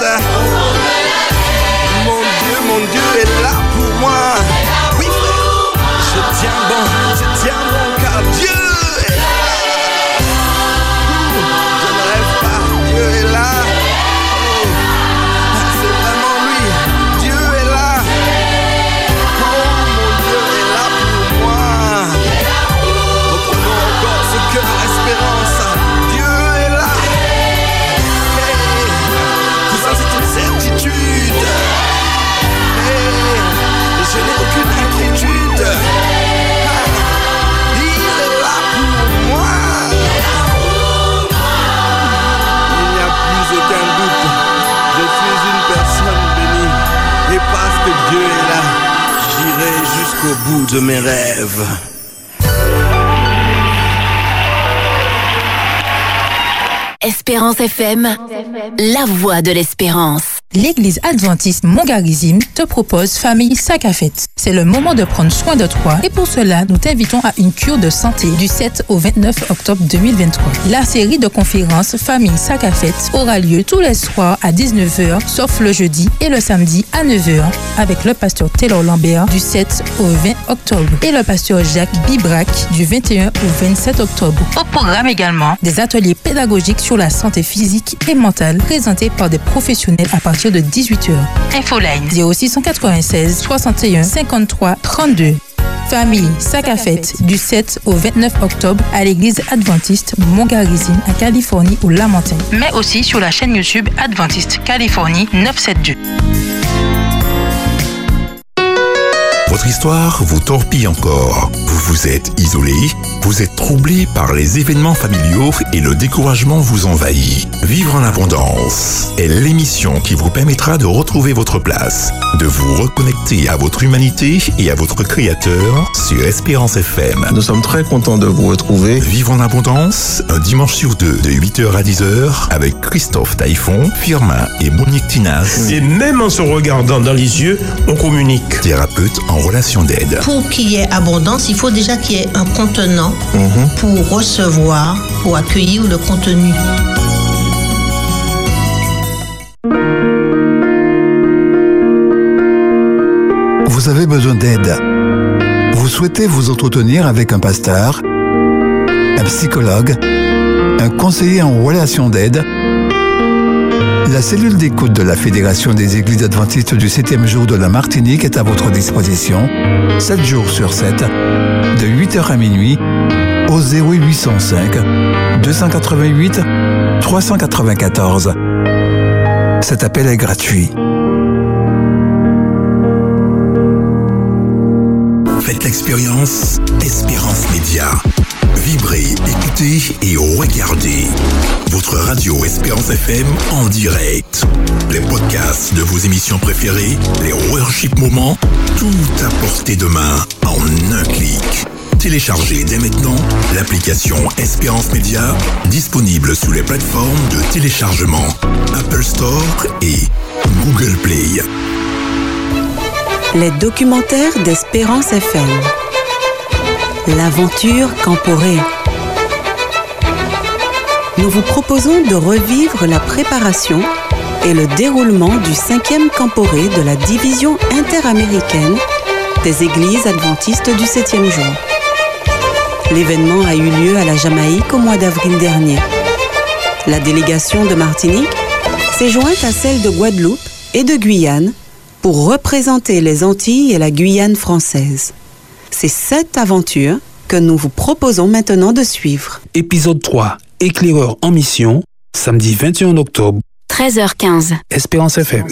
Mon Dieu, mon Dieu bout de mes rêves. Espérance FM, la voix de l'espérance. L'église adventiste Mongarizim te propose Famille Sac à Fête. C'est le moment de prendre soin de toi et pour cela, nous t'invitons à une cure de santé du 7 au 29 octobre 2023. La série de conférences Famille Sac à Fête aura lieu tous les soirs à 19h, sauf le jeudi et le samedi à 9h avec le pasteur Taylor Lambert du 7 au 20 octobre et le pasteur Jacques Bibrac du 21 au 27 octobre. Au programme également des ateliers pédagogiques sur la santé physique et mentale présentés par des professionnels à partir de 18h. Infoline 0696 61 53 32. Famille Sac à Fête du 7 au 29 octobre à l'église adventiste Mongarizine à Californie au Lamentin, mais aussi sur la chaîne YouTube Adventiste Californie 972. Votre histoire vous torpille encore. Vous vous êtes isolé, vous êtes troublé par les événements familiaux et le découragement vous envahit. Vivre en abondance est l'émission qui vous permettra de retrouver votre place, de vous reconnecter à votre humanité et à votre créateur sur Espérance FM. Nous sommes très contents de vous retrouver. Vivre en abondance, un dimanche sur deux, de 8h à 10h, avec Christophe Taïfon, Firmin et Monique Tinas. Et même en se regardant dans les yeux, on communique. Thérapeute en relation d'aide. Pour qu'il y ait abondance, il faut déjà qu'il y ait un contenant Pour recevoir, pour accueillir le contenu. Vous avez besoin d'aide. Vous souhaitez vous entretenir avec un pasteur, un psychologue, un conseiller en relation d'aide? La cellule d'écoute de la Fédération des Églises adventistes du 7e jour de la Martinique est à votre disposition, 7 jours sur 7, de 8h à minuit, au 0805 288 394. Cet appel est gratuit. Faites l'expérience Espérance Média. Vibrez, écoutez et regardez. Votre radio Espérance FM en direct. Les podcasts de vos émissions préférées, les worship moments, tout à portée de main en un clic. Téléchargez dès maintenant l'application Espérance Média, disponible sous les plateformes de téléchargement Apple Store et Google Play. Les documentaires d'Espérance FM. L'aventure Camporée. Nous vous proposons de revivre la préparation et le déroulement du cinquième Camporé de la division interaméricaine des églises adventistes du septième jour. L'événement a eu lieu à la Jamaïque au mois d'avril dernier. La délégation de Martinique s'est jointe à celle de Guadeloupe et de Guyane pour représenter les Antilles et la Guyane française. C'est cette aventure que nous vous proposons maintenant de suivre. Épisode 3. Éclaireur en mission, samedi 21 octobre, 13h15. Espérance FM.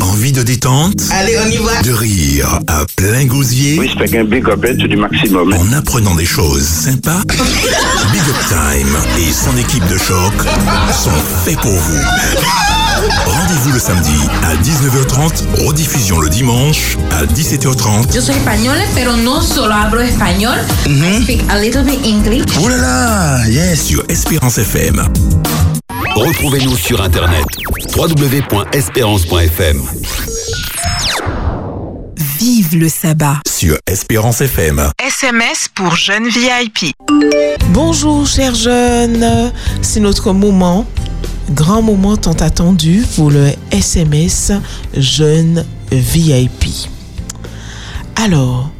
Envie de détente? Allez, on y va. De rire à plein gosier? Oui, c'est un big up du maximum. En apprenant des choses sympas, Big Up Time et son équipe de choc sont faits pour vous. Rendez-vous le samedi à 19h30, rediffusion le dimanche à 17h30. Yo soy española, pero no solo hablo español. I speak a little bit English. Oh là là, yes, sur Espérance FM. Retrouvez-nous sur Internet www.espérance.fm. Vive le sabbat. Sur Espérance FM. SMS pour jeunes VIP. Bonjour chers jeunes, c'est notre moment, grand moment tant attendu pour le SMS Jeunes VIP. Alors,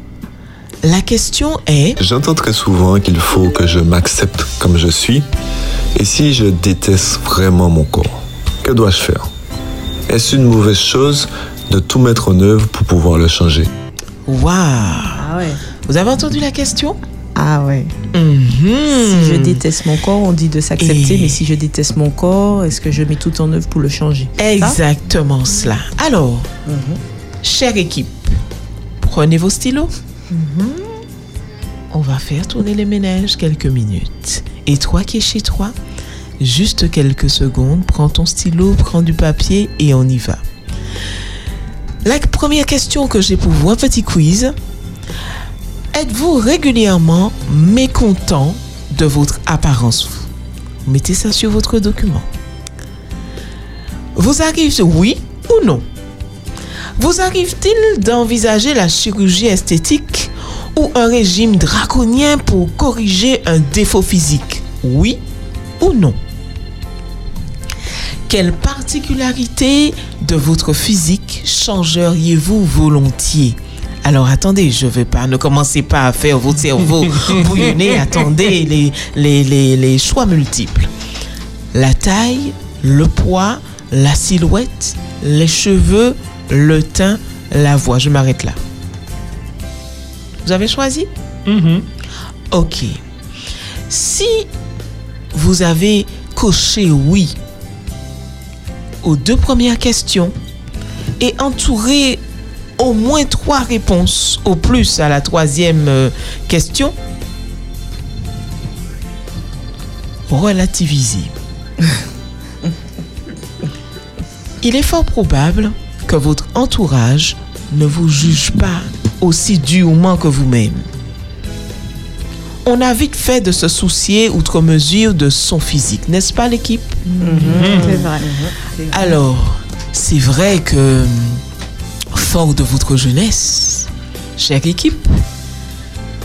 la question est... J'entends très souvent qu'il faut que je m'accepte comme je suis. Et si je déteste vraiment mon corps, que dois-je faire? Est-ce une mauvaise chose de tout mettre en œuvre pour pouvoir le changer? Waouh Vous avez entendu la question? Ah ouais. Mhm. Si je déteste mon corps, on dit de s'accepter, Et- mais si je déteste mon corps, est-ce que je mets tout en œuvre pour le changer? Exactement cela. Alors, chère équipe, prenez vos stylos. On va faire tourner les ménages quelques minutes. Et toi qui es chez toi, juste quelques secondes, prends ton stylo, prends du papier et on y va. La première question que j'ai pour vous, un petit quiz. Êtes-vous régulièrement mécontent de votre apparence Mettez ça sur votre document. Vous arrive, oui ou non? Vous arrive-t-il d'envisager la chirurgie esthétique ou un régime draconien pour corriger un défaut physique? Oui ou non? Quelle particularité de votre physique changeriez-vous volontiers? Alors attendez, je veux pas, ne commencez pas à faire votre cerveau bouillonner, attendez les, les, les, les choix multiples. La taille, le poids, la silhouette, les cheveux, le teint, la voix. Je m'arrête là. Vous avez choisi? Ok. Si vous avez coché oui aux deux premières questions et entouré au moins trois réponses au plus à la troisième euh, question, relativisez. Il est fort probable que votre entourage ne vous juge pas aussi durement que vous-même. On a vite fait de se soucier outre mesure de son physique, n'est-ce pas l'équipe? C'est vrai. Alors, c'est vrai que, fort de votre jeunesse, chère équipe,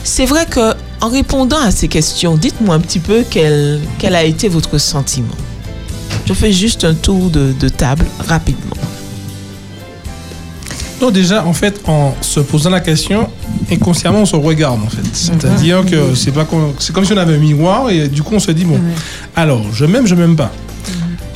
c'est vrai que en répondant à ces questions, dites-moi un petit peu quel, quel a été votre sentiment. Je fais juste un tour de, de table rapidement. Non, déjà, en fait, en se posant la question, inconsciemment, on se regarde, en fait. C'est-à-dire que c'est pas comme, c'est comme si on avait un miroir et du coup, on se dit, bon, alors, je m'aime, je m'aime pas.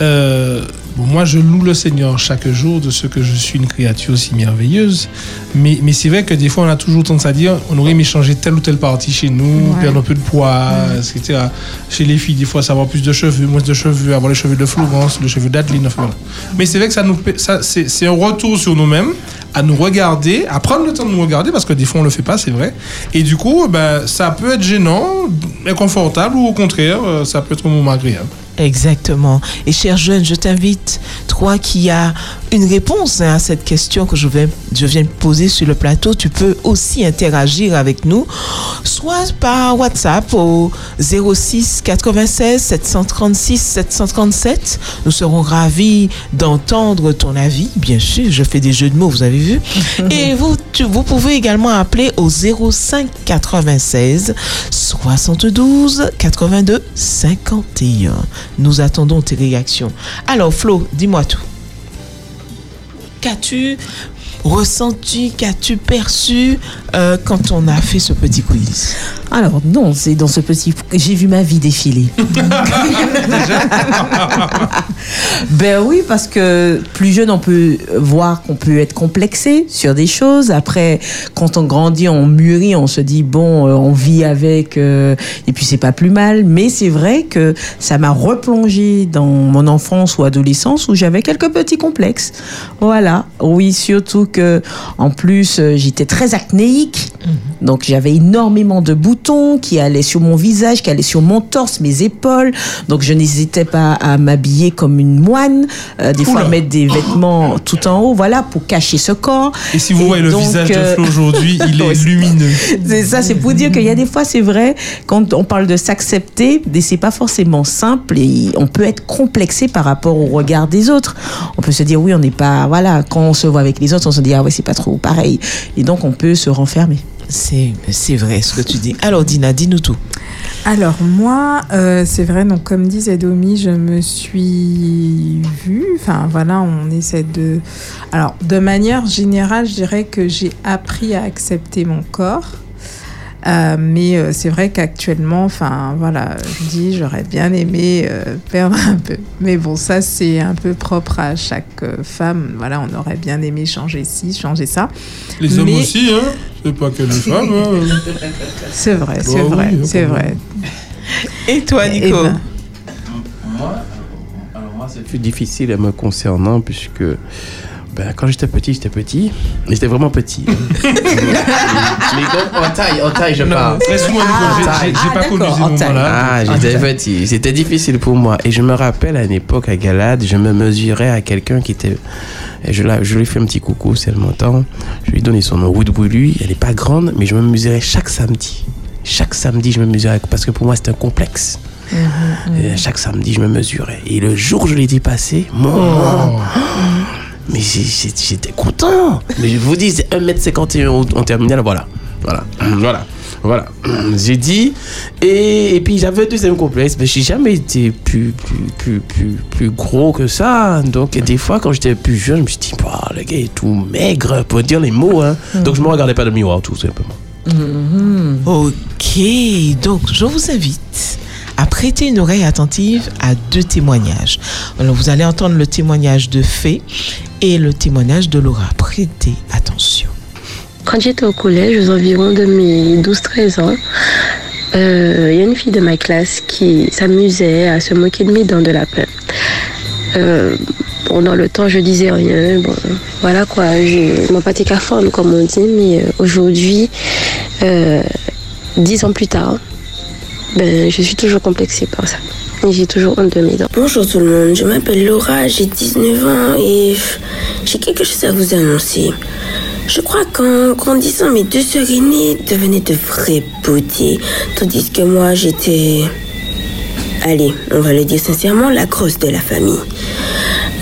Euh, bon, moi, je loue le Seigneur chaque jour de ce que je suis une créature si merveilleuse. Mais, mais c'est vrai que des fois, on a toujours tendance à dire on aurait aimé changer telle ou telle partie chez nous, Ouais. perdre un peu de poids, etc. Chez les filles, des fois, c'est avoir plus de cheveux, moins de cheveux, avoir les cheveux de Florence, les cheveux d'Adeline. enfin, voilà. Mais c'est vrai que ça nous, ça, c'est, un retour sur nous-mêmes, à nous regarder, à prendre le temps de nous regarder, parce que des fois, on le fait pas, c'est vrai. Et du coup, ben, ça peut être gênant, inconfortable, ou au contraire, euh, ça peut être un moment agréable. Exactement. Et cher jeune, je t'invite, toi qui as une réponse hein, à cette question que je, vais, je viens de poser sur le plateau, tu peux aussi interagir avec nous, soit par WhatsApp au 06 96 736 737. Nous serons ravis d'entendre ton avis. Bien sûr, je fais des jeux de mots, vous avez vu. Et vous, tu- vous pouvez également appeler au 05 96 72 82 51. Nous attendons tes réactions. Alors Flo, dis-moi tout. Qu'as-tu ressenti, qu'as-tu perçu euh, quand on a fait ce petit quiz? Alors non, c'est dans ce petit... J'ai vu ma vie défiler. Ben oui, parce que plus jeune, on peut voir qu'on peut être complexé sur des choses. Après, quand on grandit, on mûrit, on se dit bon, euh, on vit avec, euh, et puis c'est pas plus mal. Mais c'est vrai que ça m'a replongé dans mon enfance ou adolescence où j'avais quelques petits complexes. Voilà. Oui, surtout que en plus euh, j'étais très acnéique, donc j'avais énormément de boutons qui allaient sur mon visage, qui allaient sur mon torse, mes épaules. Donc je n'hésitais pas à m'habiller comme une moine, euh, des fois mettre des vêtements tout en haut, voilà, pour cacher ce corps. Et si vous voyez le visage euh, de Flo aujourd'hui, il est lumineux. c'est ça, c'est pour dire qu'il y a des fois, c'est vrai, quand on parle de s'accepter, c'est pas forcément simple et on peut être complexé par rapport au regard des autres. On peut se dire, oui, on n'est pas, voilà, quand on se voit avec les autres, on se dit, ah ouais, c'est pas trop pareil. Et donc, on peut se renfermer. C'est, vrai ce que tu dis. Alors Dina, dis-nous tout. Alors moi, euh, c'est vrai, donc comme disait Domi, je me suis vue, enfin voilà, on essaie de... Alors de manière générale, je dirais que j'ai appris à accepter mon corps. Euh, mais euh, c'est vrai qu'actuellement, enfin voilà, je dis j'aurais bien aimé euh, perdre un peu. Mais bon, ça c'est un peu propre à chaque euh, femme. Voilà, on aurait bien aimé changer ci, changer ça. Les hommes aussi, hein. C'est pas que les femmes. hein. C'est vrai, c'est Bah vrai, hein, c'est vrai. Et toi, Eh Nico ben, Moi, alors moi, c'est plus difficile me concernant puisque ben, quand j'étais petit, j'étais petit. J'étais vraiment petit. Mais donc, en taille, en taille, je Non, parle. laisse-moi, Nico, En j'ai- j'ai pas connu. Ah, En j'étais petit. C'était difficile pour moi. Et je me rappelle à une époque à Galade, je me mesurais à quelqu'un qui était Et je, la- je lui fais un petit coucou si elle m'entend. Je lui ai donné son nom, Ruth Brulu. Elle n'est pas grande, mais je me mesurais chaque samedi. Chaque samedi, je me mesurais parce que pour moi, c'était un complexe. Et chaque samedi, je me mesurais. Et le jour où je l'ai dépassé, mon. Mais j'étais content. Mais je vous dis, c'est 1m51 en en terminale, voilà. Voilà. Voilà. Voilà. J'ai dit. Et, et puis j'avais un deuxième complexe, mais j'ai jamais été plus, plus, plus, plus, plus gros que ça. Donc des fois, quand j'étais plus jeune, je me suis dit, bah, le gars est tout maigre pour dire les mots. Hein. Donc je me regardais pas dans le miroir, tout simplement. Ok, donc je vous invite à prêter une oreille attentive à deux témoignages. Alors vous allez entendre le témoignage de Fée et le témoignage de Laura. Prêtez attention. Quand j'étais au collège, aux environs de mes 12-13 ans, euh, il y a une fille de ma classe qui s'amusait à se moquer de mes dents de lapin. Euh, pendant le temps, je disais rien. Bon, voilà quoi, je m'en pâtais qu'à comme on dit, mais euh, aujourd'hui, euh, dix ans plus tard, ben, je suis toujours complexée par ça. J'ai toujours honte de mes dents. Bonjour tout le monde, je m'appelle Laura, j'ai 19 ans et j'ai quelque chose à vous annoncer. Je crois qu'en grandissant, mes deux sœurs aînées devenaient de vraies beautés, tandis que moi j'étais... Allez, on va le dire sincèrement, la grosse de la famille.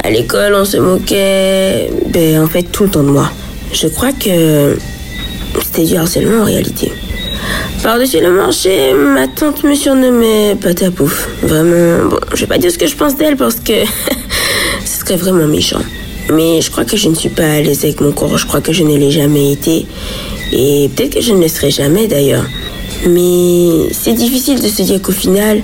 À l'école, on se moquait, ben, en fait, tout le temps de moi. Je crois que c'était du harcèlement en réalité. Par-dessus le marché, ma tante me surnommait Patapouf. Vraiment, bon, je vais pas dire ce que je pense d'elle parce que ce serait vraiment méchant. Mais je crois que je ne suis pas à l'aise avec mon corps, je crois que je ne l'ai jamais été. Et peut-être que je ne le serai jamais d'ailleurs. Mais c'est difficile de se dire qu'au final,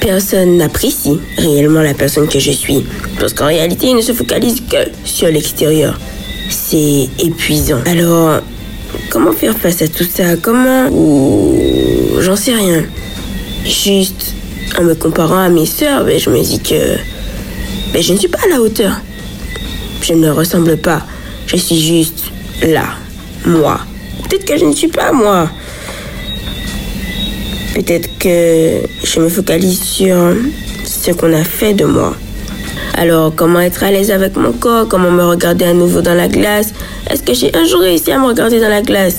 personne n'apprécie réellement la personne que je suis. Parce qu'en réalité, il ne se focalise que sur l'extérieur. C'est épuisant. Alors, comment faire face à tout ça? Comment? J'en sais rien. Juste en me comparant à mes sœurs, ben, je me dis que ben, je ne suis pas à la hauteur. Je ne ressemble pas. Je suis juste là, moi. Peut-être que je ne suis pas moi. Peut-être que je me focalise sur ce qu'on a fait de moi. Alors, comment être à l'aise avec mon corps? Comment me regarder à nouveau dans la glace? Est-ce que j'ai un jour réussi à me regarder dans la glace?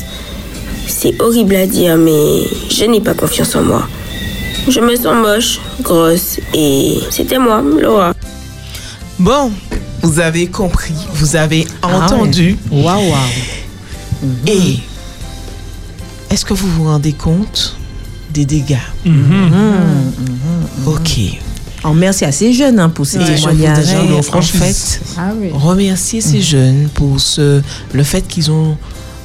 C'est horrible à dire, mais je n'ai pas confiance en moi. Je me sens moche, grosse, et c'était moi, Laura. Bon, vous avez compris, vous avez Ah entendu. ouais. Waouh, waouh. Et est-ce que vous vous rendez compte des dégâts? Ok. Oh, merci à ces jeunes hein, pour ces je témoignages. en fait, Ah oui. remercier ces jeunes pour ce, le fait qu'ils ont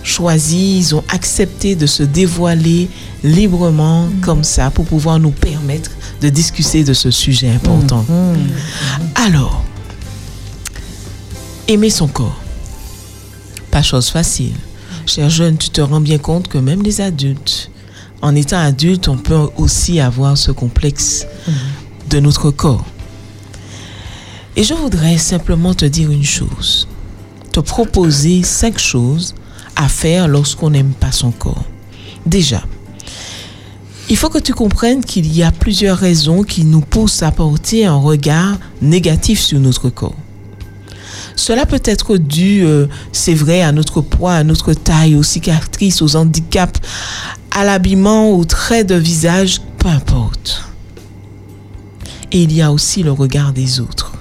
choisi, ils ont accepté de se dévoiler librement comme ça pour pouvoir nous permettre de discuter de ce sujet important. Alors, aimer son corps, pas chose facile. Cher jeune, tu te rends bien compte que même les adultes, en étant adulte, on peut aussi avoir ce complexe de notre corps. Et je voudrais simplement te dire une chose, te proposer cinq choses à faire lorsqu'on n'aime pas son corps. Déjà, il faut que tu comprennes qu'il y a plusieurs raisons qui nous poussent à porter un regard négatif sur notre corps. Cela peut être dû, euh, c'est vrai, à notre poids, à notre taille, aux cicatrices, aux handicaps, à l'habillement, aux traits de visage, peu importe. Et il y a aussi le regard des autres.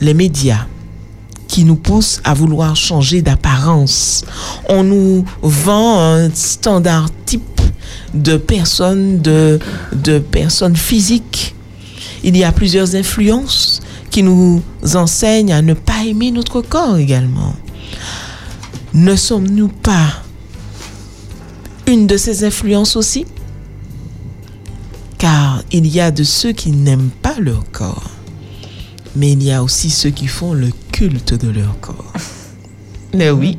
Les médias qui nous poussent à vouloir changer d'apparence. On nous vend un standard type de personnes, de, de personnes physiques. Il y a plusieurs influences qui nous enseignent à ne pas aimer notre corps également. Ne sommes-nous pas une de ces influences aussi? Car il y a de ceux qui n'aiment pas leur corps, mais il y a aussi ceux qui font le culte de leur corps. Mais oui.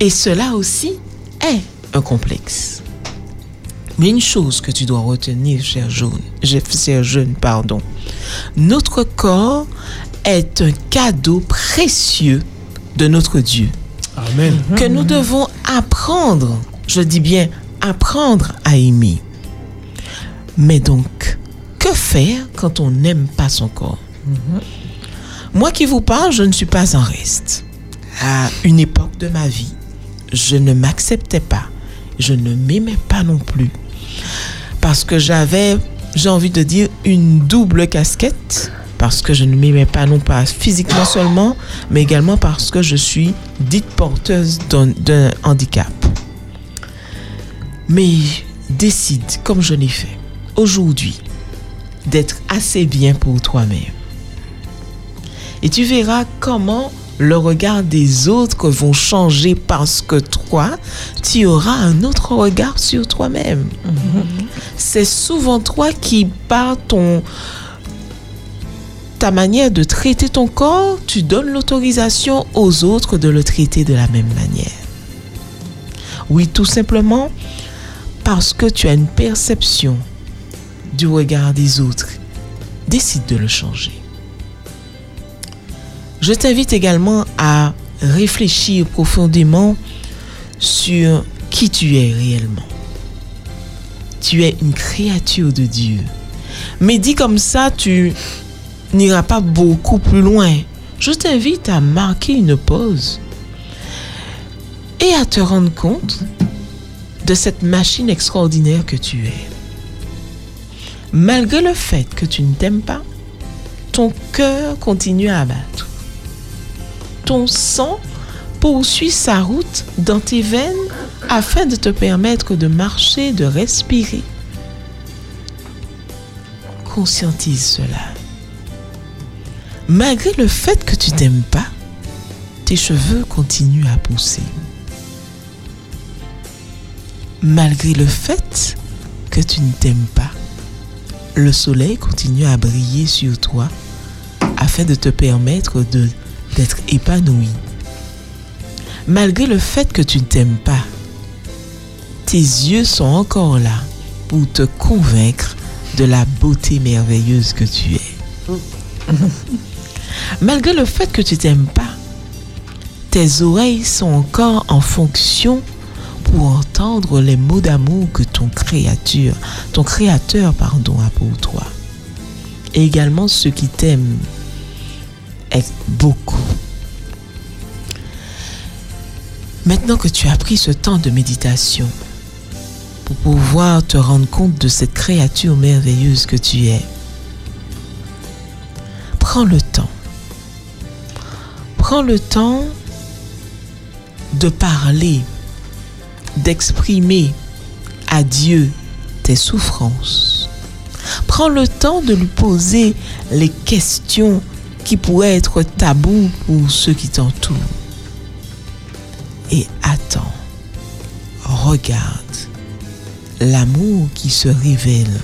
Et cela aussi est un complexe. Mais une chose que tu dois retenir, cher jaune, cher jeune, pardon, notre corps est un cadeau précieux de notre Dieu Amen. que nous devons apprendre, je dis bien apprendre à aimer. Mais donc, que faire quand on n'aime pas son corps? Moi qui vous parle, je ne suis pas en reste. À une époque de ma vie, je ne m'acceptais pas. Je ne m'aimais pas non plus. Parce que j'avais, j'ai envie de dire, une double casquette. Parce que je ne m'aimais pas non pas physiquement seulement, mais également parce que je suis dite porteuse d'un d'un handicap. Mais décide, comme je l'ai fait, aujourd'hui, d'être assez bien pour toi-même. Et tu verras comment le regard des autres vont changer parce que toi, tu auras un autre regard sur toi-même. C'est souvent toi qui, par ton, ta manière de traiter ton corps, tu donnes l'autorisation aux autres de le traiter de la même manière. Oui, tout simplement parce que tu as une perception du regard des autres. Décide de le changer. Je t'invite également à réfléchir profondément sur qui tu es réellement. Tu es une créature de Dieu. Mais dit comme ça, tu n'iras pas beaucoup plus loin. Je t'invite à marquer une pause et à te rendre compte de cette machine extraordinaire que tu es. Malgré le fait que tu ne t'aimes pas, ton cœur continue à battre. Ton sang poursuit sa route dans tes veines afin de te permettre de marcher, de respirer. Conscientise cela. Malgré le fait que tu t'aimes pas, tes cheveux continuent à pousser. Malgré le fait que tu ne t'aimes pas, le soleil continue à briller sur toi afin de te permettre de d'être épanoui. Malgré le fait que tu ne t'aimes pas, tes yeux sont encore là pour te convaincre de la beauté merveilleuse que tu es. Malgré le fait que tu t'aimes pas, tes oreilles sont encore en fonction pour les mots d'amour que ton créature, ton créateur, pardon, a pour toi. Et également ceux qui t'aiment beaucoup. Maintenant que tu as pris ce temps de méditation pour pouvoir te rendre compte de cette créature merveilleuse que tu es, prends le temps. Prends le temps de parler, d'exprimer à Dieu tes souffrances. Prends le temps de lui poser les questions qui pourraient être tabous pour ceux qui t'entourent. Et attends, regarde l'amour qui se révèle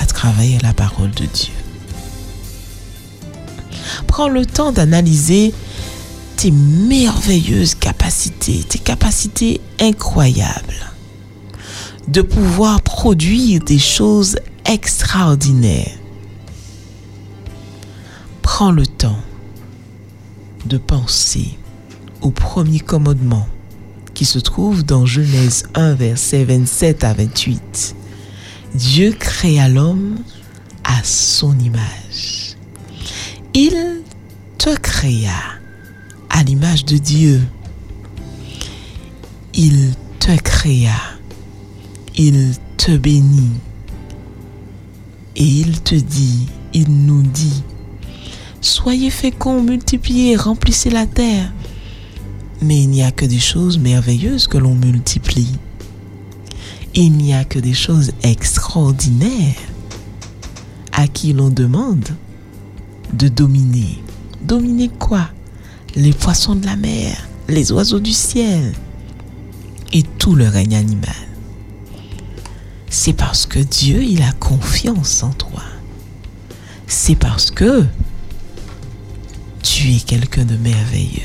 à travers la parole de Dieu. Prends le temps d'analyser tes merveilleuses capacités, tes capacités incroyables de pouvoir produire des choses extraordinaires. Prends le temps de penser au premier commandement qui se trouve dans Genèse 1, verset 27 à 28. Dieu créa l'homme à son image. Il te créa à l'image de Dieu. Il te créa. Il te bénit. Et il te dit, il nous dit, soyez féconds, multipliez, remplissez la terre. Mais il n'y a que des choses merveilleuses que l'on multiplie. Il n'y a que des choses extraordinaires à qui l'on demande de dominer. Dominer quoi? Les poissons de la mer, les oiseaux du ciel et tout le règne animal. C'est parce que Dieu, il a confiance en toi. C'est parce que tu es quelqu'un de merveilleux.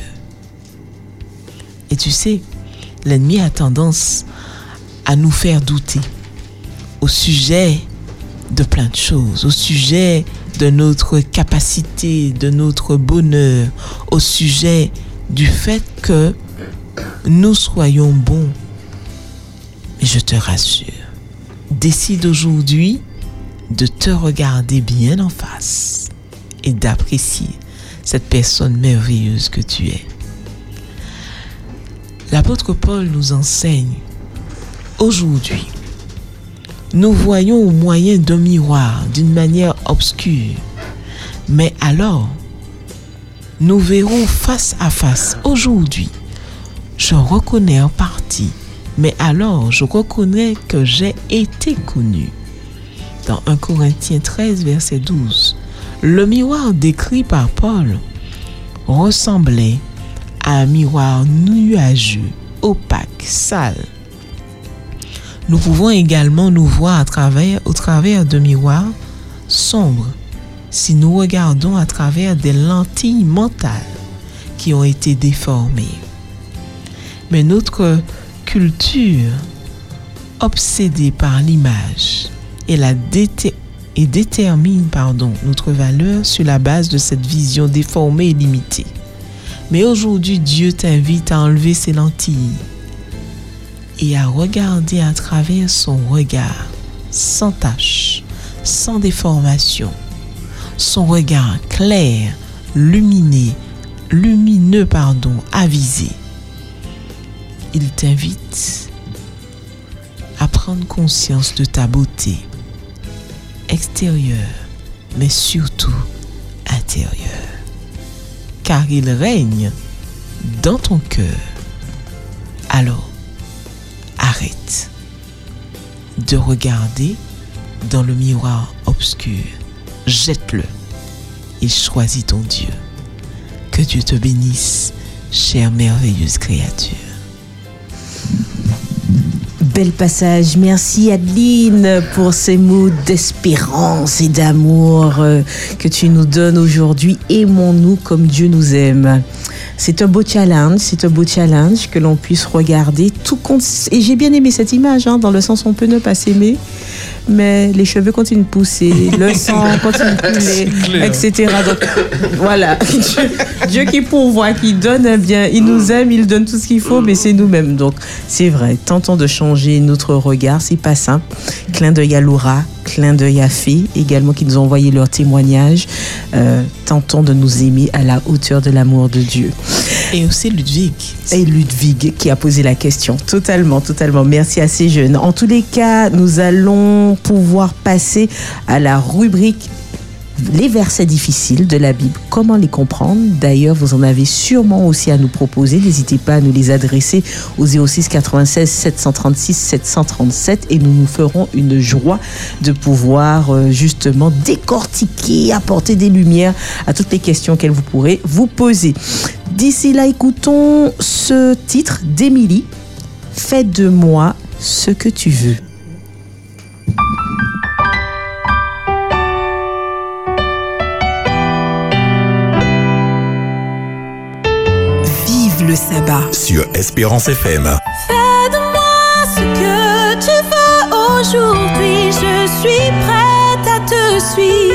Et tu sais, l'ennemi a tendance à nous faire douter au sujet de plein de choses, au sujet de notre capacité, de notre bonheur, au sujet du fait que nous soyons bons. Mais je te rassure, décide aujourd'hui de te regarder bien en face et d'apprécier cette personne merveilleuse que tu es. L'apôtre Paul nous enseigne, aujourd'hui, nous voyons au moyen d'un miroir d'une manière obscure, mais alors, nous verrons face à face aujourd'hui. Je reconnais en partie, mais alors je reconnais que j'ai été connu. Dans 1 Corinthiens 13, verset 12, le miroir décrit par Paul ressemblait à un miroir nuageux, opaque, sale. Nous pouvons également nous voir au travers de miroirs sombres si nous regardons à travers des lentilles mentales qui ont été déformées. Mais notre culture, obsédée par l'image, et détermine pardon, notre valeur sur la base de cette vision déformée et limitée. Mais aujourd'hui, Dieu t'invite à enlever ces lentilles et à regarder à travers son regard, sans tache, sans déformation, son regard clair, luminé, lumineux, pardon, avisé. Il t'invite à prendre conscience de ta beauté extérieure, mais surtout intérieure. Car il règne dans ton cœur. Alors, arrête de regarder dans le miroir obscur. Jette-le et choisis ton Dieu. Que Dieu te bénisse, chère merveilleuse créature. Bel passage. Merci Adeline pour ces mots d'espérance et d'amour euh, que tu nous donnes aujourd'hui. Aimons-nous comme Dieu nous aime. C'est un beau challenge, c'est un beau challenge que l'on puisse regarder tout compte. Et j'ai bien aimé cette image, hein, dans le sens où on peut ne pas s'aimer, mais les cheveux continuent de pousser, le sang continue de couler, etc. Donc voilà, Dieu, Dieu qui pourvoit, qui donne un bien, il nous aime, il donne tout ce qu'il faut, mais c'est nous-mêmes. Donc c'est vrai, tentons de changer notre regard, c'est pas simple. Clin d'œil à Laura, clin d'œil à également qui nous ont envoyé leur témoignage. Euh, tentons de nous aimer à la hauteur de l'amour de Dieu. Et aussi Ludwig. Et Ludwig qui a posé la question. Totalement, totalement. Merci à ces jeunes. En tous les cas, nous allons pouvoir passer à la rubrique les versets difficiles de la Bible, comment les comprendre? D'ailleurs, vous en avez sûrement aussi à nous proposer. N'hésitez pas à nous les adresser au 06 96 736 737 et nous nous ferons une joie de pouvoir euh, justement décortiquer, apporter des lumières à toutes les questions qu'elles vous pourrez vous poser. D'ici là, écoutons ce titre d'Émilie. Fais de moi ce que tu veux. Le sabbat. Sur Espérance FM. Fais de moi ce que tu veux aujourd'hui. Je suis prête à te suivre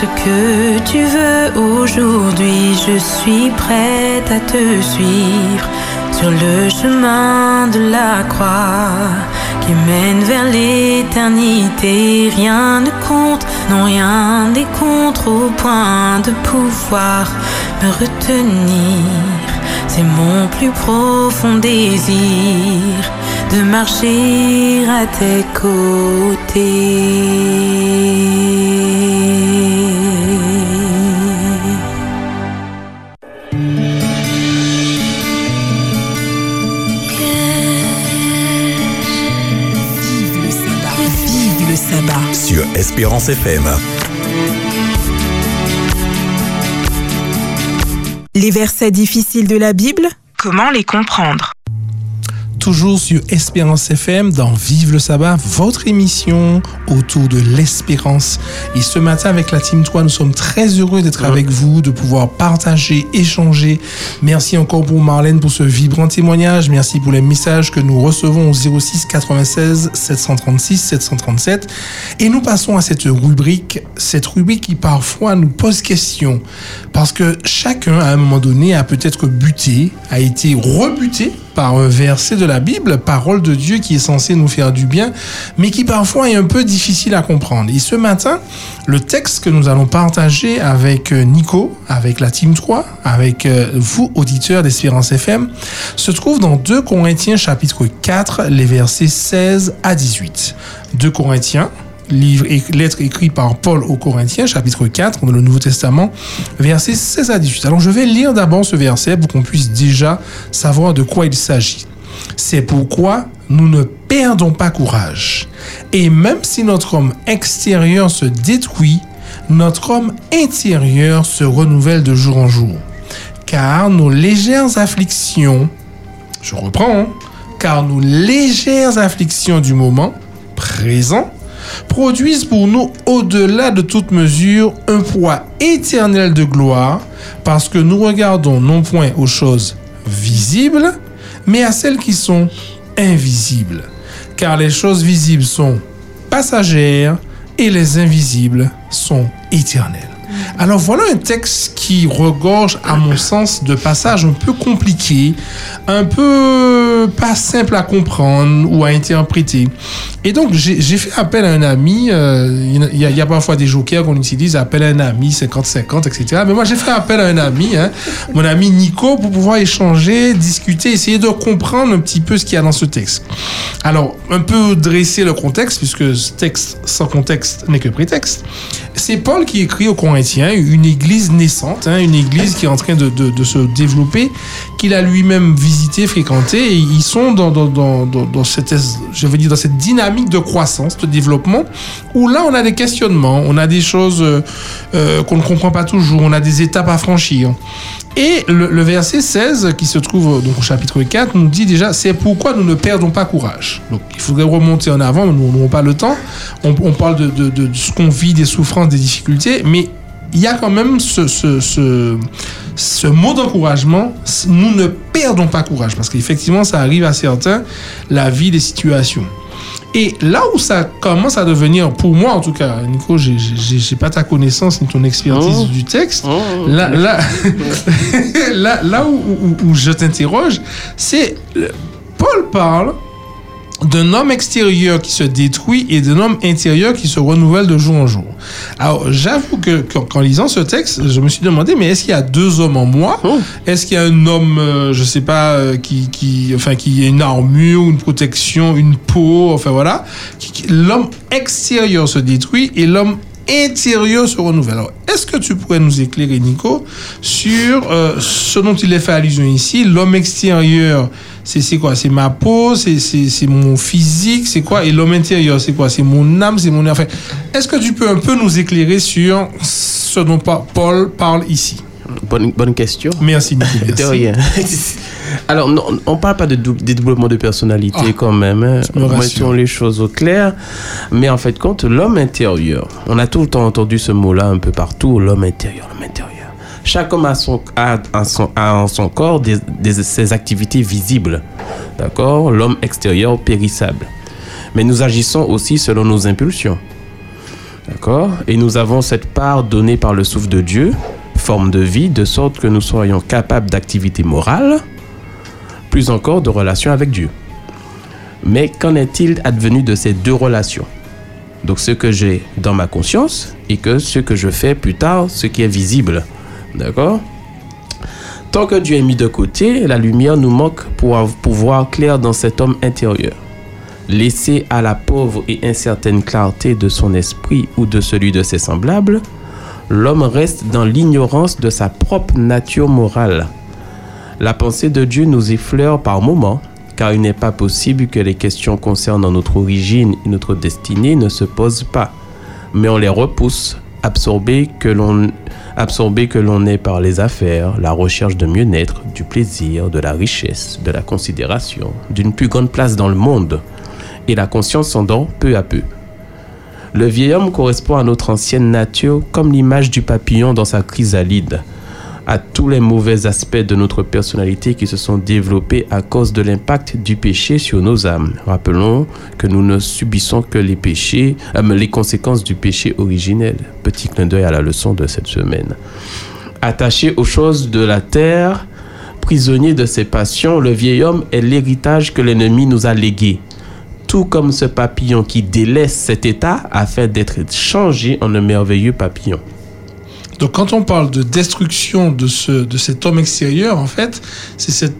ce que tu veux aujourd'hui. Je suis prête à te suivre sur le chemin de la croix qui mène vers l'éternité. Rien ne compte, non rien n'est contre au point de pouvoir me retenir. C'est mon plus profond désir de marcher à tes côtés. Espérance FM. Les versets difficiles de la Bible, comment les comprendre? Toujours sur Espérance FM dans Vive le sabbat, votre émission autour de l'espérance. Et ce matin avec la Team 3, nous sommes très heureux d'être avec vous, de pouvoir partager, échanger. Merci encore pour Marlène pour ce vibrant témoignage. Merci pour les messages que nous recevons au 06 96 736 737. Et nous passons à cette rubrique, cette rubrique qui parfois nous pose question. Parce que chacun, à un moment donné, a peut-être buté, a été rebuté par un verset de la Bible, parole de Dieu qui est censé nous faire du bien, mais qui parfois est un peu difficile à comprendre. Et ce matin, le texte que nous allons partager avec euh, Nico, avec la Team 3, avec euh, vous, auditeurs d'Espérance FM, se trouve dans 2 Corinthiens chapitre 4, les versets 16 à 18. 2 Corinthiens, livre et lettre écrite par Paul aux Corinthiens, chapitre 4 dans le Nouveau Testament, versets 16 à 18. Alors je vais lire d'abord ce verset pour qu'on puisse déjà savoir de quoi il s'agit. C'est pourquoi nous ne perdons pas courage. Et même si notre homme extérieur se détruit, notre homme intérieur se renouvelle de jour en jour. Car nos légères afflictions, je reprends, hein, car nos légères afflictions du moment présent produisent pour nous, au-delà de toute mesure, un poids éternel de gloire, parce que nous regardons non point aux choses visibles, mais à celles qui sont invisibles. Car les choses visibles sont passagères et les invisibles sont éternelles. Alors voilà un texte qui regorge, à mon sens, de passages un peu compliqués, un peu pas simple à comprendre ou à interpréter. Et donc j'ai fait appel à un ami, euh, il y, a- parfois des jokers qu'on utilise, appel à un ami, 50-50, etc. Mais moi j'ai fait appel à un ami, hein, mon ami Nico, pour pouvoir échanger, discuter, essayer de comprendre un petit peu ce qu'il y a dans ce texte. Alors, un peu dresser le contexte, puisque ce texte sans contexte n'est que prétexte. C'est Paul qui écrit aux Une église naissante, hein, une église qui est en train de, se développer, qu'il a lui-même visité, fréquenté, et ils sont dans, cette, je veux dire, dans cette dynamique de croissance, de développement, où là, on a des questionnements, on a des choses euh, euh, qu'on ne comprend pas toujours, on a des étapes à franchir. Et le, verset 16, qui se trouve donc au chapitre 4, nous dit déjà, c'est pourquoi nous ne perdons pas courage. Donc il faudrait remonter en avant, mais nous n'avons pas le temps. On, parle de ce qu'on vit, des souffrances, des difficultés, mais il y a quand même ce, ce, ce, ce mot d'encouragement, nous ne perdons pas courage, parce qu'effectivement, ça arrive à certains, la vie des situations. Et là où ça commence à devenir, pour moi en tout cas, Nico, j'ai- pas ta connaissance ni ton expertise Oh. du texte. Oh. Là, là, là, là où, où- où je t'interroge, c'est Paul parle d'un homme extérieur qui se détruit et d'un homme intérieur qui se renouvelle de jour en jour. Alors, j'avoue que qu'en lisant ce texte, je me suis demandé, mais est-ce qu'il y a deux hommes en moi? Est-ce qu'il y a un homme, euh, je sais pas, euh, qui, qui, enfin, qui a une armure, une protection, une peau, enfin voilà. L'homme extérieur se détruit et l'homme intérieur se renouvelle. Alors, est-ce que tu pourrais nous éclairer, Nico, sur euh, ce dont il est fait allusion ici L'homme extérieur, c'est quoi? C'est ma peau, c'est mon physique, c'est quoi? Et l'homme intérieur, c'est quoi? C'est mon âme, c'est mon... Enfin, est-ce que tu peux un peu nous éclairer sur ce dont Pa- Paul parle ici? Bonne, bonne question. Merci, Nico. merci. De rien. Alors, non, on parle pas de dou- dédoublement de personnalité Ah, quand même. Hein. Mettons les choses au clair. Mais en fait, compte, l'homme intérieur, on a tout le temps entendu ce mot-là un peu partout, l'homme intérieur, l'homme intérieur. Chaque homme a, en son corps des- ses activités visibles. D'accord? L'homme extérieur périssable. Mais nous agissons aussi selon nos impulsions. D'accord? Et nous avons cette part donnée par le souffle de Dieu, forme de vie, de sorte que nous soyons capables d'activités morales, plus encore de relations avec Dieu. Mais qu'en est-il advenu de ces deux relations? Donc ce que j'ai dans ma conscience et que ce que je fais plus tard, ce qui est visible. D'accord? Tant que Dieu est mis de côté, la lumière nous manque pour av- pour voir clair dans cet homme intérieur. Laissé à la pauvre et incertaine clarté de son esprit ou de celui de ses semblables, l'homme reste dans l'ignorance de sa propre nature morale. La pensée de Dieu nous effleure par moments, car il n'est pas possible que les questions concernant notre origine et notre destinée ne se posent pas, mais on les repousse, absorbés que l'on absorbés que l'on est par les affaires, la recherche de mieux-être, du plaisir, de la richesse, de la considération, d'une plus grande place dans le monde, et la conscience s'endort peu à peu. Le vieil homme correspond à notre ancienne nature comme l'image du papillon dans sa chrysalide, à tous les mauvais aspects de notre personnalité qui se sont développés à cause de l'impact du péché sur nos âmes. Rappelons que nous ne subissons que les péchés, euh, les conséquences du péché originel. Petit clin d'œil à la leçon de cette semaine. Attaché aux choses de la terre, prisonnier de ses passions, le vieil homme est l'héritage que l'ennemi nous a légué tout comme ce papillon qui délaisse cet état afin d'être changé en un merveilleux papillon. Donc quand on parle de destruction de, ce, de cet homme extérieur, en fait, c'est cette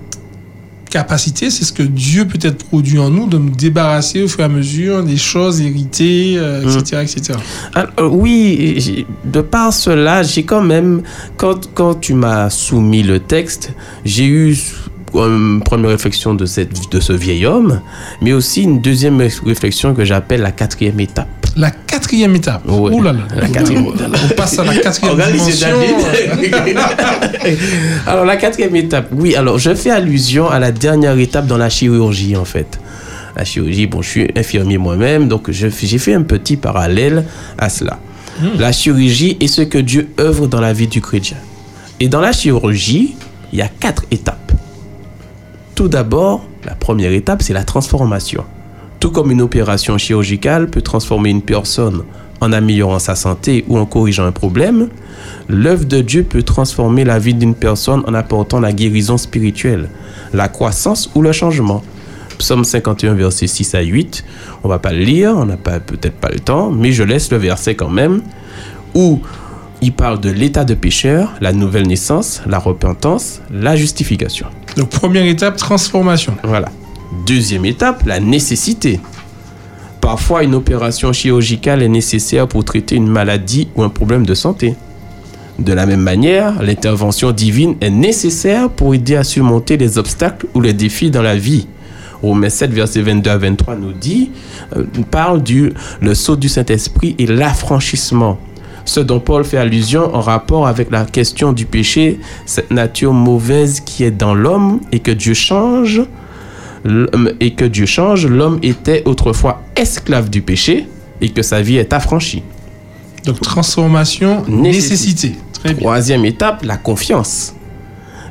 capacité, c'est ce que Dieu peut-être produit en nous de nous débarrasser au fur et à mesure des choses héritées, euh, etc., etc. Alors, euh, oui, de par cela, j'ai quand même, quand, quand tu m'as soumis le texte, j'ai eu une première réflexion de, cette, de ce vieil homme, mais aussi une deuxième réflexion que j'appelle la quatrième étape. La quatrième étape. Ouais. Ouh là là. La quatrième On passe à la quatrième dimension. alors la quatrième étape, oui. Alors je fais allusion à la dernière étape dans la chirurgie en fait. La chirurgie, bon, je suis infirmier moi-même, donc j'ai fait un petit parallèle à cela. La chirurgie est ce que Dieu œuvre dans la vie du chrétien. Et dans la chirurgie, il y a quatre étapes. Tout d'abord, la première étape, c'est la transformation. Tout comme une opération chirurgicale peut transformer une personne en améliorant sa santé ou en corrigeant un problème, l'œuvre de Dieu peut transformer la vie d'une personne en apportant la guérison spirituelle, la croissance ou le changement. Psaume 51, versets 6 à 8. On va pas le lire, on n'a pas peut-être pas le temps, mais je laisse le verset quand même, où il parle de l'état de pécheur, la nouvelle naissance, la repentance, la justification. Donc première étape, transformation. Voilà. Deuxième étape, la nécessité. Parfois, une opération chirurgicale est nécessaire pour traiter une maladie ou un problème de santé. De la même manière, l'intervention divine est nécessaire pour aider à surmonter les obstacles ou les défis dans la vie. Romains 7, verset 22 à 23 nous dit, euh, parle du le saut du Saint-Esprit et l'affranchissement. Ce dont Paul fait allusion en rapport avec la question du péché, cette nature mauvaise qui est dans l'homme et que Dieu change, et que Dieu change, l'homme était autrefois esclave du péché et que sa vie est affranchie. Donc transformation, nécessité. Très bien. Troisième étape, la confiance.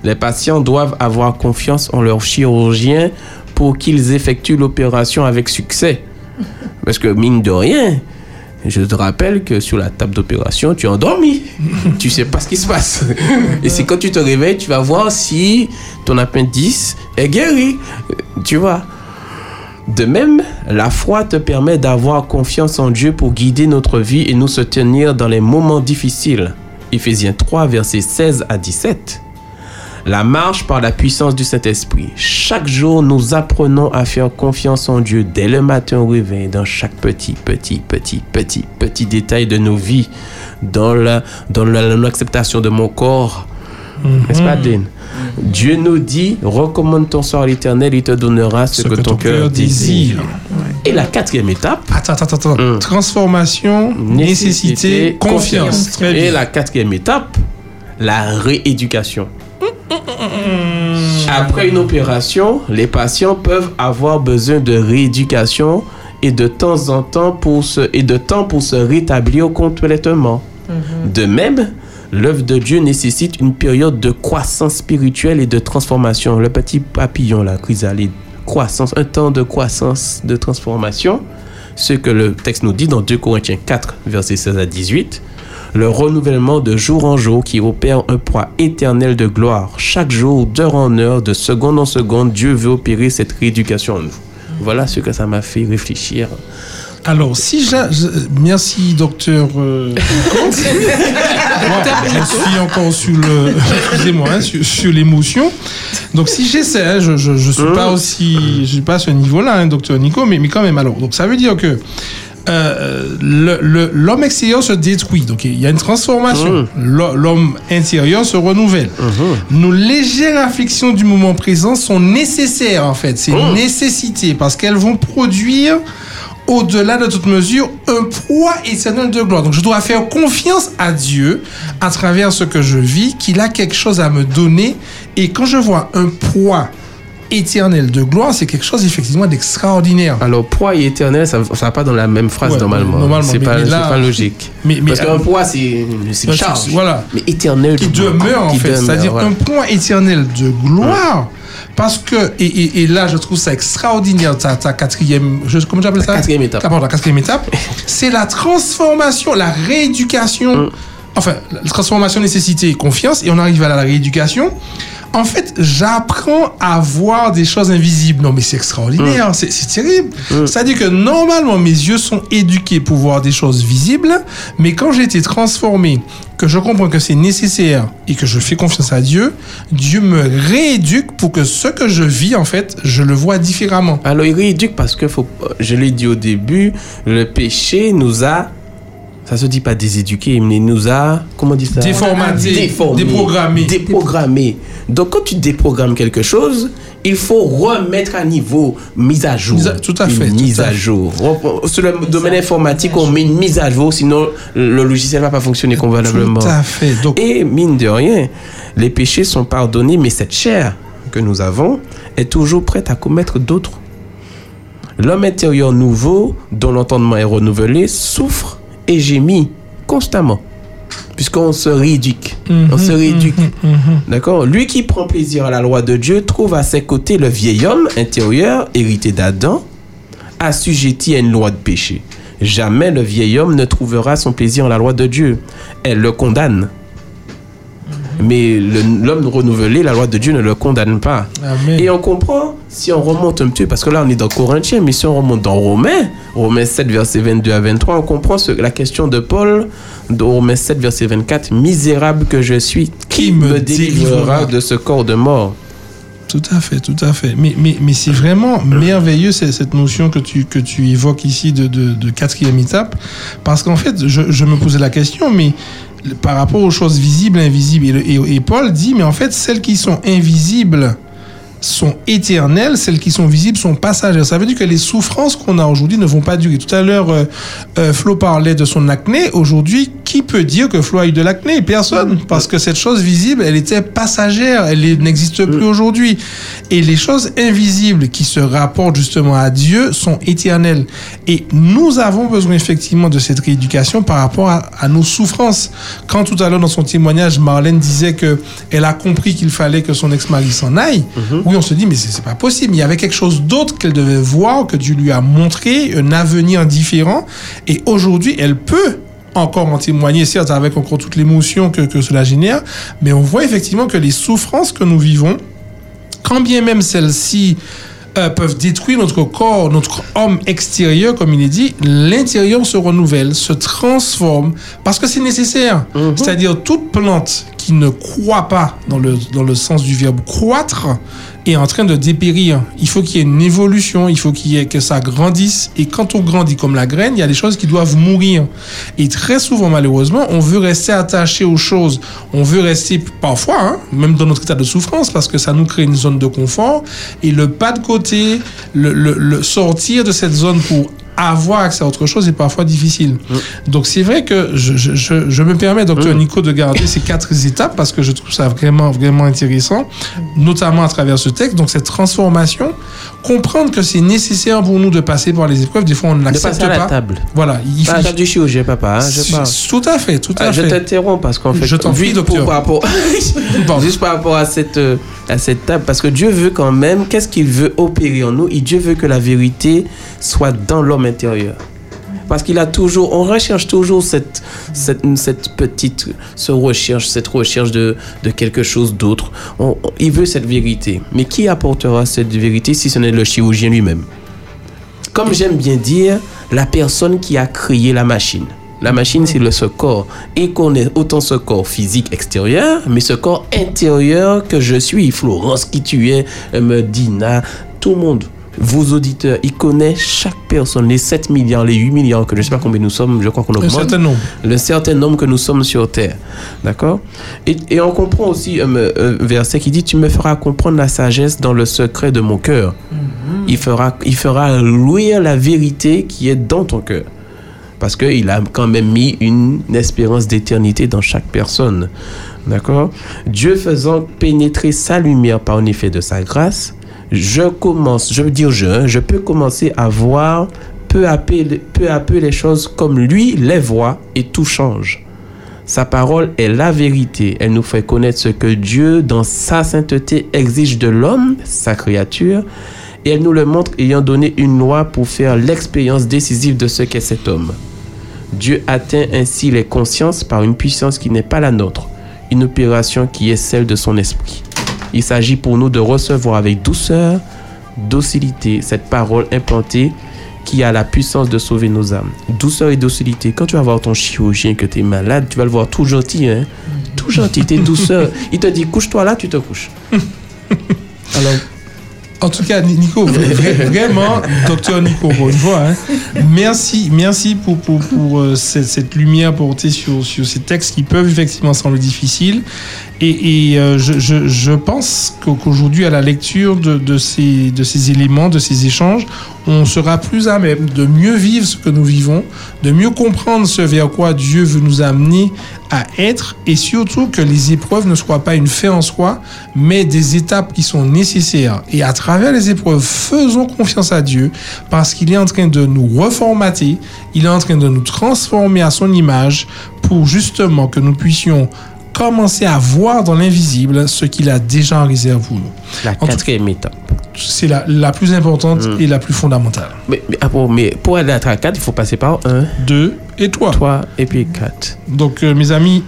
Les patients doivent avoir confiance en leur chirurgien pour qu'ils effectuent l'opération avec succès. Parce que mine de rien, je te rappelle que sur la table d'opération, tu es endormi. tu sais pas ce qui se passe. Et c'est quand tu te réveilles, tu vas voir si ton appendice est guéri. Tu vois. De même, la foi te permet d'avoir confiance en Dieu pour guider notre vie et nous soutenir dans les moments difficiles. Éphésiens 3, versets 16 à 17. La marche par la puissance du Saint-Esprit. Chaque jour, nous apprenons à faire confiance en Dieu dès le matin au réveil, dans chaque petit, petit, petit, petit, petit détail de nos vies, dans la- dans la- l'acceptation de mon corps. N'est-ce pas, Dean Dieu nous dit, recommande ton sort à l'éternel, il te donnera ce, que, ton cœur désire. Et la quatrième étape, Attends, attends, attends. Hum. Transformation, nécessité, confiance. Très Et bien. la quatrième étape, la rééducation. Après une opération, les patients peuvent avoir besoin de rééducation et de temps en temps pour se, et de temps pour se rétablir complètement. De même, L'œuvre de Dieu nécessite une période de croissance spirituelle et de transformation. Le petit papillon, la chrysalide, croissance, un temps de croissance, de transformation. Ce que le texte nous dit dans 2 Corinthiens 4, versets 16 à 18. Le renouvellement de jour en jour qui opère un poids éternel de gloire. Chaque jour, d'heure en heure, de seconde en seconde, Dieu veut opérer cette rééducation en nous. Voilà ce que ça m'a fait réfléchir. Alors, si j'a- je- merci, docteur. euh, je suis encore sur le, excusez-moi, hein, sur, sur l'émotion. Donc, si j'essaie, hein, je, je, je suis pas aussi, je suis pas à ce niveau-là, hein, docteur Nico, mais, mais quand même. Alors, donc ça veut dire que euh, le- l'homme extérieur se détruit. Donc, il y a une transformation. L'ho- L'homme intérieur se renouvelle. Nos légères afflictions du moment présent sont nécessaires, en fait. C'est une nécessité parce qu'elles vont produire au-delà de toute mesure, un poids éternel de gloire. Donc je dois faire confiance à Dieu à travers ce que je vis, qu'il a quelque chose à me donner. Et quand je vois un poids éternel de gloire, c'est quelque chose effectivement d'extraordinaire. Alors, poids et éternel, ça ne va pas dans la même phrase Ouais, normalement. normalement, c'est pas, pas logique. Mais- mais- Parce qu'un poids, c'est une charge. voilà. Mais éternel. qui de- demeure en qui fait, c'est-à-dire un point éternel de gloire. Parce que, et, et, et là, je trouve ça extraordinaire, ta, ta quatrième, je, comment j'appelle ça? Quatrième étape. Ah, pardon, la quatrième étape, c'est la transformation, la rééducation. Mm. Enfin, la transformation, nécessité et confiance, et on arrive à la rééducation. En fait, j'apprends à voir des choses invisibles. Non, mais c'est extraordinaire, c'est c'est terrible. C'est-à-dire que normalement, mes yeux sont éduqués pour voir des choses visibles, mais quand j'ai été transformé, que je comprends que c'est nécessaire et que je fais confiance à Dieu, Dieu me rééduque pour que ce que je vis, en fait, je le vois différemment. Alors, il rééduque parce que, faut, je l'ai dit au début, le péché nous a. Ça se dit pas déséduqué, mais nous a. Comment on dit ça? Déformaté, Déformé, déprogrammé. Déprogrammé. Donc, quand tu déprogrammes quelque chose, il faut remettre à niveau, mise à jour. Mise à- tout à Une fait, tout mise à fait. jour. Sur le domaine informatique, on met une mise à jour, sinon le logiciel va pas fonctionner convenablement. Tout à fait. Donc, Et mine de rien, les péchés sont pardonnés, mais cette chair que nous avons est toujours prête à commettre d'autres. L'homme intérieur nouveau, dont l'entendement est renouvelé, souffre et gémit constamment. Puisqu'on se rééduque. On se rééduque. D'accord? Lui qui prend plaisir à la loi de Dieu trouve à ses côtés le vieil homme intérieur, hérité d'Adam, assujetti à une loi de péché. Jamais le vieil homme ne trouvera son plaisir en la loi de Dieu. Elle le condamne. Mais l'homme renouvelé, la loi de Dieu ne le condamne pas. Amen. Et on comprend, si on remonte un petit peu, parce que là on est dans Corinthiens, mais si on remonte dans Romains, Romains 7, verset 22 à 23, on comprend ce- la question de Paul, Romains 7, verset 24, Misérable que je suis, qui, me, délivrera de ce corps de mort? Tout à fait, tout à fait. Mais, mais, mais c'est vraiment merveilleux cette notion que tu, que tu évoques ici de, de, de quatrième étape. Parce qu'en fait, je, je me posais la question, mais par rapport aux choses visibles, invisibles, et, le- et- et Paul dit, mais en fait, celles qui sont invisibles sont éternelles, celles qui sont visibles sont passagères. Ça veut dire que les souffrances qu'on a aujourd'hui ne vont pas durer. Tout à l'heure, euh, euh, Flo parlait de son acné. Aujourd'hui, qui peut dire que Flo a eu de l'acné Personne. Parce que cette chose visible, elle était passagère. Elle n'existe plus aujourd'hui. Et les choses invisibles qui se rapportent justement à Dieu sont éternelles. Et nous avons besoin effectivement de cette rééducation par rapport à, à nos souffrances. Quand tout à l'heure dans son témoignage, Marlène disait que elle a compris qu'il fallait que son ex-mari s'en aille. Oui, on se dit mais c'est c'est pas possible. Il y avait quelque chose d'autre qu'elle devait voir, que Dieu lui a montré, un avenir différent. Et aujourd'hui, elle peut encore en témoigner, certes avec encore toute l'émotion que, que cela génère, mais on voit effectivement que les souffrances que nous vivons, quand bien même celles-ci euh, peuvent détruire notre corps, notre homme extérieur, comme il est dit, l'intérieur se renouvelle, se transforme, parce que c'est nécessaire. C'est-à-dire toute plante qui ne croit pas, dans le, dans le sens du verbe croître, est en train de dépérir. Il faut qu'il y ait une évolution, il faut qu'il y ait que ça grandisse. Et quand on grandit comme la graine, il y a des choses qui doivent mourir. Et très souvent, malheureusement, on veut rester attaché aux choses. On veut rester parfois, hein, même dans notre état de souffrance, parce que ça nous crée une zone de confort. Et le pas de côté, le, sortir de cette zone pour avoir accès à autre chose est parfois difficile. Donc c'est vrai que je, je- je- je me permets, docteur Nico, de garder ces quatre étapes parce que je trouve ça vraiment, vraiment intéressant, notamment à travers ce texte. Donc cette transformation, comprendre que c'est nécessaire pour nous de passer par les épreuves. Des fois, on ne l'accepte passer à la pas. table. Voilà. Il Pas à la faut- table du chirurgien, papa. hein, je parle. Tout à fait, tout à Ah, fait. Je t'interromps parce qu'en fait, Je t'en prie, docteur. pour- par rapport, juste par rapport à cette, euh, à cette table, parce que Dieu veut quand même, qu'est-ce qu'il veut opérer en nous? Et Dieu veut que la vérité soit dans l'homme intérieur. Parce qu'il a toujours, on recherche toujours cette, cette, petite, ce recherche, cette recherche de, de quelque chose d'autre. Il veut cette vérité. Mais qui apportera cette vérité si ce n'est le chirurgien lui-même? Comme j'aime bien dire, la personne qui a créé la machine. La machine, c'est le ce corps. Et qu'on ait autant ce corps physique extérieur, mais ce corps intérieur que je suis. Florence, qui tu es, euh, Dina, tout le monde. Vos auditeurs, ils connaissent chaque personne, les 7 milliards, les 8 milliards, que je ne sais pas combien nous sommes, je crois qu'on augmente. certain nombre. Le certain nombre que nous sommes sur Terre. D'accord? Et, et on comprend aussi un, un verset qui dit Tu me feras comprendre la sagesse dans le secret de mon cœur. Il fera, il fera louer la vérité qui est dans ton cœur. Parce qu'il a quand même mis une espérance d'éternité dans chaque personne. D'accord? Dieu faisant pénétrer sa lumière par un effet de sa grâce, je commence, je veux dire je, hein, je peux commencer à voir peu à peu, peu à peu les choses comme lui les voit et tout change. Sa parole est la vérité. Elle nous fait connaître ce que Dieu, dans sa sainteté, exige de l'homme, sa créature, et elle nous le montre ayant donné une loi pour faire l'expérience décisive de ce qu'est cet homme. Dieu atteint ainsi les consciences par une puissance qui n'est pas la nôtre, une opération qui est celle de son esprit. Il s'agit pour nous de recevoir avec douceur, docilité cette parole implantée qui a la puissance de sauver nos âmes. Douceur et docilité. Quand tu vas voir ton chirurgien que tu es malade, tu vas le voir tout gentil, hein? Tout gentil, t'es douceur. Il te dit couche-toi là, tu te couches. Alors, En tout cas, Nico, vra- vra- vraiment, docteur Nico, fois, hein, merci, merci pour, pour, pour, euh, cette, cette lumière portée sur, sur ces textes qui peuvent effectivement sembler difficiles. Et, et, euh, je, je, je pense qu'au- qu'aujourd'hui, à la lecture de, de, ces, de ces éléments, de ces échanges, on sera plus à même de mieux vivre ce que nous vivons, de mieux comprendre ce vers quoi Dieu veut nous amener à être, et surtout que les épreuves ne soient pas une fin en soi, mais des étapes qui sont nécessaires. Et à travers les épreuves, faisons confiance à Dieu, parce qu'il est en train de nous reformater, il est en train de nous transformer à son image, pour justement que nous puissions commencer à voir dans l'invisible ce qu'il a déjà en réserve pour nous. la quatrième étape. C'est la, la plus importante et la plus fondamentale. Mais, mais, ah bon, mais pour aller à 4, il faut passer par 1, Deux et toi. 3 et puis 4. Donc, euh, mes amis,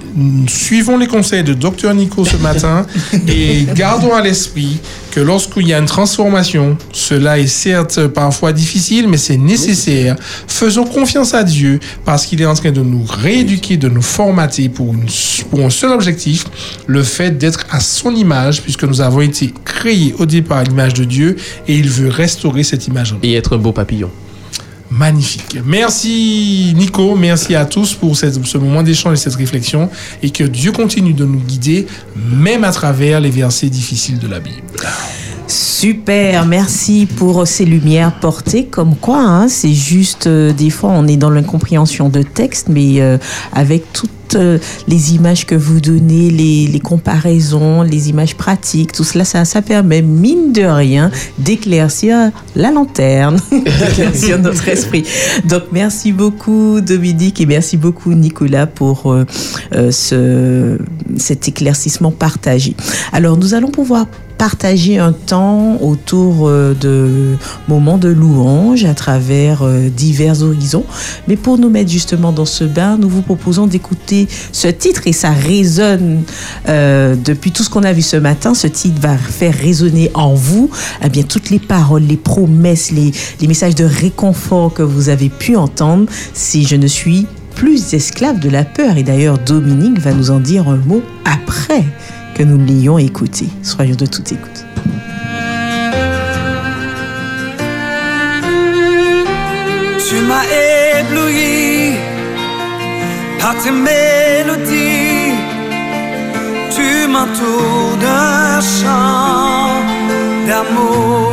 suivons les conseils de Dr Nico ce matin et gardons à l'esprit que lorsqu'il y a une transformation, cela est certes parfois difficile, mais c'est nécessaire. Faisons confiance à Dieu parce qu'il est en train de nous rééduquer, de nous formater pour, une- pour un seul objectif, le fait d'être à son image, puisque nous avons été créés au départ à l'image de Dieu et il veut restaurer cette image. Et être un beau papillon. Magnifique. Merci Nico, merci à tous pour cette- ce moment d'échange et cette réflexion et que Dieu continue de nous guider même à travers les versets difficiles de la Bible. Super, merci pour ces lumières portées. Comme quoi, hein, c'est juste, euh, des fois, on est dans l'incompréhension de texte, mais euh, avec euh, les images que vous donnez, les, comparaisons, les images pratiques, tout cela, ça, ça permet, mine de rien, d'éclaircir la lanterne, d'éclaircir notre esprit. Donc, merci beaucoup, Dominique, et merci beaucoup, Nicolas, pour euh, euh, ce, cet éclaircissement partagé. Alors, nous allons pouvoir partager un temps autour euh, de moments de louange à travers euh, divers horizons. Mais pour nous mettre justement dans ce bain, nous vous proposons d'écouter ce titre et ça résonne euh, depuis tout ce qu'on a vu ce matin. Ce titre va faire résonner en vous eh bien, toutes les paroles, les promesses, les, les messages de réconfort que vous avez pu entendre. Si je ne suis plus esclave de la peur. Et d'ailleurs, Dominique va nous en dire un mot après que nous l'ayons écouté. Soyons de toute écoute. Tu m'as ébloui par tes mélodies. Tu m'entoures d'un chant d'amour,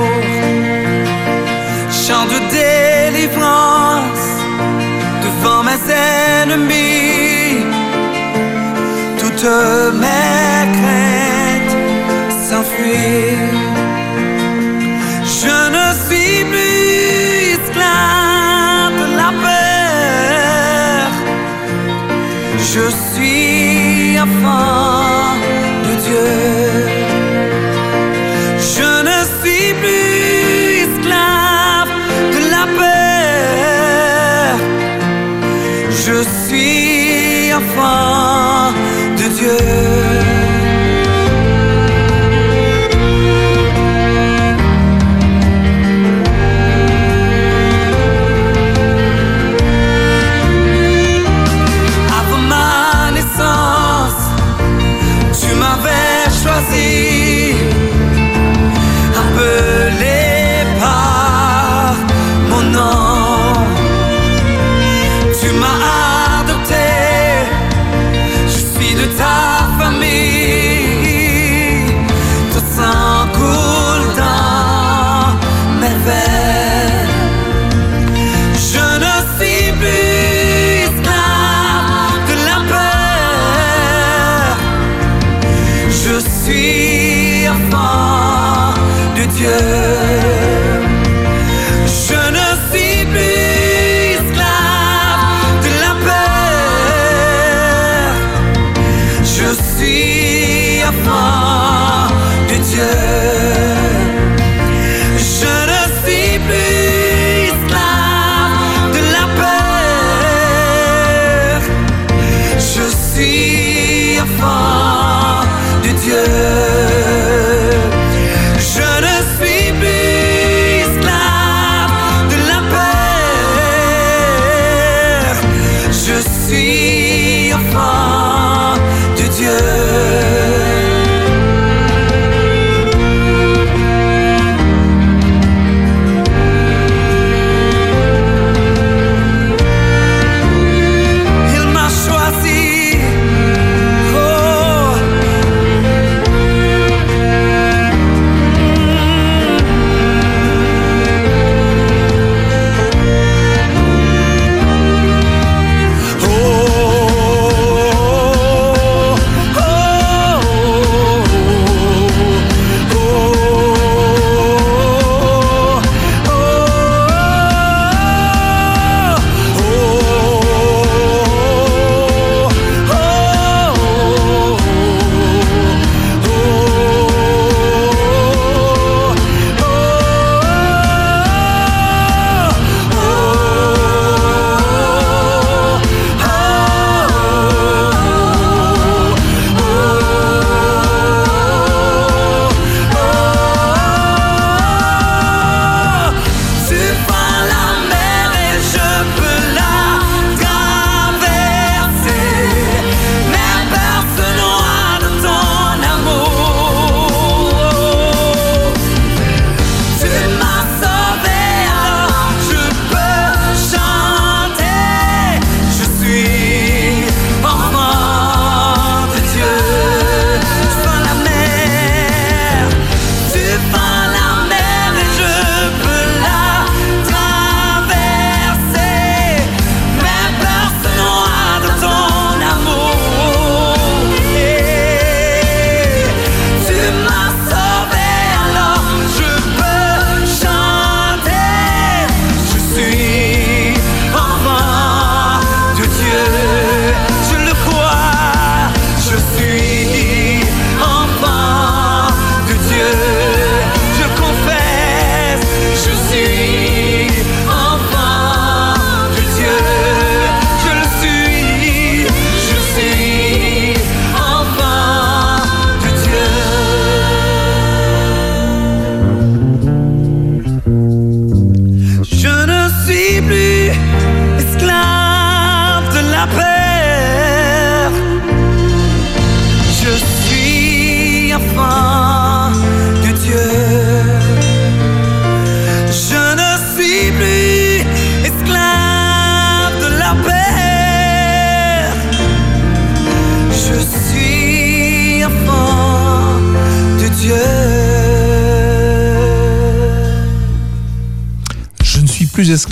chant de délivrance devant mes ennemis que mes craintes s'enfuient. Je ne suis plus esclave de la peur. Je suis enfant.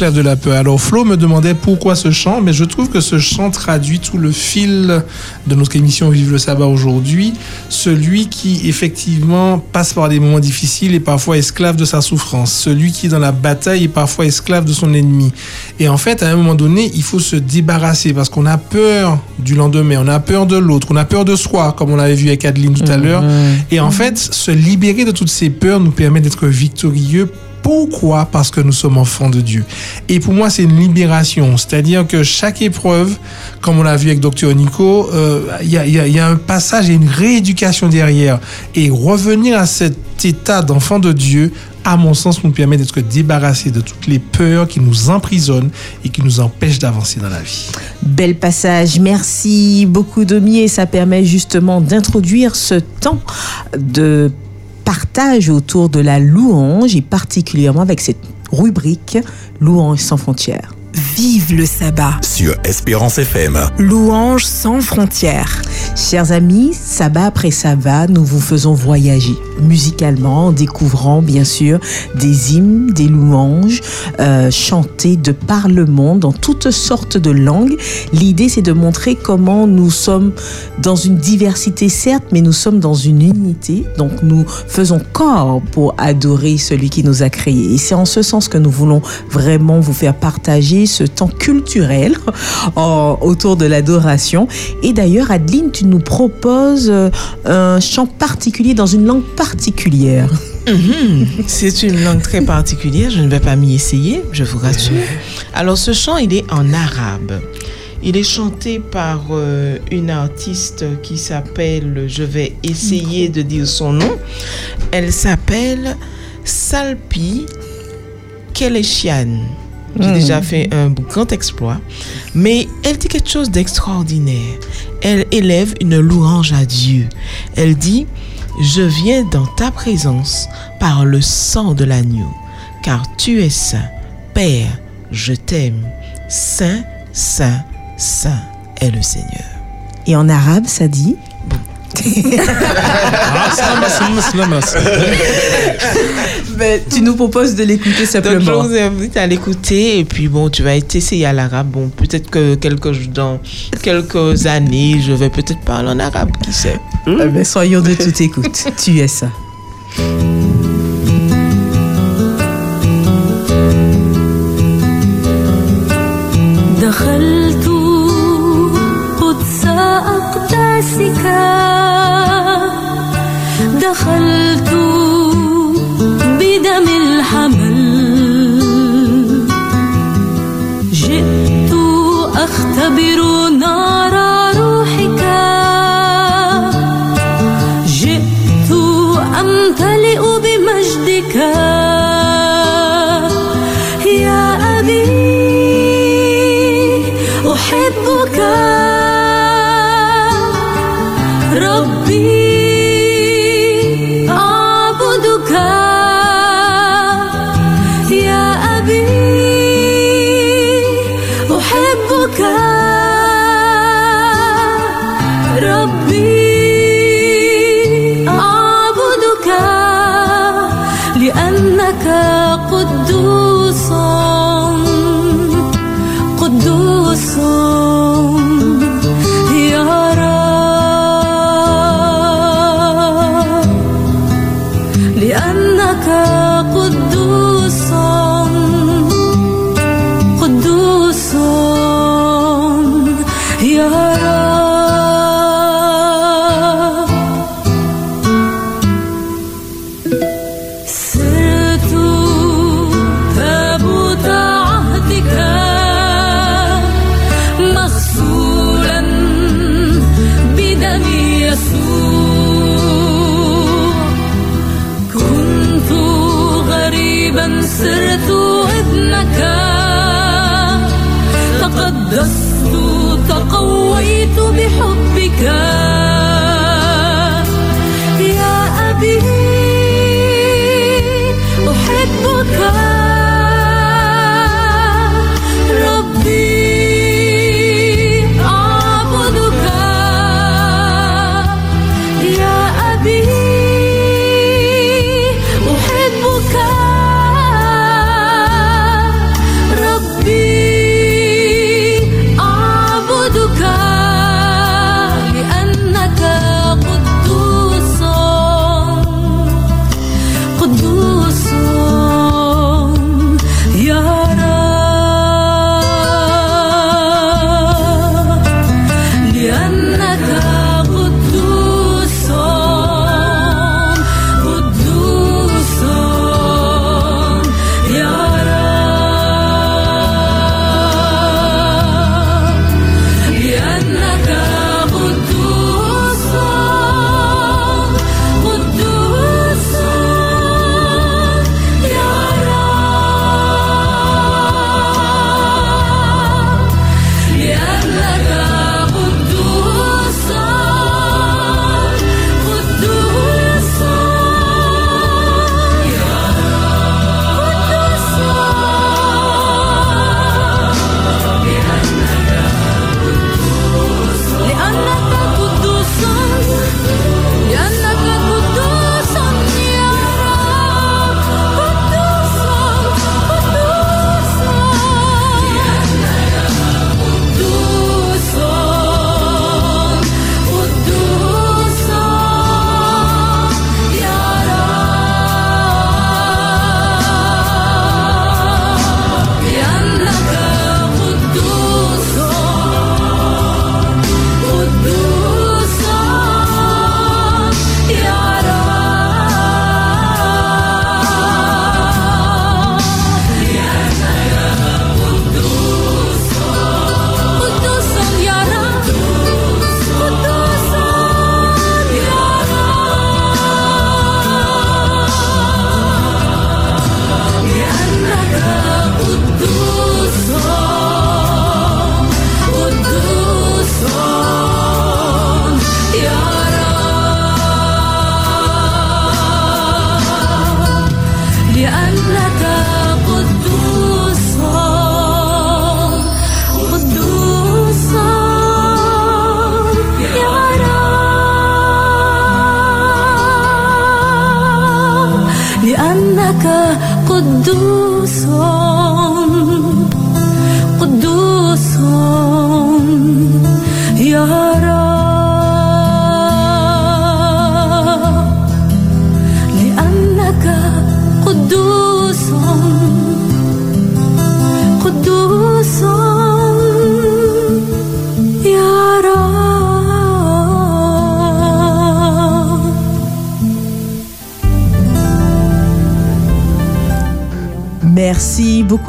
La peur. Alors Flo me demandait pourquoi ce chant, mais je trouve que ce chant traduit tout le fil de notre émission Vive le sabbat aujourd'hui. Celui qui effectivement passe par des moments difficiles et parfois esclave de sa souffrance. Celui qui est dans la bataille est parfois esclave de son ennemi. Et en fait, à un moment donné, il faut se débarrasser parce qu'on a peur du lendemain, on a peur de l'autre, on a peur de soi, comme on l'avait vu avec Adeline tout à l'heure. Et en fait, se libérer de toutes ces peurs nous permet d'être victorieux. Pourquoi Parce que nous sommes enfants de Dieu. Et pour moi, c'est une libération. C'est-à-dire que chaque épreuve, comme on l'a vu avec Dr Nico, euh, il y, a, un passage et une rééducation derrière. Et revenir à cet état d'enfant de Dieu, à mon sens, nous permet d'être débarrassés de toutes les peurs qui nous emprisonnent et qui nous empêchent d'avancer dans la vie. Bel passage, merci beaucoup Domi et ça permet justement d'introduire ce temps de partage autour de la louange et particulièrement avec cette rubrique Louange sans frontières. Vive le sabbat. Sur Espérance FM. Louange sans frontières. Chers amis, sabbat après sabbat, nous vous faisons voyager musicalement en découvrant bien sûr des hymnes, des louanges euh, chantés de par le monde dans toutes sortes de langues. L'idée c'est de montrer comment nous sommes dans une diversité certes, mais nous sommes dans une unité. Donc nous faisons corps pour adorer celui qui nous a créés. Et c'est en ce sens que nous voulons vraiment vous faire partager ce temps culturel autour de l'adoration. Et d'ailleurs, Adeline, tu nous proposes euh, un chant particulier dans une langue particulière. Mhm. C'est une langue très particulière, je ne vais pas m'y essayer, je vous rassure. Alors ce chant, il est en arabe. Il est chanté par euh, une artiste qui s'appelle, je vais essayer de dire son nom, elle s'appelle Salpi Keleshian. J'ai Hmm. déjà fait un grand exploit, mais elle dit quelque chose d'extraordinaire. Elle élève une louange à Dieu. Elle dit, je viens dans ta présence par le sang de l'agneau, car tu es saint. Père, je t'aime. Saint, saint, saint est le Seigneur. Et en arabe, ça dit Ben, tu nous proposes de l'écouter Donc, simplement. je vous invite à l'écouter et puis bon, tu vas essayer à l'arabe. Bon, peut-être que quelques, dans quelques années, je vais peut-être parler en arabe, qui sait. Eh ben, soyons de toute écoute. tu es ça. دخلت دخلت بدم الحمل. جئت أختبر نار لك قدوس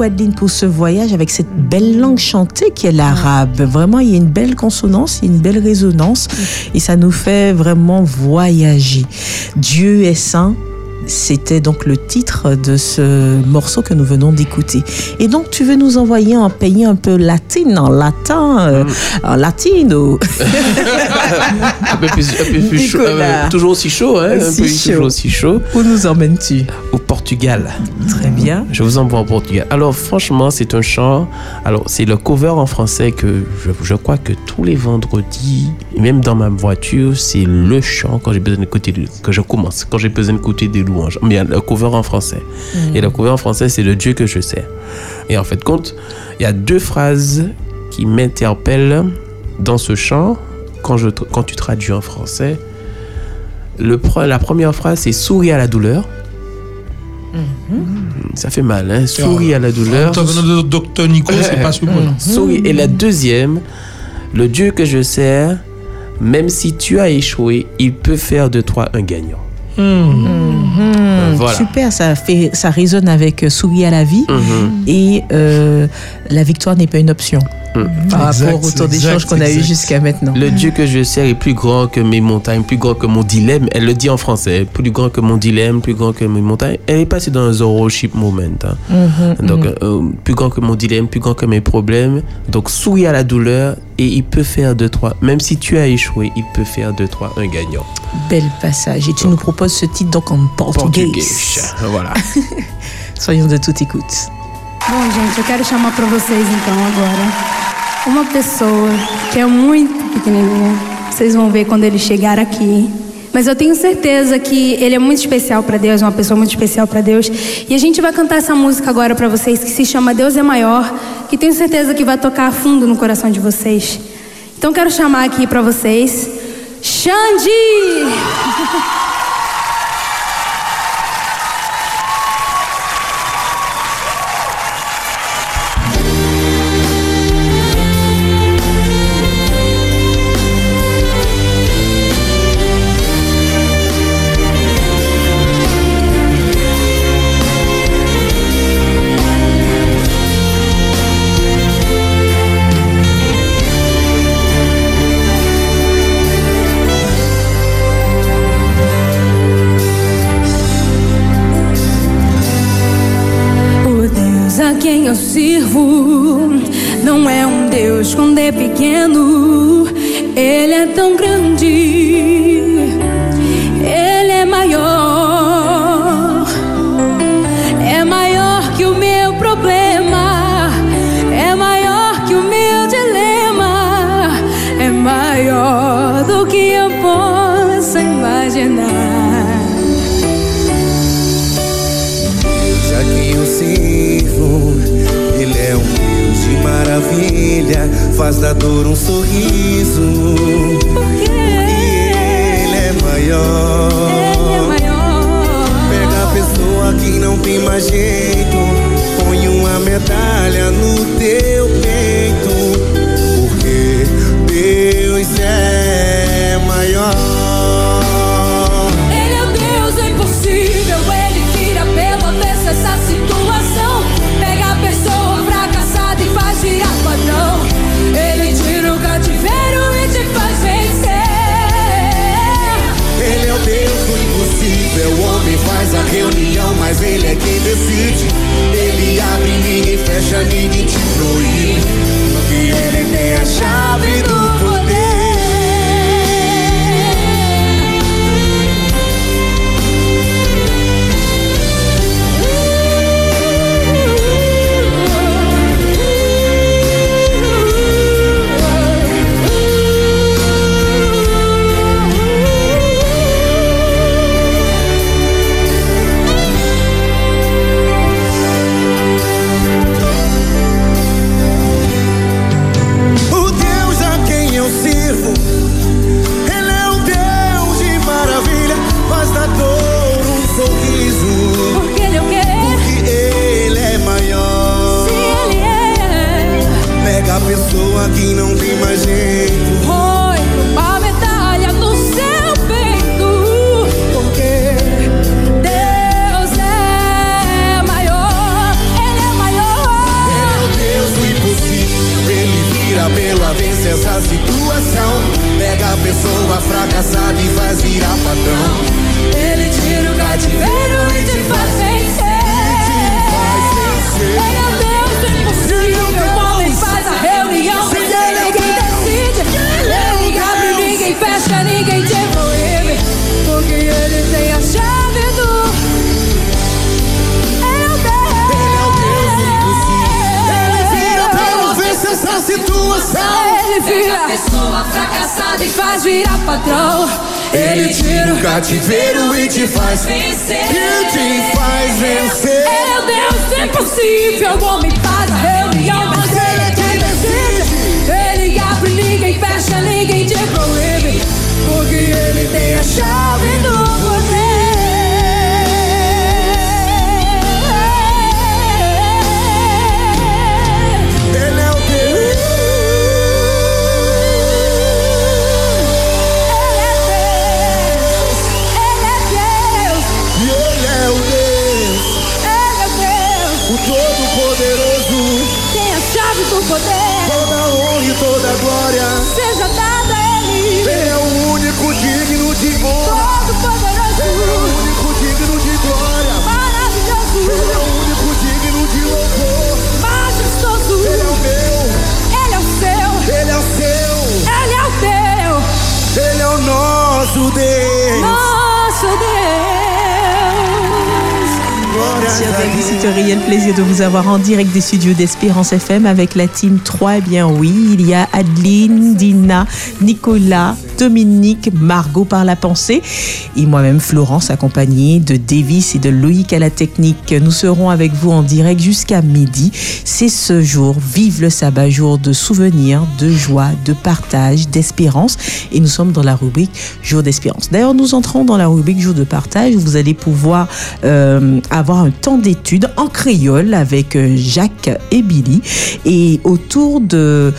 Adeline pour ce voyage avec cette belle langue chantée qui est l'arabe. Vraiment, il y a une belle consonance, il y a une belle résonance et ça nous fait vraiment voyager. Dieu est saint. C'était donc le titre de ce morceau que nous venons d'écouter. Et donc, tu veux nous envoyer un pays un peu latin, en latin, euh, en latino? un peu plus, un peu plus chaud, euh, toujours aussi chaud, hein, un peu chaud. toujours aussi chaud. Où nous emmènes-tu? Au Portugal. Bien. Je vous envoie au Portugal. Alors, franchement, c'est un chant. Alors, c'est le cover en français que je, je crois que tous les vendredis, même dans ma voiture, c'est le chant quand j'ai besoin d'écouter, que je commence, quand j'ai besoin d'écouter des louanges. Mais le cover en français. Mhm. Et le cover en français, c'est le Dieu que je sers. Et en fait, compte, il y a deux phrases qui m'interpellent dans ce chant quand, je, tra- quand tu traduis en français. Le, la première phrase, c'est souris à la douleur. Ça fait mal, hein? Souris à la douleur. Docteur Nico, c'est pas. Souris. Et la deuxième, le Dieu que je sers, même si tu as échoué, il peut faire de toi un gagnant. Voilà. Super, ça, fait, ça résonne avec euh, Souris à la vie Mhm. et euh, la victoire n'est pas une option par Exact, rapport au exact, d'échange qu'on a eu jusqu'à maintenant. Le Dieu que je sers est plus grand que mes montagnes, plus grand que mon dilemme. Elle le dit en français, plus grand que mon dilemme, plus grand que mes montagnes. Elle est passée dans un zoroship moment. hein. Mhm, Donc, mhm. euh, plus grand que mon dilemme, plus grand que mes problèmes. Donc, souris à la douleur et il peut faire de toi, même si tu as échoué, il peut faire de toi un gagnant. Bel passage. Et tu nous proposes ce titre donc en portugais. Português. Voilà. Soyons de toute écoute. Bom, gente, eu quero chamar para vocês então agora uma pessoa que é muito pequenininha. Vocês vão ver quando ele chegar aqui. Mas eu tenho certeza que ele é muito especial para Deus, uma pessoa muito especial para Deus. E a gente vai cantar essa música agora para vocês que se chama Deus é Maior, que tenho certeza que vai tocar fundo no coração de vocês. Então quero chamar aqui para vocês Xande! quem eu sirvo avoir en direct des studios d'Espérance FM avec la team 3. Eh bien oui, il y a Adeline, Dina, Nicolas, Dominique, Margot par la pensée et moi-même Florence accompagnée de Davis et de Loïc à la technique. Nous serons avec vous en direct jusqu'à midi. C'est ce jour, vive le sabbat, jour de souvenirs, de joie, de partage, d'espérance et nous sommes dans la rubrique jour d'espérance. D'ailleurs, nous entrons dans la rubrique jour de partage où vous allez pouvoir euh, avoir un temps d'étude en créole avec euh, Jacques et Billy et autour de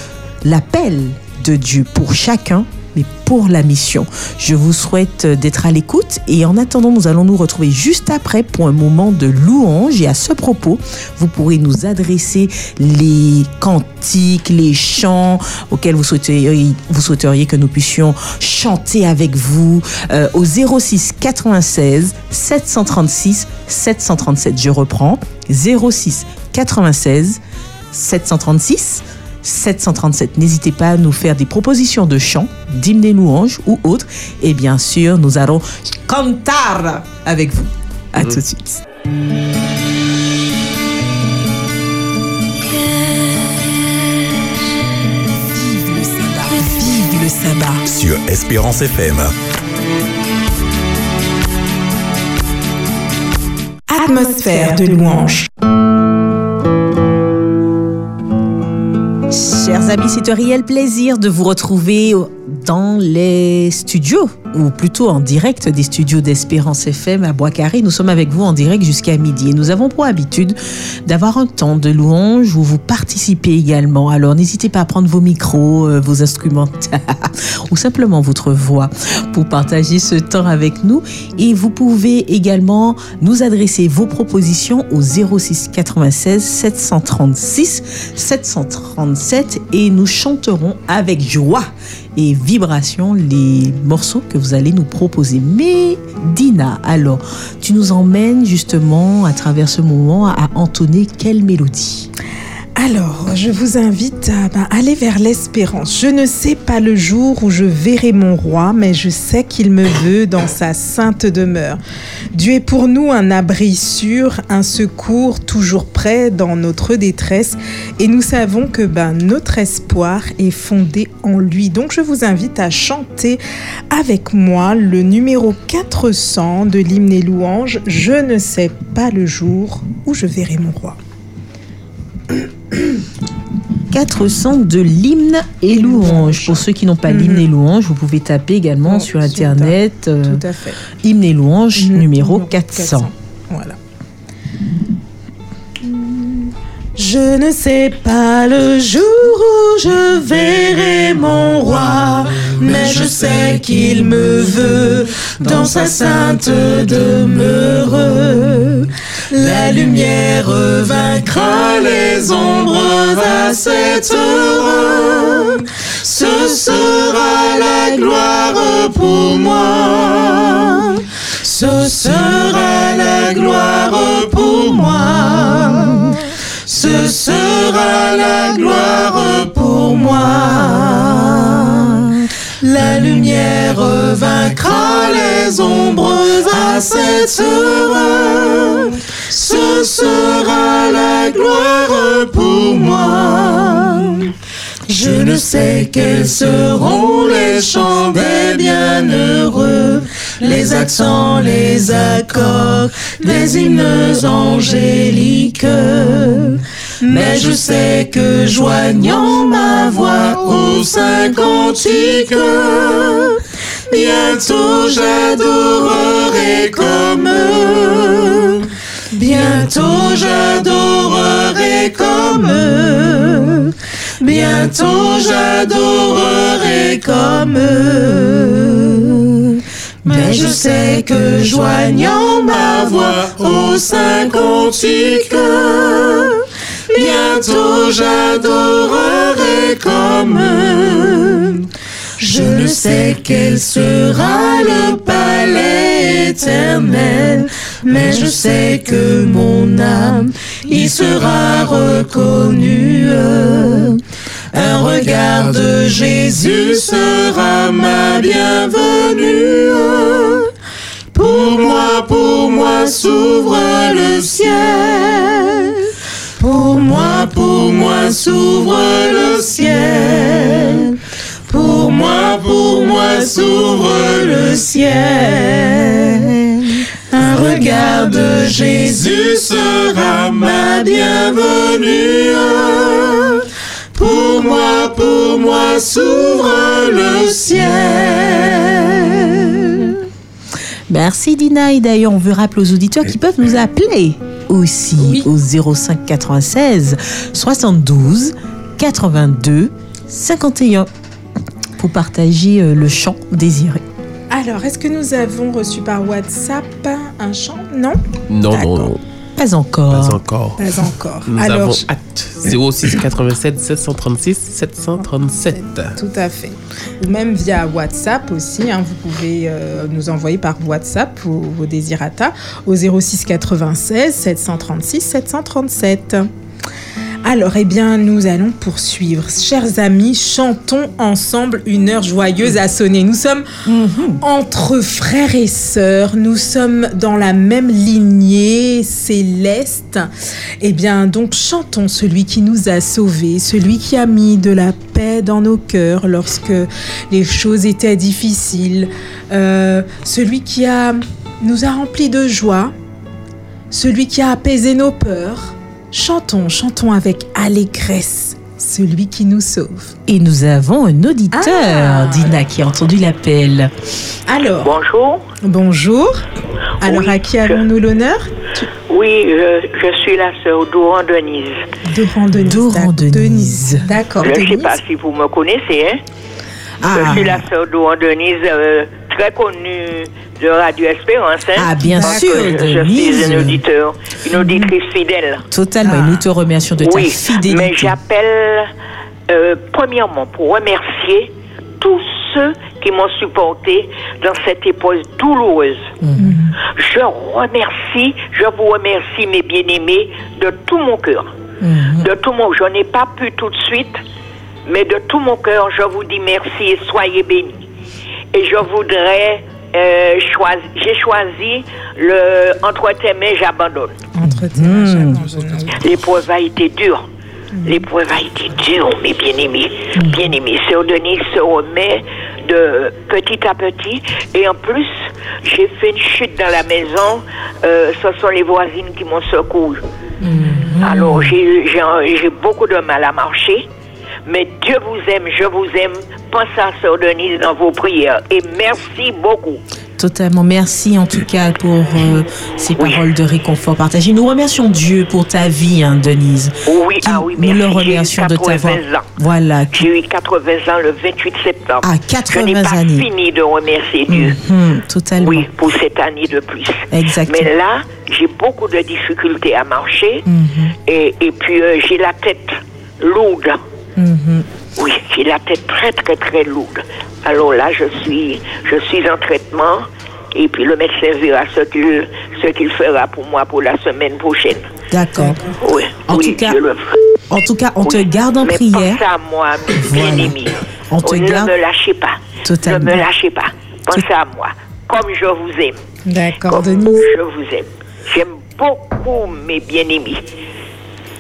l'appel de Dieu pour chacun mais pour la mission. Je vous souhaite d'être à l'écoute et en attendant, nous allons nous retrouver juste après pour un moment de louange et à ce propos, vous pourrez nous adresser les cantiques, les chants auxquels vous souhaiteriez, vous souhaiteriez que nous puissions chanter avec vous euh, au 06 96 736 737. Je reprends 06 96 736 737. N'hésitez pas à nous faire des propositions de chants, d'hymnes et louanges ou autres. Et bien sûr, nous allons cantar avec vous. À tout de suite. Vive le sabbat. Vive le sabbat. Sur Espérance FM. Atmosphère de louange. Chers amis, c'est un réel plaisir de vous retrouver dans les studios, ou plutôt en direct des studios d'Espérance FM à Bois-Carré. Nous sommes avec vous en direct jusqu'à midi nous avons pour habitude d'avoir un temps de louange où vous participez également. Alors n'hésitez pas à prendre vos micros, euh, vos instruments ou simplement votre voix pour partager ce temps avec nous. Et vous pouvez également nous adresser vos propositions au 06 96 736 737 et nous chanterons avec joie et vibration les morceaux que vous allez nous proposer. Mais Dina, alors, tu nous emmènes justement à travers ce moment à entonner quelle mélodie? Alors, je vous invite à ben, aller vers l'espérance. Je ne sais pas le jour où je verrai mon roi, mais je sais qu'il me veut dans sa sainte demeure. Dieu est pour nous un abri sûr, un secours toujours prêt dans notre détresse, et nous savons que ben, notre espoir est fondé en lui. Donc, je vous invite à chanter avec moi le numéro 400 de l'hymne et louange. Je ne sais pas le jour où je verrai mon roi. 400 de l'hymne et louange. Pour ceux qui n'ont pas l'hymne et louange, vous pouvez taper également Oh, sur internet euh, tout à fait. hymne et louange Mhm, numéro numéro 400. Voilà. Je ne sais pas le jour où je verrai mon roi, mais je sais qu'il me veut dans sa sainte demeure. La lumière vaincra les ombres à cette heure. Ce sera la gloire pour moi. Ce sera la gloire pour moi. Ce sera la gloire pour moi. La lumière vaincra les ombres à cette heure. Ce sera la gloire pour moi. Je ne sais quels seront les chants des bienheureux, les accents, les accords, des hymnes angéliques. Mais je sais que joignant ma voix au saint bientôt j'adorerai comme eux. Bientôt j'adorerai comme eux. Bientôt j'adorerai comme eux. Mais je sais que joignant ma voix au saint cantique, bientôt j'adorerai comme eux. Je ne sais quel sera le palais éternel, mais je sais que mon âme y sera reconnue. Un regard de Jésus sera ma bienvenue. Pour moi, pour moi s'ouvre le ciel. Pour moi, pour moi s'ouvre le ciel. Pour moi, pour moi s'ouvre le ciel. Un regard de Jésus sera ma bienvenue. Pour moi, pour moi s'ouvre le ciel. Merci Dina et d'ailleurs on veut rappeler aux auditeurs qui peuvent nous appeler aussi au 05 96 72 82 51 pour partager euh, le chant désiré. Alors, est-ce que nous avons reçu par WhatsApp un chant? Non? Non, non, non. Pas encore. Pas encore. Pas encore. Nous Alors, avons hâte. 06 87 736 737. Tout à fait. Ou même via WhatsApp aussi. hein, vous pouvez euh, nous envoyer par WhatsApp vos, vos désirata au 06 96 736 737. Alors, eh bien, nous allons poursuivre. Chers amis, chantons ensemble une heure joyeuse à sonner. Nous sommes entre frères et sœurs. Nous sommes dans la même lignée céleste. Eh bien, donc, chantons celui qui nous a sauvés, celui qui a mis de la paix dans nos cœurs lorsque les choses étaient difficiles, euh, celui qui a, nous a remplis de joie, celui qui a apaisé nos peurs. Chantons, chantons avec allégresse celui qui nous sauve. Et nous avons un auditeur, Ah. Dina, qui a entendu l'appel. Alors. Bonjour. Bonjour. Alors, à qui avons-nous l'honneur? Oui, je, je suis la sœur Doran Denise. Doran Denise. Doran Denise. D'accord, Je ne sais pas si vous me connaissez. Hein? Ah. Je suis la sœur Doran Denise, euh, très connue de Radio Espérance. Hein? Ah, bien sûr, je, suis une auditeur, une auditrice fidèle. Totalement. Et nous te remercions de ta oui, fidélité. mais j'appelle euh, premièrement pour remercier tous ceux qui m'ont supporté dans cette épreuve douloureuse. Je remercie, je vous remercie mes bien-aimés de tout mon cœur. De tout mon, je n'ai pas pu tout de suite, mais de tout mon cœur, je vous dis merci et soyez bénis. Et je voudrais euh, j'ai choisi le entre tes mains, j'abandonne. Entre tes mains, j'abandonne. L'épreuve a été dure. L'épreuve a été dure, mes bien-aimés. Bien-aimés, Sœur Denise se remet de petit à petit. Et en plus, j'ai fait une chute dans la maison. Euh, ce sont les voisines qui m'ont secouru. Alors, j'ai j'ai- j'ai beaucoup de mal à marcher. Mais Dieu vous aime, je vous aime. Pensez à Sœur Denise dans vos prières. Et merci beaucoup. Totalement. Merci en tout cas pour euh, ces paroles de réconfort partagées. Nous remercions Dieu pour ta vie, hein, Denise. Oui, ah oui, Nous merci. le J'ai eu remercions de t'avoir. 80 ans. Voilà. J'ai eu 80 ans le 28 septembre. Ah, Je n'ai 80 pas années. fini de remercier Dieu. Mhm, totalement. Oui, pour cette année de plus. Exactement. Mais là, j'ai beaucoup de difficultés à marcher. Mhm, Et, et puis, euh, j'ai la tête lourde. Mhm. Oui, j'ai la tête très, très, très lourde. Alors là, je suis, je suis en traitement. Et puis, le médecin verra ce qu'il ce qu'il fera pour moi pour la semaine prochaine. D'accord. Oui, En oui, tout cas, je le ferai. En tout cas, on te garde en Mais prière. pensez à moi, bien aimé. On te ne garde- me lâchez pas. Totalement. Ne me lâchez pas. Pensez à moi. Comme je vous aime. D'accord, Comme Denise. je vous aime. J'aime beaucoup mes bien-aimés.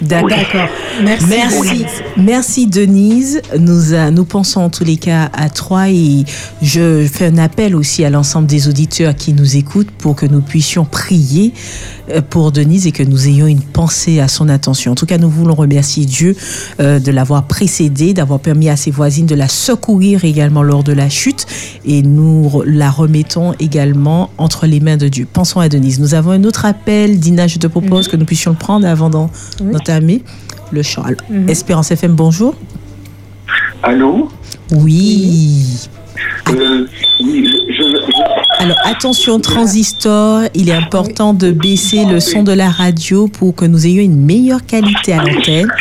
D'accord. Merci. Merci. Merci Denise. Nous, a- nous pensons en tous les cas à toi et je fais un appel aussi à l'ensemble des auditeurs qui nous écoutent pour que nous puissions prier euh, pour Denise et que nous ayons une pensée à son attention. En tout cas, nous voulons remercier Dieu euh, de l'avoir précédée, d'avoir permis à ses voisines de la secourir également lors de la chute et nous la remettons également entre les mains de Dieu. Pensons à Denise. Nous avons un autre appel. Dina, je te propose que nous puissions le prendre avant d'en- Oui. d'entamer le chant. Alors, Mhm. Espérance FM, bonjour. Allô? Oui. Euh, Alors attention transistor, il est important de baisser le son de la radio pour que nous ayons une meilleure qualité à l'antenne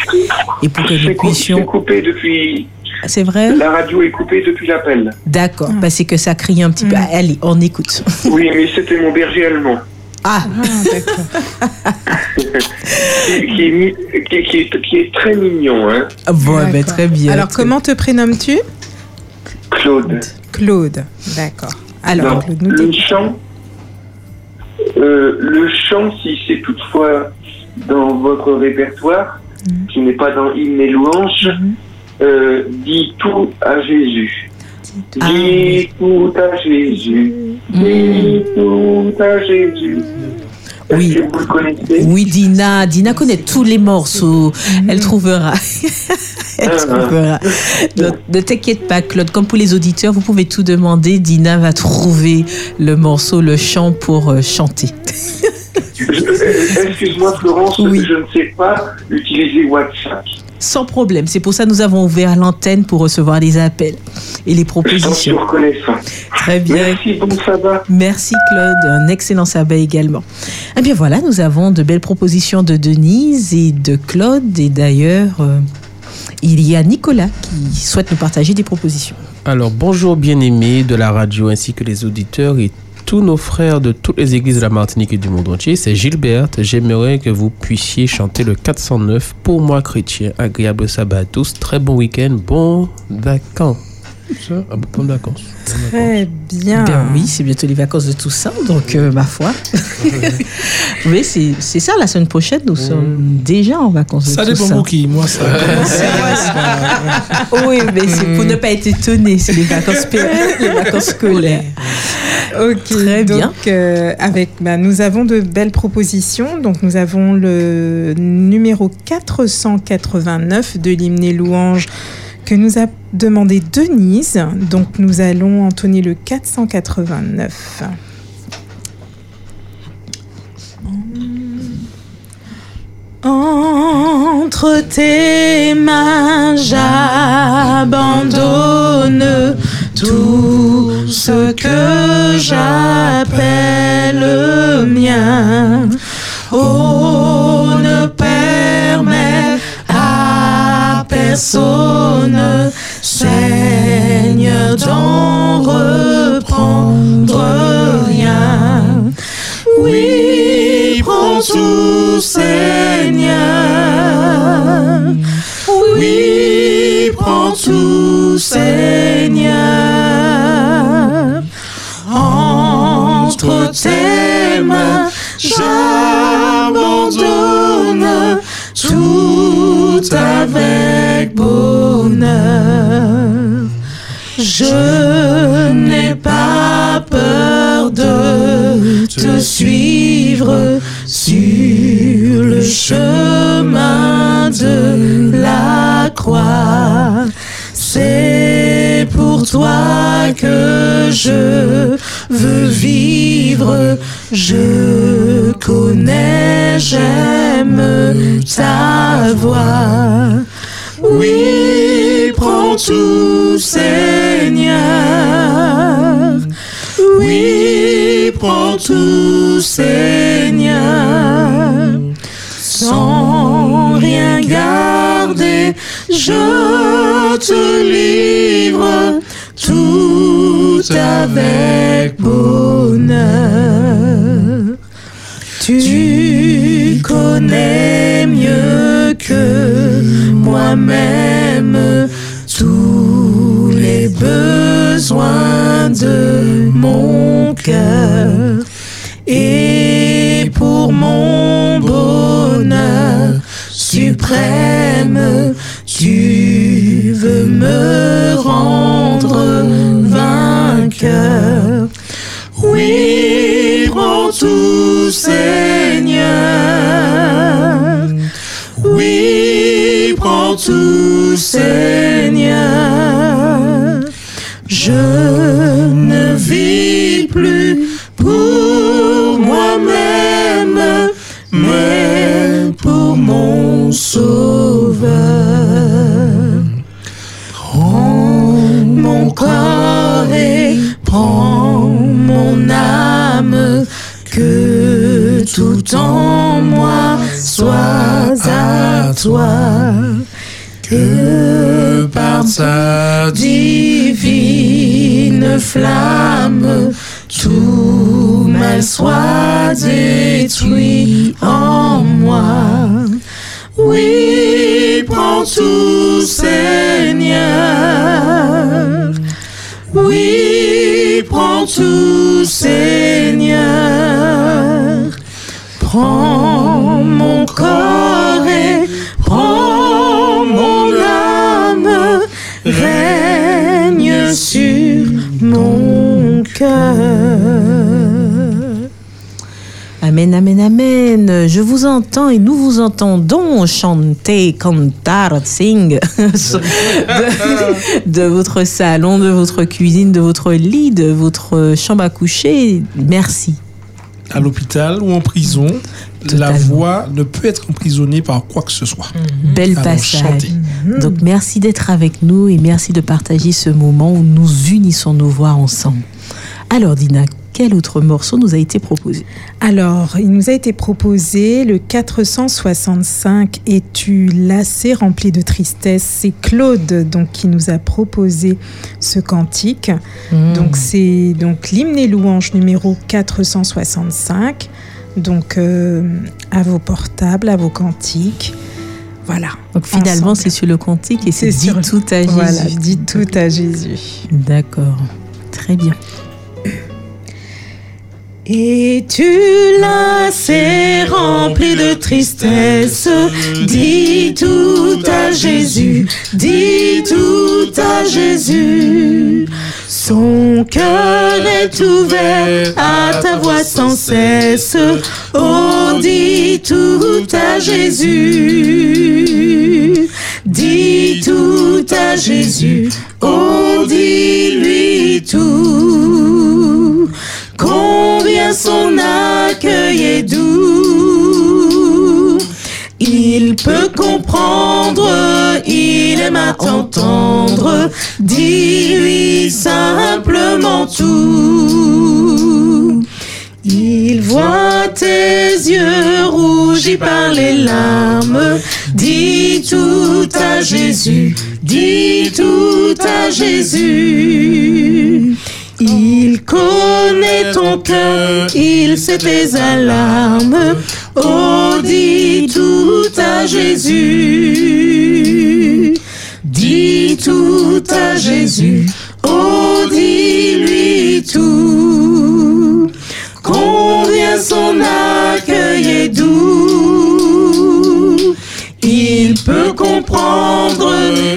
et pour que nous c'est c'est puissions... coupé depuis. C'est vrai? La radio est coupée depuis l'appel. D'accord, parce que ça crie un petit peu. Allez, on écoute. Oui, mais c'était mon berger allemand. Ah, qui, qui est, mi- qui, qui est, qui est très mignon, hein. Bon, ben, D'accord. très bien. Alors, comment te prénommes-tu? Claude. Claude. D'accord. Alors, Donc, Claude, nous le chant, euh, le chant, si c'est toutefois dans votre répertoire, Mhm. qui n'est pas dans hymne et louange, euh, dit tout à Jésus. Dis tout à Jésus. Dis tout à Jésus. Oui. Vous le connaissez Oui, Dina. Dina connaît tous les morceaux. Elle trouvera. Elle trouvera. Donc, ne t'inquiète pas, Claude. Comme pour les auditeurs, vous pouvez tout demander. Dina va trouver le morceau, le chant pour euh, chanter. Euh, Excuse-moi, Florence, je ne sais pas utiliser WhatsApp. Sans problème. C'est pour ça que nous avons ouvert l'antenne pour recevoir les appels et les Je suis propositions. reconnaissant. Très bien. Merci, bon sabbat. Merci Claude, un excellent sabbat également. Eh bien voilà, nous avons de belles propositions de Denise et de Claude et d'ailleurs euh, il y a Nicolas qui souhaite nous partager des propositions. Alors, bonjour bien-aimés de la radio ainsi que les auditeurs et tous nos frères de toutes les églises de la Martinique et du monde entier. C'est Gilberte. J'aimerais que vous puissiez chanter le 409 pour moi chrétien. Agréable sabbat à tous. Très bon week-end. Bon vacances. Ça, ah, bonnes vacances. Très bien. Ben oui, c'est bientôt les vacances de Toussaint, donc euh, ma foi. oui, c'est c'est ça, la semaine prochaine, nous sommes déjà en vacances de Ça Toussaint. dépend pour qui. Moi, ça. Oui, mais c'est pour ne pas être étonné, c'est les vacances, les vacances scolaires. Ok, Très bien. donc euh, avec, bah, nous avons de belles propositions. Donc nous avons le numéro 489 de l'hymne et louange que nous a demandé Denise. Donc nous allons entonner le 489. Entre tes mains, j'abandonne tout ce que j'appelle mien. Oh, ne permets personne, Seigneur, d'en reprendre rien. Oui, prends tout, Seigneur. Oui, prends tout, Seigneur. Entre tes mains, j'abandonne tout avec bonheur. Je n'ai pas peur de te suivre sur le chemin de la croix. C'est pour toi que je veux vivre. Je connais, j'aime ta voix. Oui, prends tout, Seigneur. Oui, prends tout, Seigneur. Sans rien garder, je te livre tout avec bonheur. Tu connais mieux que moi-même tous les besoins de mon cœur. Et pour mon bonheur, suprême, tu veux me rendre vainqueur. Oui, prends Seigneur. Tout, Seigneur. Je ne vis plus pour moi-même, mais pour mon Sauveur. Prends mon corps et prends mon âme, que tout en moi soit à toi. Que par ta divine flamme, tout mal soit détruit en moi. Oui, prends tout, Seigneur. Oui, prends tout, Seigneur. Prends mon corps et prends. Règne sur mon cœur. Amen, amen, amen. Je vous entends et nous vous entendons chanter, cantar, sing de, de votre salon, de votre cuisine, de votre lit, de votre chambre à coucher. Merci. À l'hôpital ou en prison, la voix ne peut être emprisonnée par quoi que ce soit. Bel Allons passage. chanter. Donc merci d'être avec nous et merci de partager ce moment où nous unissons nos voix ensemble. Alors Dina, quel autre morceau nous a été proposé? Alors, il nous a été proposé le 465 Es-tu lassé, rempli de tristesse? C'est Claude donc qui nous a proposé ce cantique. Mm. Donc c'est donc l'hymne et louange numéro 465. Donc euh, à vos portables, à vos cantiques. Voilà. Donc finalement, c'est sur le cantique et c'est dit tout à Jésus. Voilà, dit tout à Jésus. D'accord. Très bien. Es-tu lassé, rempli de tristesse Dis tout à Jésus, dis tout à Jésus. Son cœur est ouvert à ta voix sans cesse. Oh, dis tout à Jésus. Dis tout à Jésus. Oh, dis-lui tout. Son accueil est doux. Il peut comprendre, il aime à t'entendre. Dis-lui simplement tout. Il voit tes yeux rougis par les larmes. Dis tout à Jésus, dis tout à Jésus. Il connaît ton cœur, il sait tes alarmes. Oh, dis tout à Jésus. Dis tout à Jésus. Oh, dis-lui tout. Combien son accueil est doux. Il peut comprendre,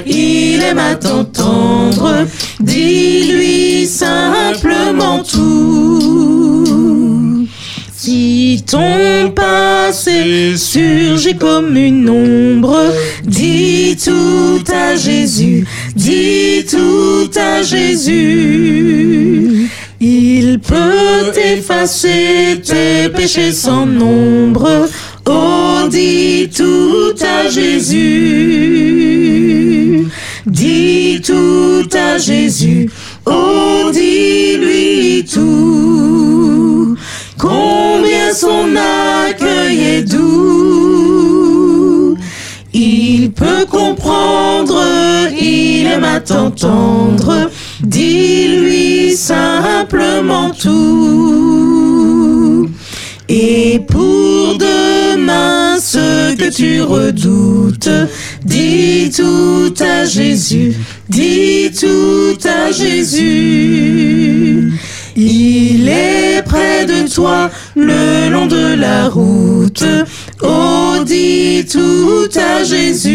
il aime à t'entendre. Dis-lui Si ton passé surgit comme une ombre, dis tout à Jésus, dis tout à Jésus. Il peut effacer tes péchés sans nombre. Oh, dis tout à Jésus. Dis tout à Jésus. Oh, dis-lui tout. Combien son accueil est doux. Il peut comprendre, il aime à t'entendre. Dis-lui simplement tout. Et pour demain, ce que tu redoutes, dis tout à Jésus, dis tout à Jésus. Il est près de toi le long de la route. Oh, dis tout à Jésus.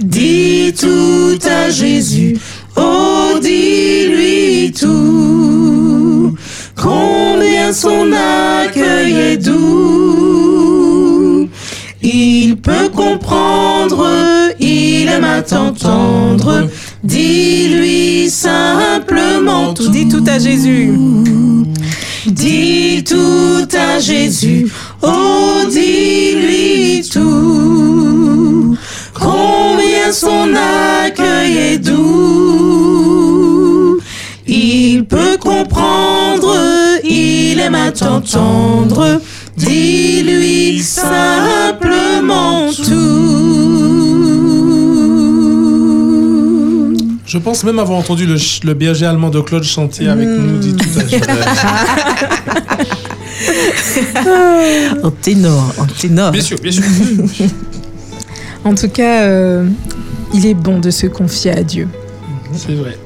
Dis tout à Jésus. Oh, dis-lui tout. Combien son accueil est doux. Il peut comprendre, il aime à t'entendre. Dis-lui simplement tout. Dis tout à Jésus. Dis tout à Jésus. Oh, dis-lui tout. Combien son accueil est doux. Il peut comprendre, il aime à t'entendre. Dis-lui simplement tout. Je pense même avoir entendu le, ch- le berger allemand de Claude chanter avec nous. Dit tout à l'heure. en ténor, en ténor. Bien sûr, bien sûr. En tout cas, euh, il est bon de se confier à Dieu. C'est vrai.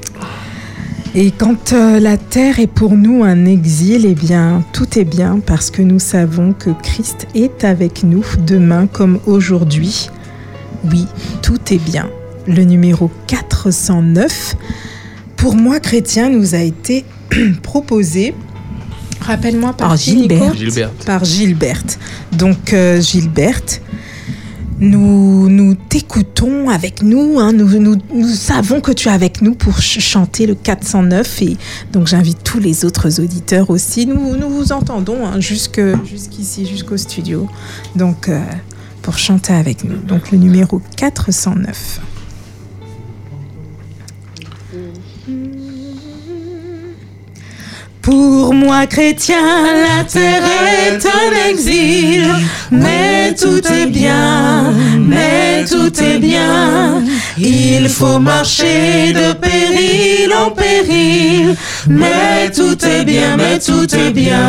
Et quand euh, la terre est pour nous un exil, eh bien, tout est bien parce que nous savons que Christ est avec nous demain comme aujourd'hui. Oui, tout est bien. Le numéro 409, pour moi chrétien, nous a été proposé. Rappelle-moi par, Par qui, Nico? Gilbert. Gilberte. Par Gilberte. Donc euh, Gilberte, nous, nous t'écoutons avec nous, hein, nous, nous, nous savons que tu es avec nous pour ch- chanter le 409 et donc j'invite tous les autres auditeurs aussi. Nous, nous vous entendons hein, jusqu'ici, jusqu'au studio, donc euh, pour chanter avec nous. Donc le numéro 409. Pour moi, chrétien, la terre est un exil. Mais tout est bien, mais tout est bien. Il faut marcher de péril en péril. Mais tout est bien, mais tout est bien.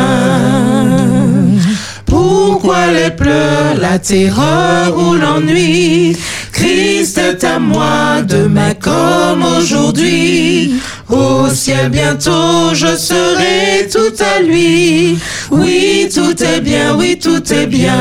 Pourquoi les pleurs, la terreur ou l'ennui? Christ est à moi demain comme aujourd'hui. Au ciel bientôt je serai tout à lui. Oui, tout est bien, oui, tout est bien.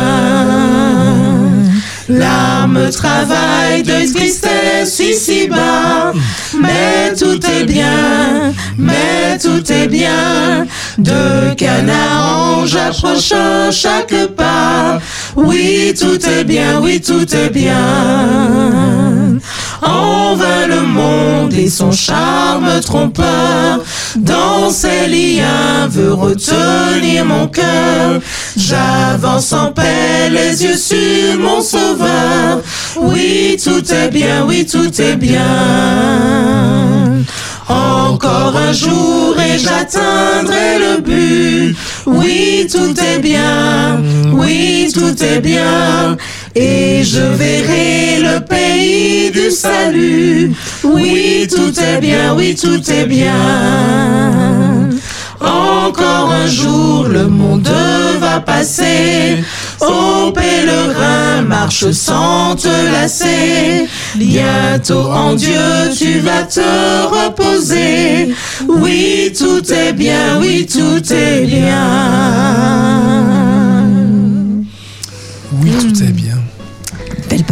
L'âme travaille de tristesse ici-bas, mais tout est bien, mais tout est bien. De canard j'approchant chaque pas. Oui, tout est bien, oui, tout est bien. En vain le monde et son charme trompeur, dans ses liens veut retenir mon cœur. J'avance en paix, les yeux sur mon sauveur. Oui, tout est bien, oui, tout est bien. Encore un jour et j'atteindrai le but. Oui, tout est bien, oui, tout est bien. Et je verrai le pays du salut. Oui, tout est bien, oui, tout est bien. Encore un jour, le monde va passer. Ô pèlerin, marche sans te lasser. Bientôt en Dieu, tu vas te reposer. Oui, tout est bien, oui, tout est bien. Oui, tout est bien.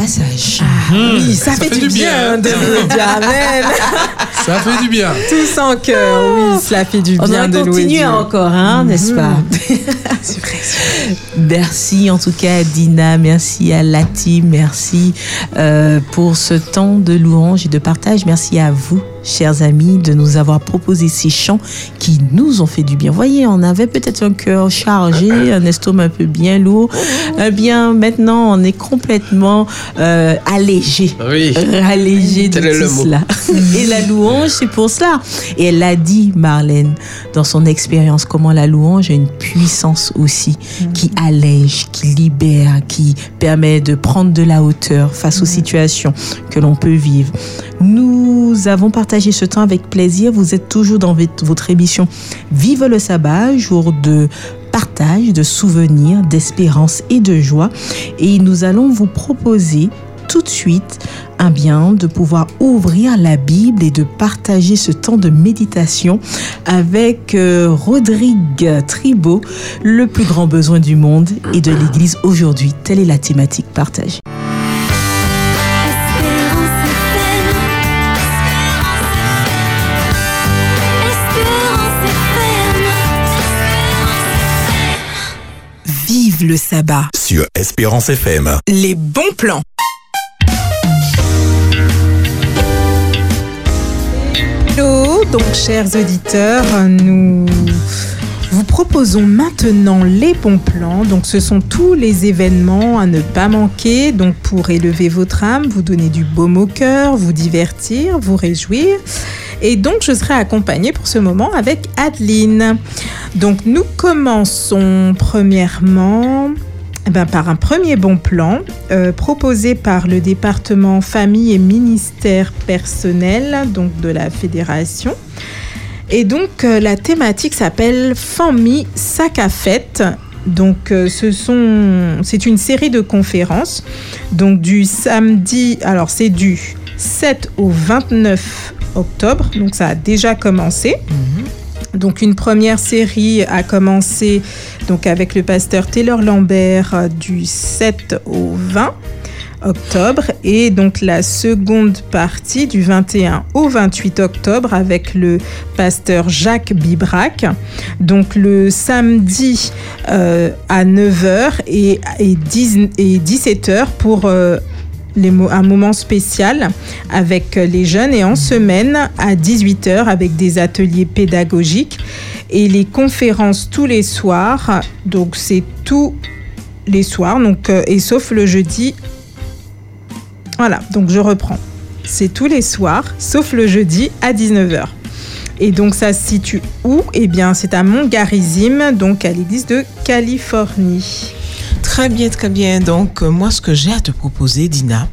Passage. Oui, ça, fait, du bien, de le dire. Amen. Ça fait du bien. Tous en cœur, oui, cela fait du On bien va de louer continuer Dieu. encore, hein, n'est-ce pas Merci en tout cas à Dina, merci à Lati, merci euh, pour ce temps de louange et de partage. Merci à vous, chers amis, de nous avoir proposé ces chants qui nous ont fait du bien. Voyez, on avait peut-être un cœur chargé, un estomac un peu bien lourd. Eh bien, maintenant, on est complètement euh, allégé. Oui. Allégé de tout cela. Et la louange, c'est pour cela. Et elle l'a dit, Marlène, dans son expérience, comment la louange a une puissance aussi qui allège, qui libère, qui permet de prendre de la hauteur face aux situations que l'on peut vivre. Nous avons partagé ce temps avec plaisir. Vous êtes toujours dans votre votre émission Vive le sabbat, jour de partage, de souvenirs, d'espérance et de joie. Et nous allons vous proposer tout de suite un bien de pouvoir ouvrir la Bible et de partager ce temps de méditation avec euh, Rodrigue Tribault, le plus grand besoin du monde et de l'Église aujourd'hui. Telle est la thématique partagée. Vive le sabbat. Sur Espérance FM. Les bons plans. Hello, donc chers auditeurs, nous vous proposons maintenant les bons plans. Donc ce sont tous les événements à ne pas manquer. Donc pour élever votre âme, vous donner du baume au cœur, vous divertir, vous réjouir. Et donc je serai accompagnée pour ce moment avec Adeline. Donc nous commençons premièrement eh ben, par un premier bon plan euh, proposé par le département famille et ministère personnel donc de la fédération. Et donc euh, la thématique s'appelle Famille sac à fête. Donc euh, ce sont c'est une série de conférences donc du samedi alors c'est du 7 au 29 octobre donc ça a déjà commencé. Donc une première série a commencé donc avec le pasteur Taylor Lambert euh, du 7 au 20 octobre et donc la seconde partie du 21 au 28 octobre avec le pasteur Jacques Bibrac. Donc le samedi euh, à 9h et, et, 10 et 17h pour euh, un moment spécial avec les jeunes et en semaine à 18h avec des ateliers pédagogiques et les conférences tous les soirs. Donc c'est tous les soirs donc, euh, et sauf le jeudi. Voilà, donc je reprends. C'est tous les soirs sauf le jeudi à 19h. Et donc ça se situe où? Eh bien c'est à Montgarizim, donc à l'église de Californie. Très bien, très bien. Donc, euh, moi, ce que j'ai à te proposer, Dina,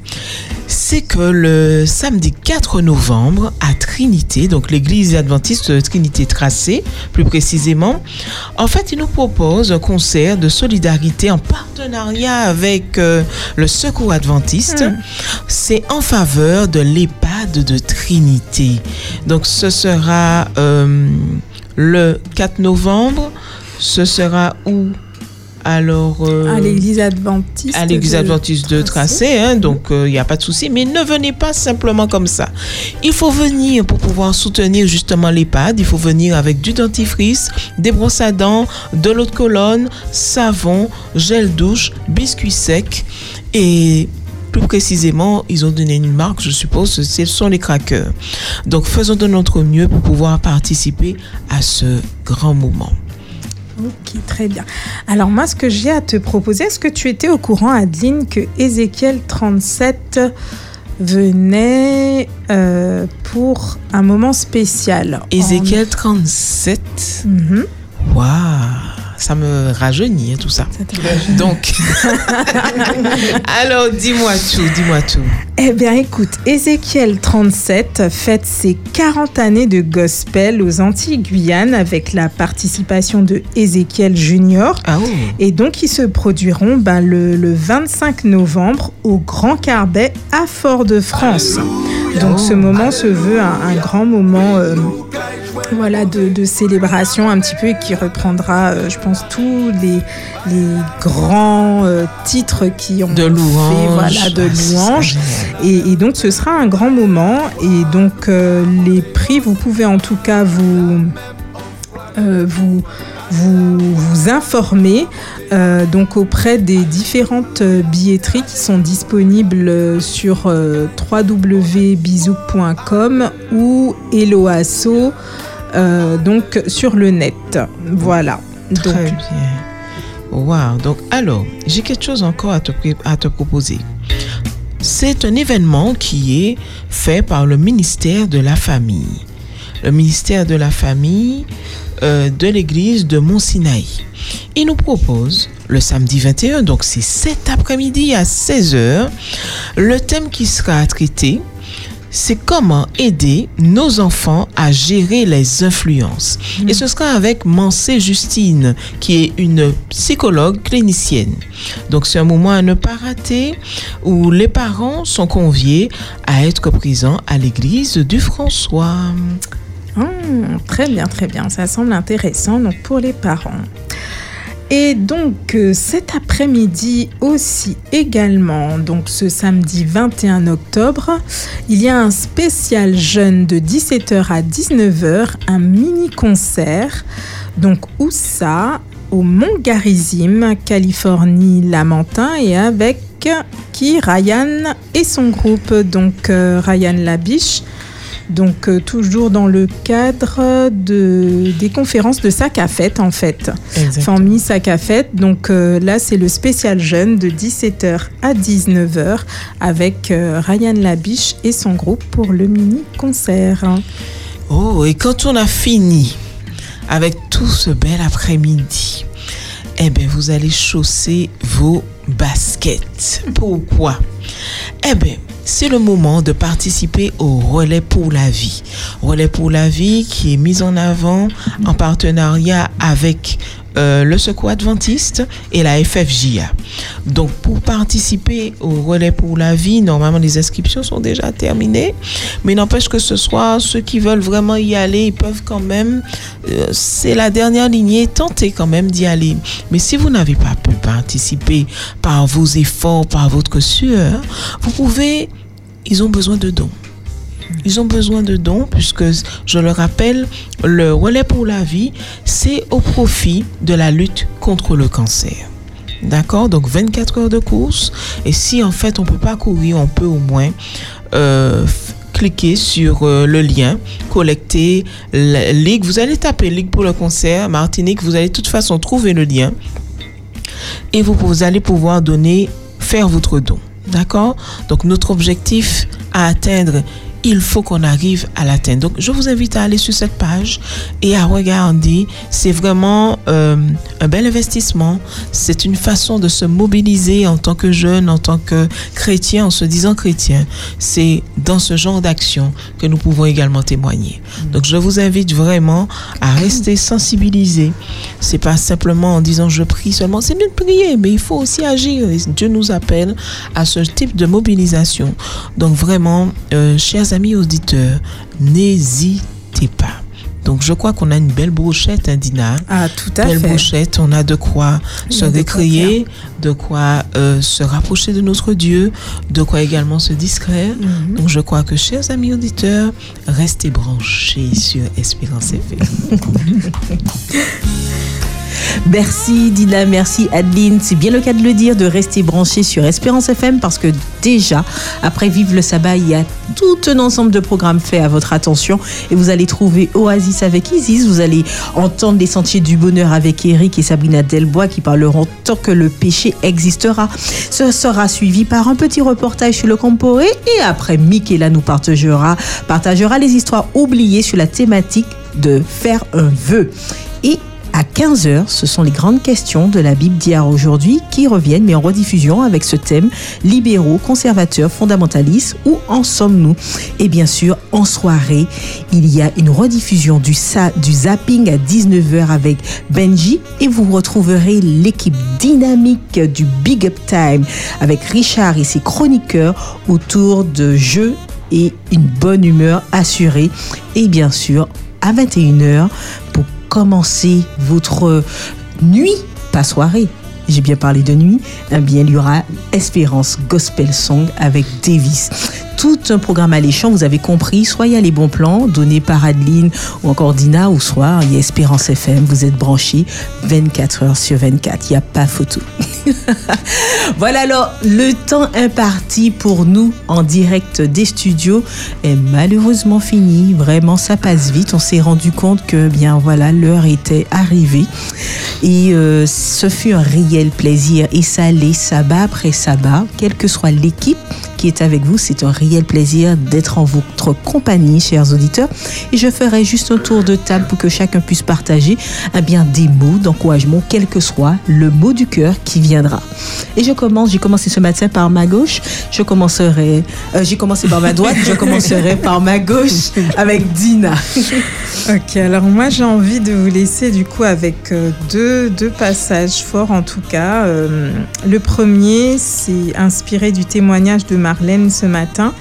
c'est que le samedi 4 novembre, à Trinité, donc l'église adventiste Trinité Tracé, plus précisément, en fait, il nous propose un concert de solidarité en partenariat avec euh, le Secours adventiste. C'est en faveur de l'EHPAD de Trinité. Donc, ce sera euh, le 4 novembre. Ce sera où? Alors, euh, À l'église adventiste. à l'église de adventiste de Tracé, hein, donc il n'y a pas de souci. Mais ne venez pas simplement comme ça. Il faut venir pour pouvoir soutenir justement l'EHPAD. Il faut venir avec du dentifrice, des brosses à dents, de l'eau de colonne, savon, gel douche, biscuits secs et plus précisément, ils ont donné une marque, je suppose, ce sont les crackers. Donc faisons de notre mieux pour pouvoir participer à ce grand moment. Ok, très bien. Alors moi, ce que j'ai à te proposer, est-ce que tu étais au courant, Adeline, que Ézéchiel 37 venait euh, pour un moment spécial Ézéchiel 37 Mhm. Waouh, ça me rajeunit hein, tout ça. Donc, alors dis-moi tout, dis-moi tout. Eh bien, écoute, Ézéchiel 37 fête ses 40 années de gospel aux Antilles-Guyane avec la participation de Ézéchiel Junior. Ah Et donc, ils se produiront ben, le, le 25 novembre au Grand Carbet à Fort-de-France. Donc, ce moment se veut un, un grand moment euh, voilà, de, de célébration un petit peu et qui reprendra, euh, je pense, tous les, les grands euh, titres qui ont De fait, louanges. voilà, de Ah, louanges. Et, et donc, ce sera un grand moment. Et donc, euh, les prix, vous pouvez en tout cas vous, vous, vous, vous informer euh, donc auprès des différentes billetteries qui sont disponibles sur euh, www.bisou.com ou Eloasso euh, donc sur le net. Voilà. Donc, Très bien. Wow. Donc, alors, j'ai quelque chose encore à te, pré- à te proposer. C'est un événement qui est fait par le ministère de la Famille. Le ministère de la Famille euh, de l'église de Mont-Sinaï. Il nous propose le samedi 21, donc c'est cet après-midi à 16h, le thème qui sera traité, c'est comment aider nos enfants à gérer les influences. Et ce sera avec Mancé Justine, qui est une psychologue clinicienne. Donc c'est un moment à ne pas rater où les parents sont conviés à être présents à l'église du François. Hum, très bien, très bien. Ça semble intéressant donc pour les parents. Et donc euh, cet après-midi aussi également, donc ce samedi 21 octobre, il y a un spécial jeune de 17h à 19h, un mini-concert. Donc où Au Mont Garizim, Californie, Lamentin, et avec qui? Ryan et son groupe, donc euh, Ryan Labiche. Donc euh, toujours dans le cadre de, des conférences de Sac à Fête en fait. Famille Sac à Fête. Donc euh, là c'est le spécial jeune de 17h à 19h avec euh, Ryan Labiche et son groupe pour le mini concert. Oh, et quand on a fini avec tout ce bel après-midi, eh bien, vous allez chausser vos baskets. Pourquoi? Eh bien, c'est le moment de participer au Relais pour la vie. Relais pour la vie qui est mis en avant en partenariat avec euh, le Secours Adventiste et la FFJA. Donc, pour participer au Relais pour la vie, normalement, les inscriptions sont déjà terminées. Mais n'empêche que ce soir, ceux qui veulent vraiment y aller, ils peuvent quand même, euh, c'est la dernière lignée, tenter quand même d'y aller. Mais si vous n'avez pas pu participer par vos efforts, par votre sueur, vous pouvez, ils ont besoin de dons. Ils ont besoin de dons puisque, je le rappelle, le relais pour la vie, c'est au profit de la lutte contre le cancer. D'accord? Donc 24 heures de course. Et si en fait on ne peut pas courir, on peut au moins euh, cliquer sur euh, le lien, collecter la Ligue. Vous allez taper Ligue pour le concert, Martinique. Vous allez de toute façon trouver le lien. Et vous, vous allez pouvoir donner, faire votre don. D'accord? Donc notre objectif à atteindre, il faut qu'on arrive à l'atteindre. Donc je vous invite à aller sur cette page et à regarder. C'est vraiment euh, un bel investissement. C'est une façon de se mobiliser en tant que jeune, en tant que chrétien, en se disant chrétien. C'est dans ce genre d'action que nous pouvons également témoigner. Donc je vous invite vraiment à rester sensibilisé. C'est pas simplement en disant je prie seulement. C'est bien de prier, mais il faut aussi agir. Et Dieu nous appelle à ce type de mobilisation. Donc vraiment, euh, chers amis auditeurs, n'hésitez pas. Donc je crois qu'on a une belle brochette, hein, Dina. Ah, tout à belle fait. brochette, on a de quoi se a de quoi récréer, de quoi euh, se rapprocher de notre Dieu, de quoi également se distraire. Mhm. Donc je crois que, chers amis auditeurs, restez branchés sur Espérance FM. Merci Dina, merci Adeline. C'est bien le cas de le dire, de rester branché sur Espérance FM parce que déjà, après Vive le sabbat, il y a tout un ensemble de programmes faits à votre attention et vous allez trouver Oasis avec Isis, vous allez entendre les sentiers du bonheur avec Eric et Sabrina Delbois qui parleront tant que le péché existera. Ce sera suivi par un petit reportage sur le Comporé et après Michaela nous partagera, partagera les histoires oubliées sur la thématique de faire un vœu. Et à 15h, ce sont les grandes questions de la Bible d'hier aujourd'hui qui reviennent, mais en rediffusion avec ce thème libéraux, conservateurs, fondamentalistes, où en sommes-nous? Et bien sûr, en soirée, il y a une rediffusion du, du zapping à 19h avec Benji et vous retrouverez l'équipe dynamique du Big Up Time avec Richard et ses chroniqueurs autour de jeux et une bonne humeur assurée. Et bien sûr, à 21h, pour commencer votre nuit, pas soirée. J'ai bien parlé de nuit. Eh bien, il y aura Espérance Gospel Song avec Davis. Tout un programme alléchant, vous avez compris. Soit il y a les bons plans donnés par Adeline ou encore Dina, ou soit il y a Espérance FM. Vous êtes branchés 24 heures sur 24. Il n'y a pas photo. Voilà alors, le temps imparti pour nous en direct des studios est malheureusement fini. Vraiment, ça passe vite. On s'est rendu compte que, bien voilà, l'heure était arrivée. Et euh, ce fut un réel plaisir. Et ça allait sabbat après sabbat, quelle que soit l'équipe qui est avec vous. C'est un réel plaisir d'être en votre compagnie, chers auditeurs. Et je ferai juste un tour de table pour que chacun puisse partager eh bien, des mots d'encouragement, quel que soit le mot du cœur qui viendra. Et je commence, j'ai commencé ce matin par ma gauche. Je commencerai, euh, j'ai commencé par ma droite, je commencerai par ma gauche avec Dina. Ok, alors moi j'ai envie de vous laisser du coup avec euh, deux, deux passages forts en tout cas. Euh, le premier, c'est inspiré du témoignage de Marlène ce matin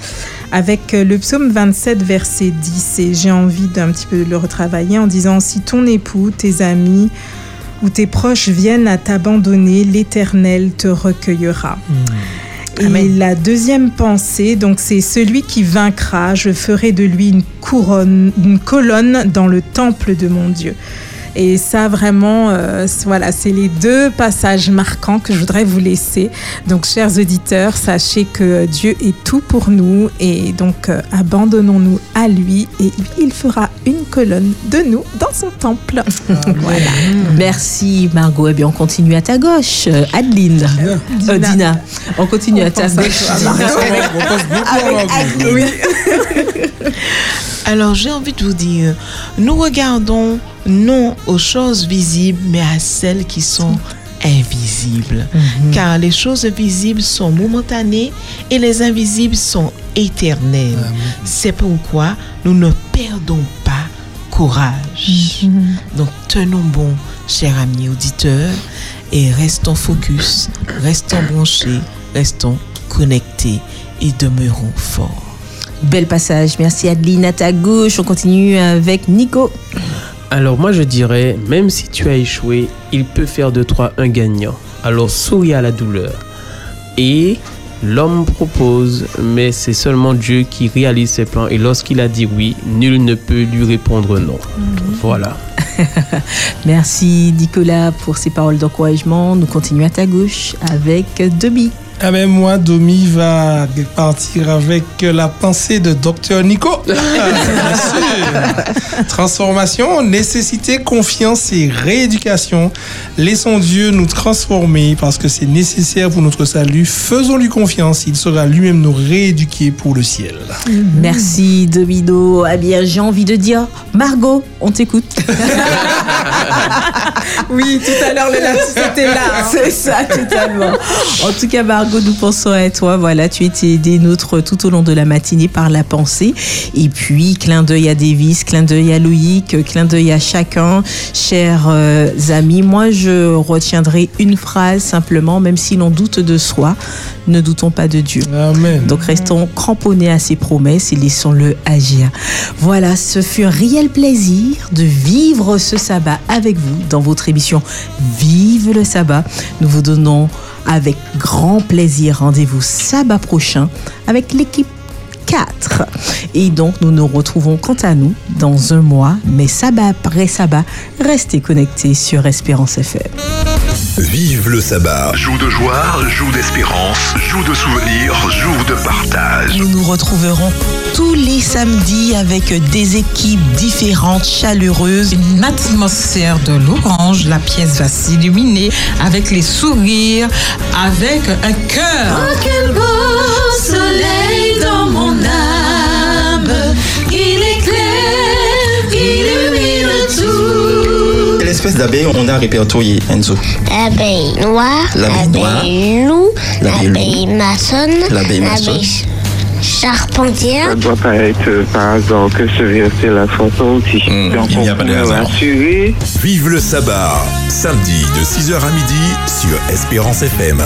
avec euh, le psaume 27 verset 10 et j'ai envie d'un petit peu le retravailler en disant si ton époux, tes amis ou tes proches viennent à t'abandonner, l'Éternel te recueillera. Et la deuxième pensée, donc c'est celui qui vaincra, je ferai de lui une couronne, une colonne dans le temple de mon Dieu. Et ça, vraiment, euh, voilà, c'est les deux passages marquants que je voudrais vous laisser. Donc, chers auditeurs, sachez que Dieu est tout pour nous et donc euh, abandonnons-nous à lui et lui, il fera une colonne de nous dans son temple. voilà. Merci Margot. Eh bien, on continue à ta gauche. Euh, Adeline. Euh, Dina. On continue à ta gauche. Avec. Alors j'ai envie de vous dire, nous regardons non aux choses visibles, mais à celles qui sont invisibles. Car les choses visibles sont momentanées et les invisibles sont éternelles. C'est pourquoi nous ne perdons pas courage. Donc tenons bon, chers amis auditeurs, et restons focus, restons branchés, restons connectés et demeurons forts. Bel passage. Merci Adeline. À ta gauche, on continue avec Nico. Alors moi je dirais, même si tu as échoué, il peut faire de toi un gagnant. Alors souris à la douleur. Et l'homme propose, mais c'est seulement Dieu qui réalise ses plans. Et lorsqu'il a dit oui, nul ne peut lui répondre non. Voilà. Merci Nicolas pour ces paroles d'encouragement. Nous continuons à ta gauche avec Demi. Ah ben moi, Domi va partir avec la pensée de Dr Nico. Ah, bien sûr. Transformation, nécessité, confiance et rééducation. Laissons Dieu nous transformer parce que c'est nécessaire pour notre salut. Faisons-lui confiance, il sera lui-même nous rééduquer pour le ciel. Merci Domino. Eh bien, j'ai envie de dire, Margot, on t'écoute. oui, tout à l'heure, le lapsus était là. hein. C'est ça, totalement. En tout cas, Margot, nous pensons à toi. Voilà, tu étais des nôtres tout au long de la matinée par la pensée. Et puis, clin d'œil à Davis, clin d'œil à Loïc, clin d'œil à chacun. Chers euh, amis, moi, je retiendrai une phrase simplement, même si l'on doute de soi, ne doutons pas de Dieu. Amen. Donc, restons cramponnés à ses promesses et laissons-le agir. Voilà, ce fut un réel plaisir de vivre ce sabbat avec vous dans votre émission Vive le sabbat. Nous vous donnons avec grand plaisir rendez-vous sabbat prochain avec l'équipe 4. Et donc, nous nous retrouvons quant à nous dans un mois, mais sabbat après sabbat, restez connectés sur Espérance FM. Vive le sabbat. Joue de joie, joue d'espérance, joue de souvenirs, joue de partage. Nous nous retrouverons tous les samedis avec des équipes différentes, chaleureuses. Une atmosphère de l'orange, la pièce va s'illuminer avec les sourires, avec un cœur. Oh, quel beau soleil tout. Quelle espèce d'abeille on a répertorié, Enzo L'abeille noire, L'abeille noire. l'abeille loup, L'abeille maçonne, L'abeille maçonne. charpentière. Ça doit pas être euh, par hasard que ce verset la chanson aussi. Donc il n'y a on pas de hasard. Vive le sabbat. Samedi de 6h à midi sur Espérance FM.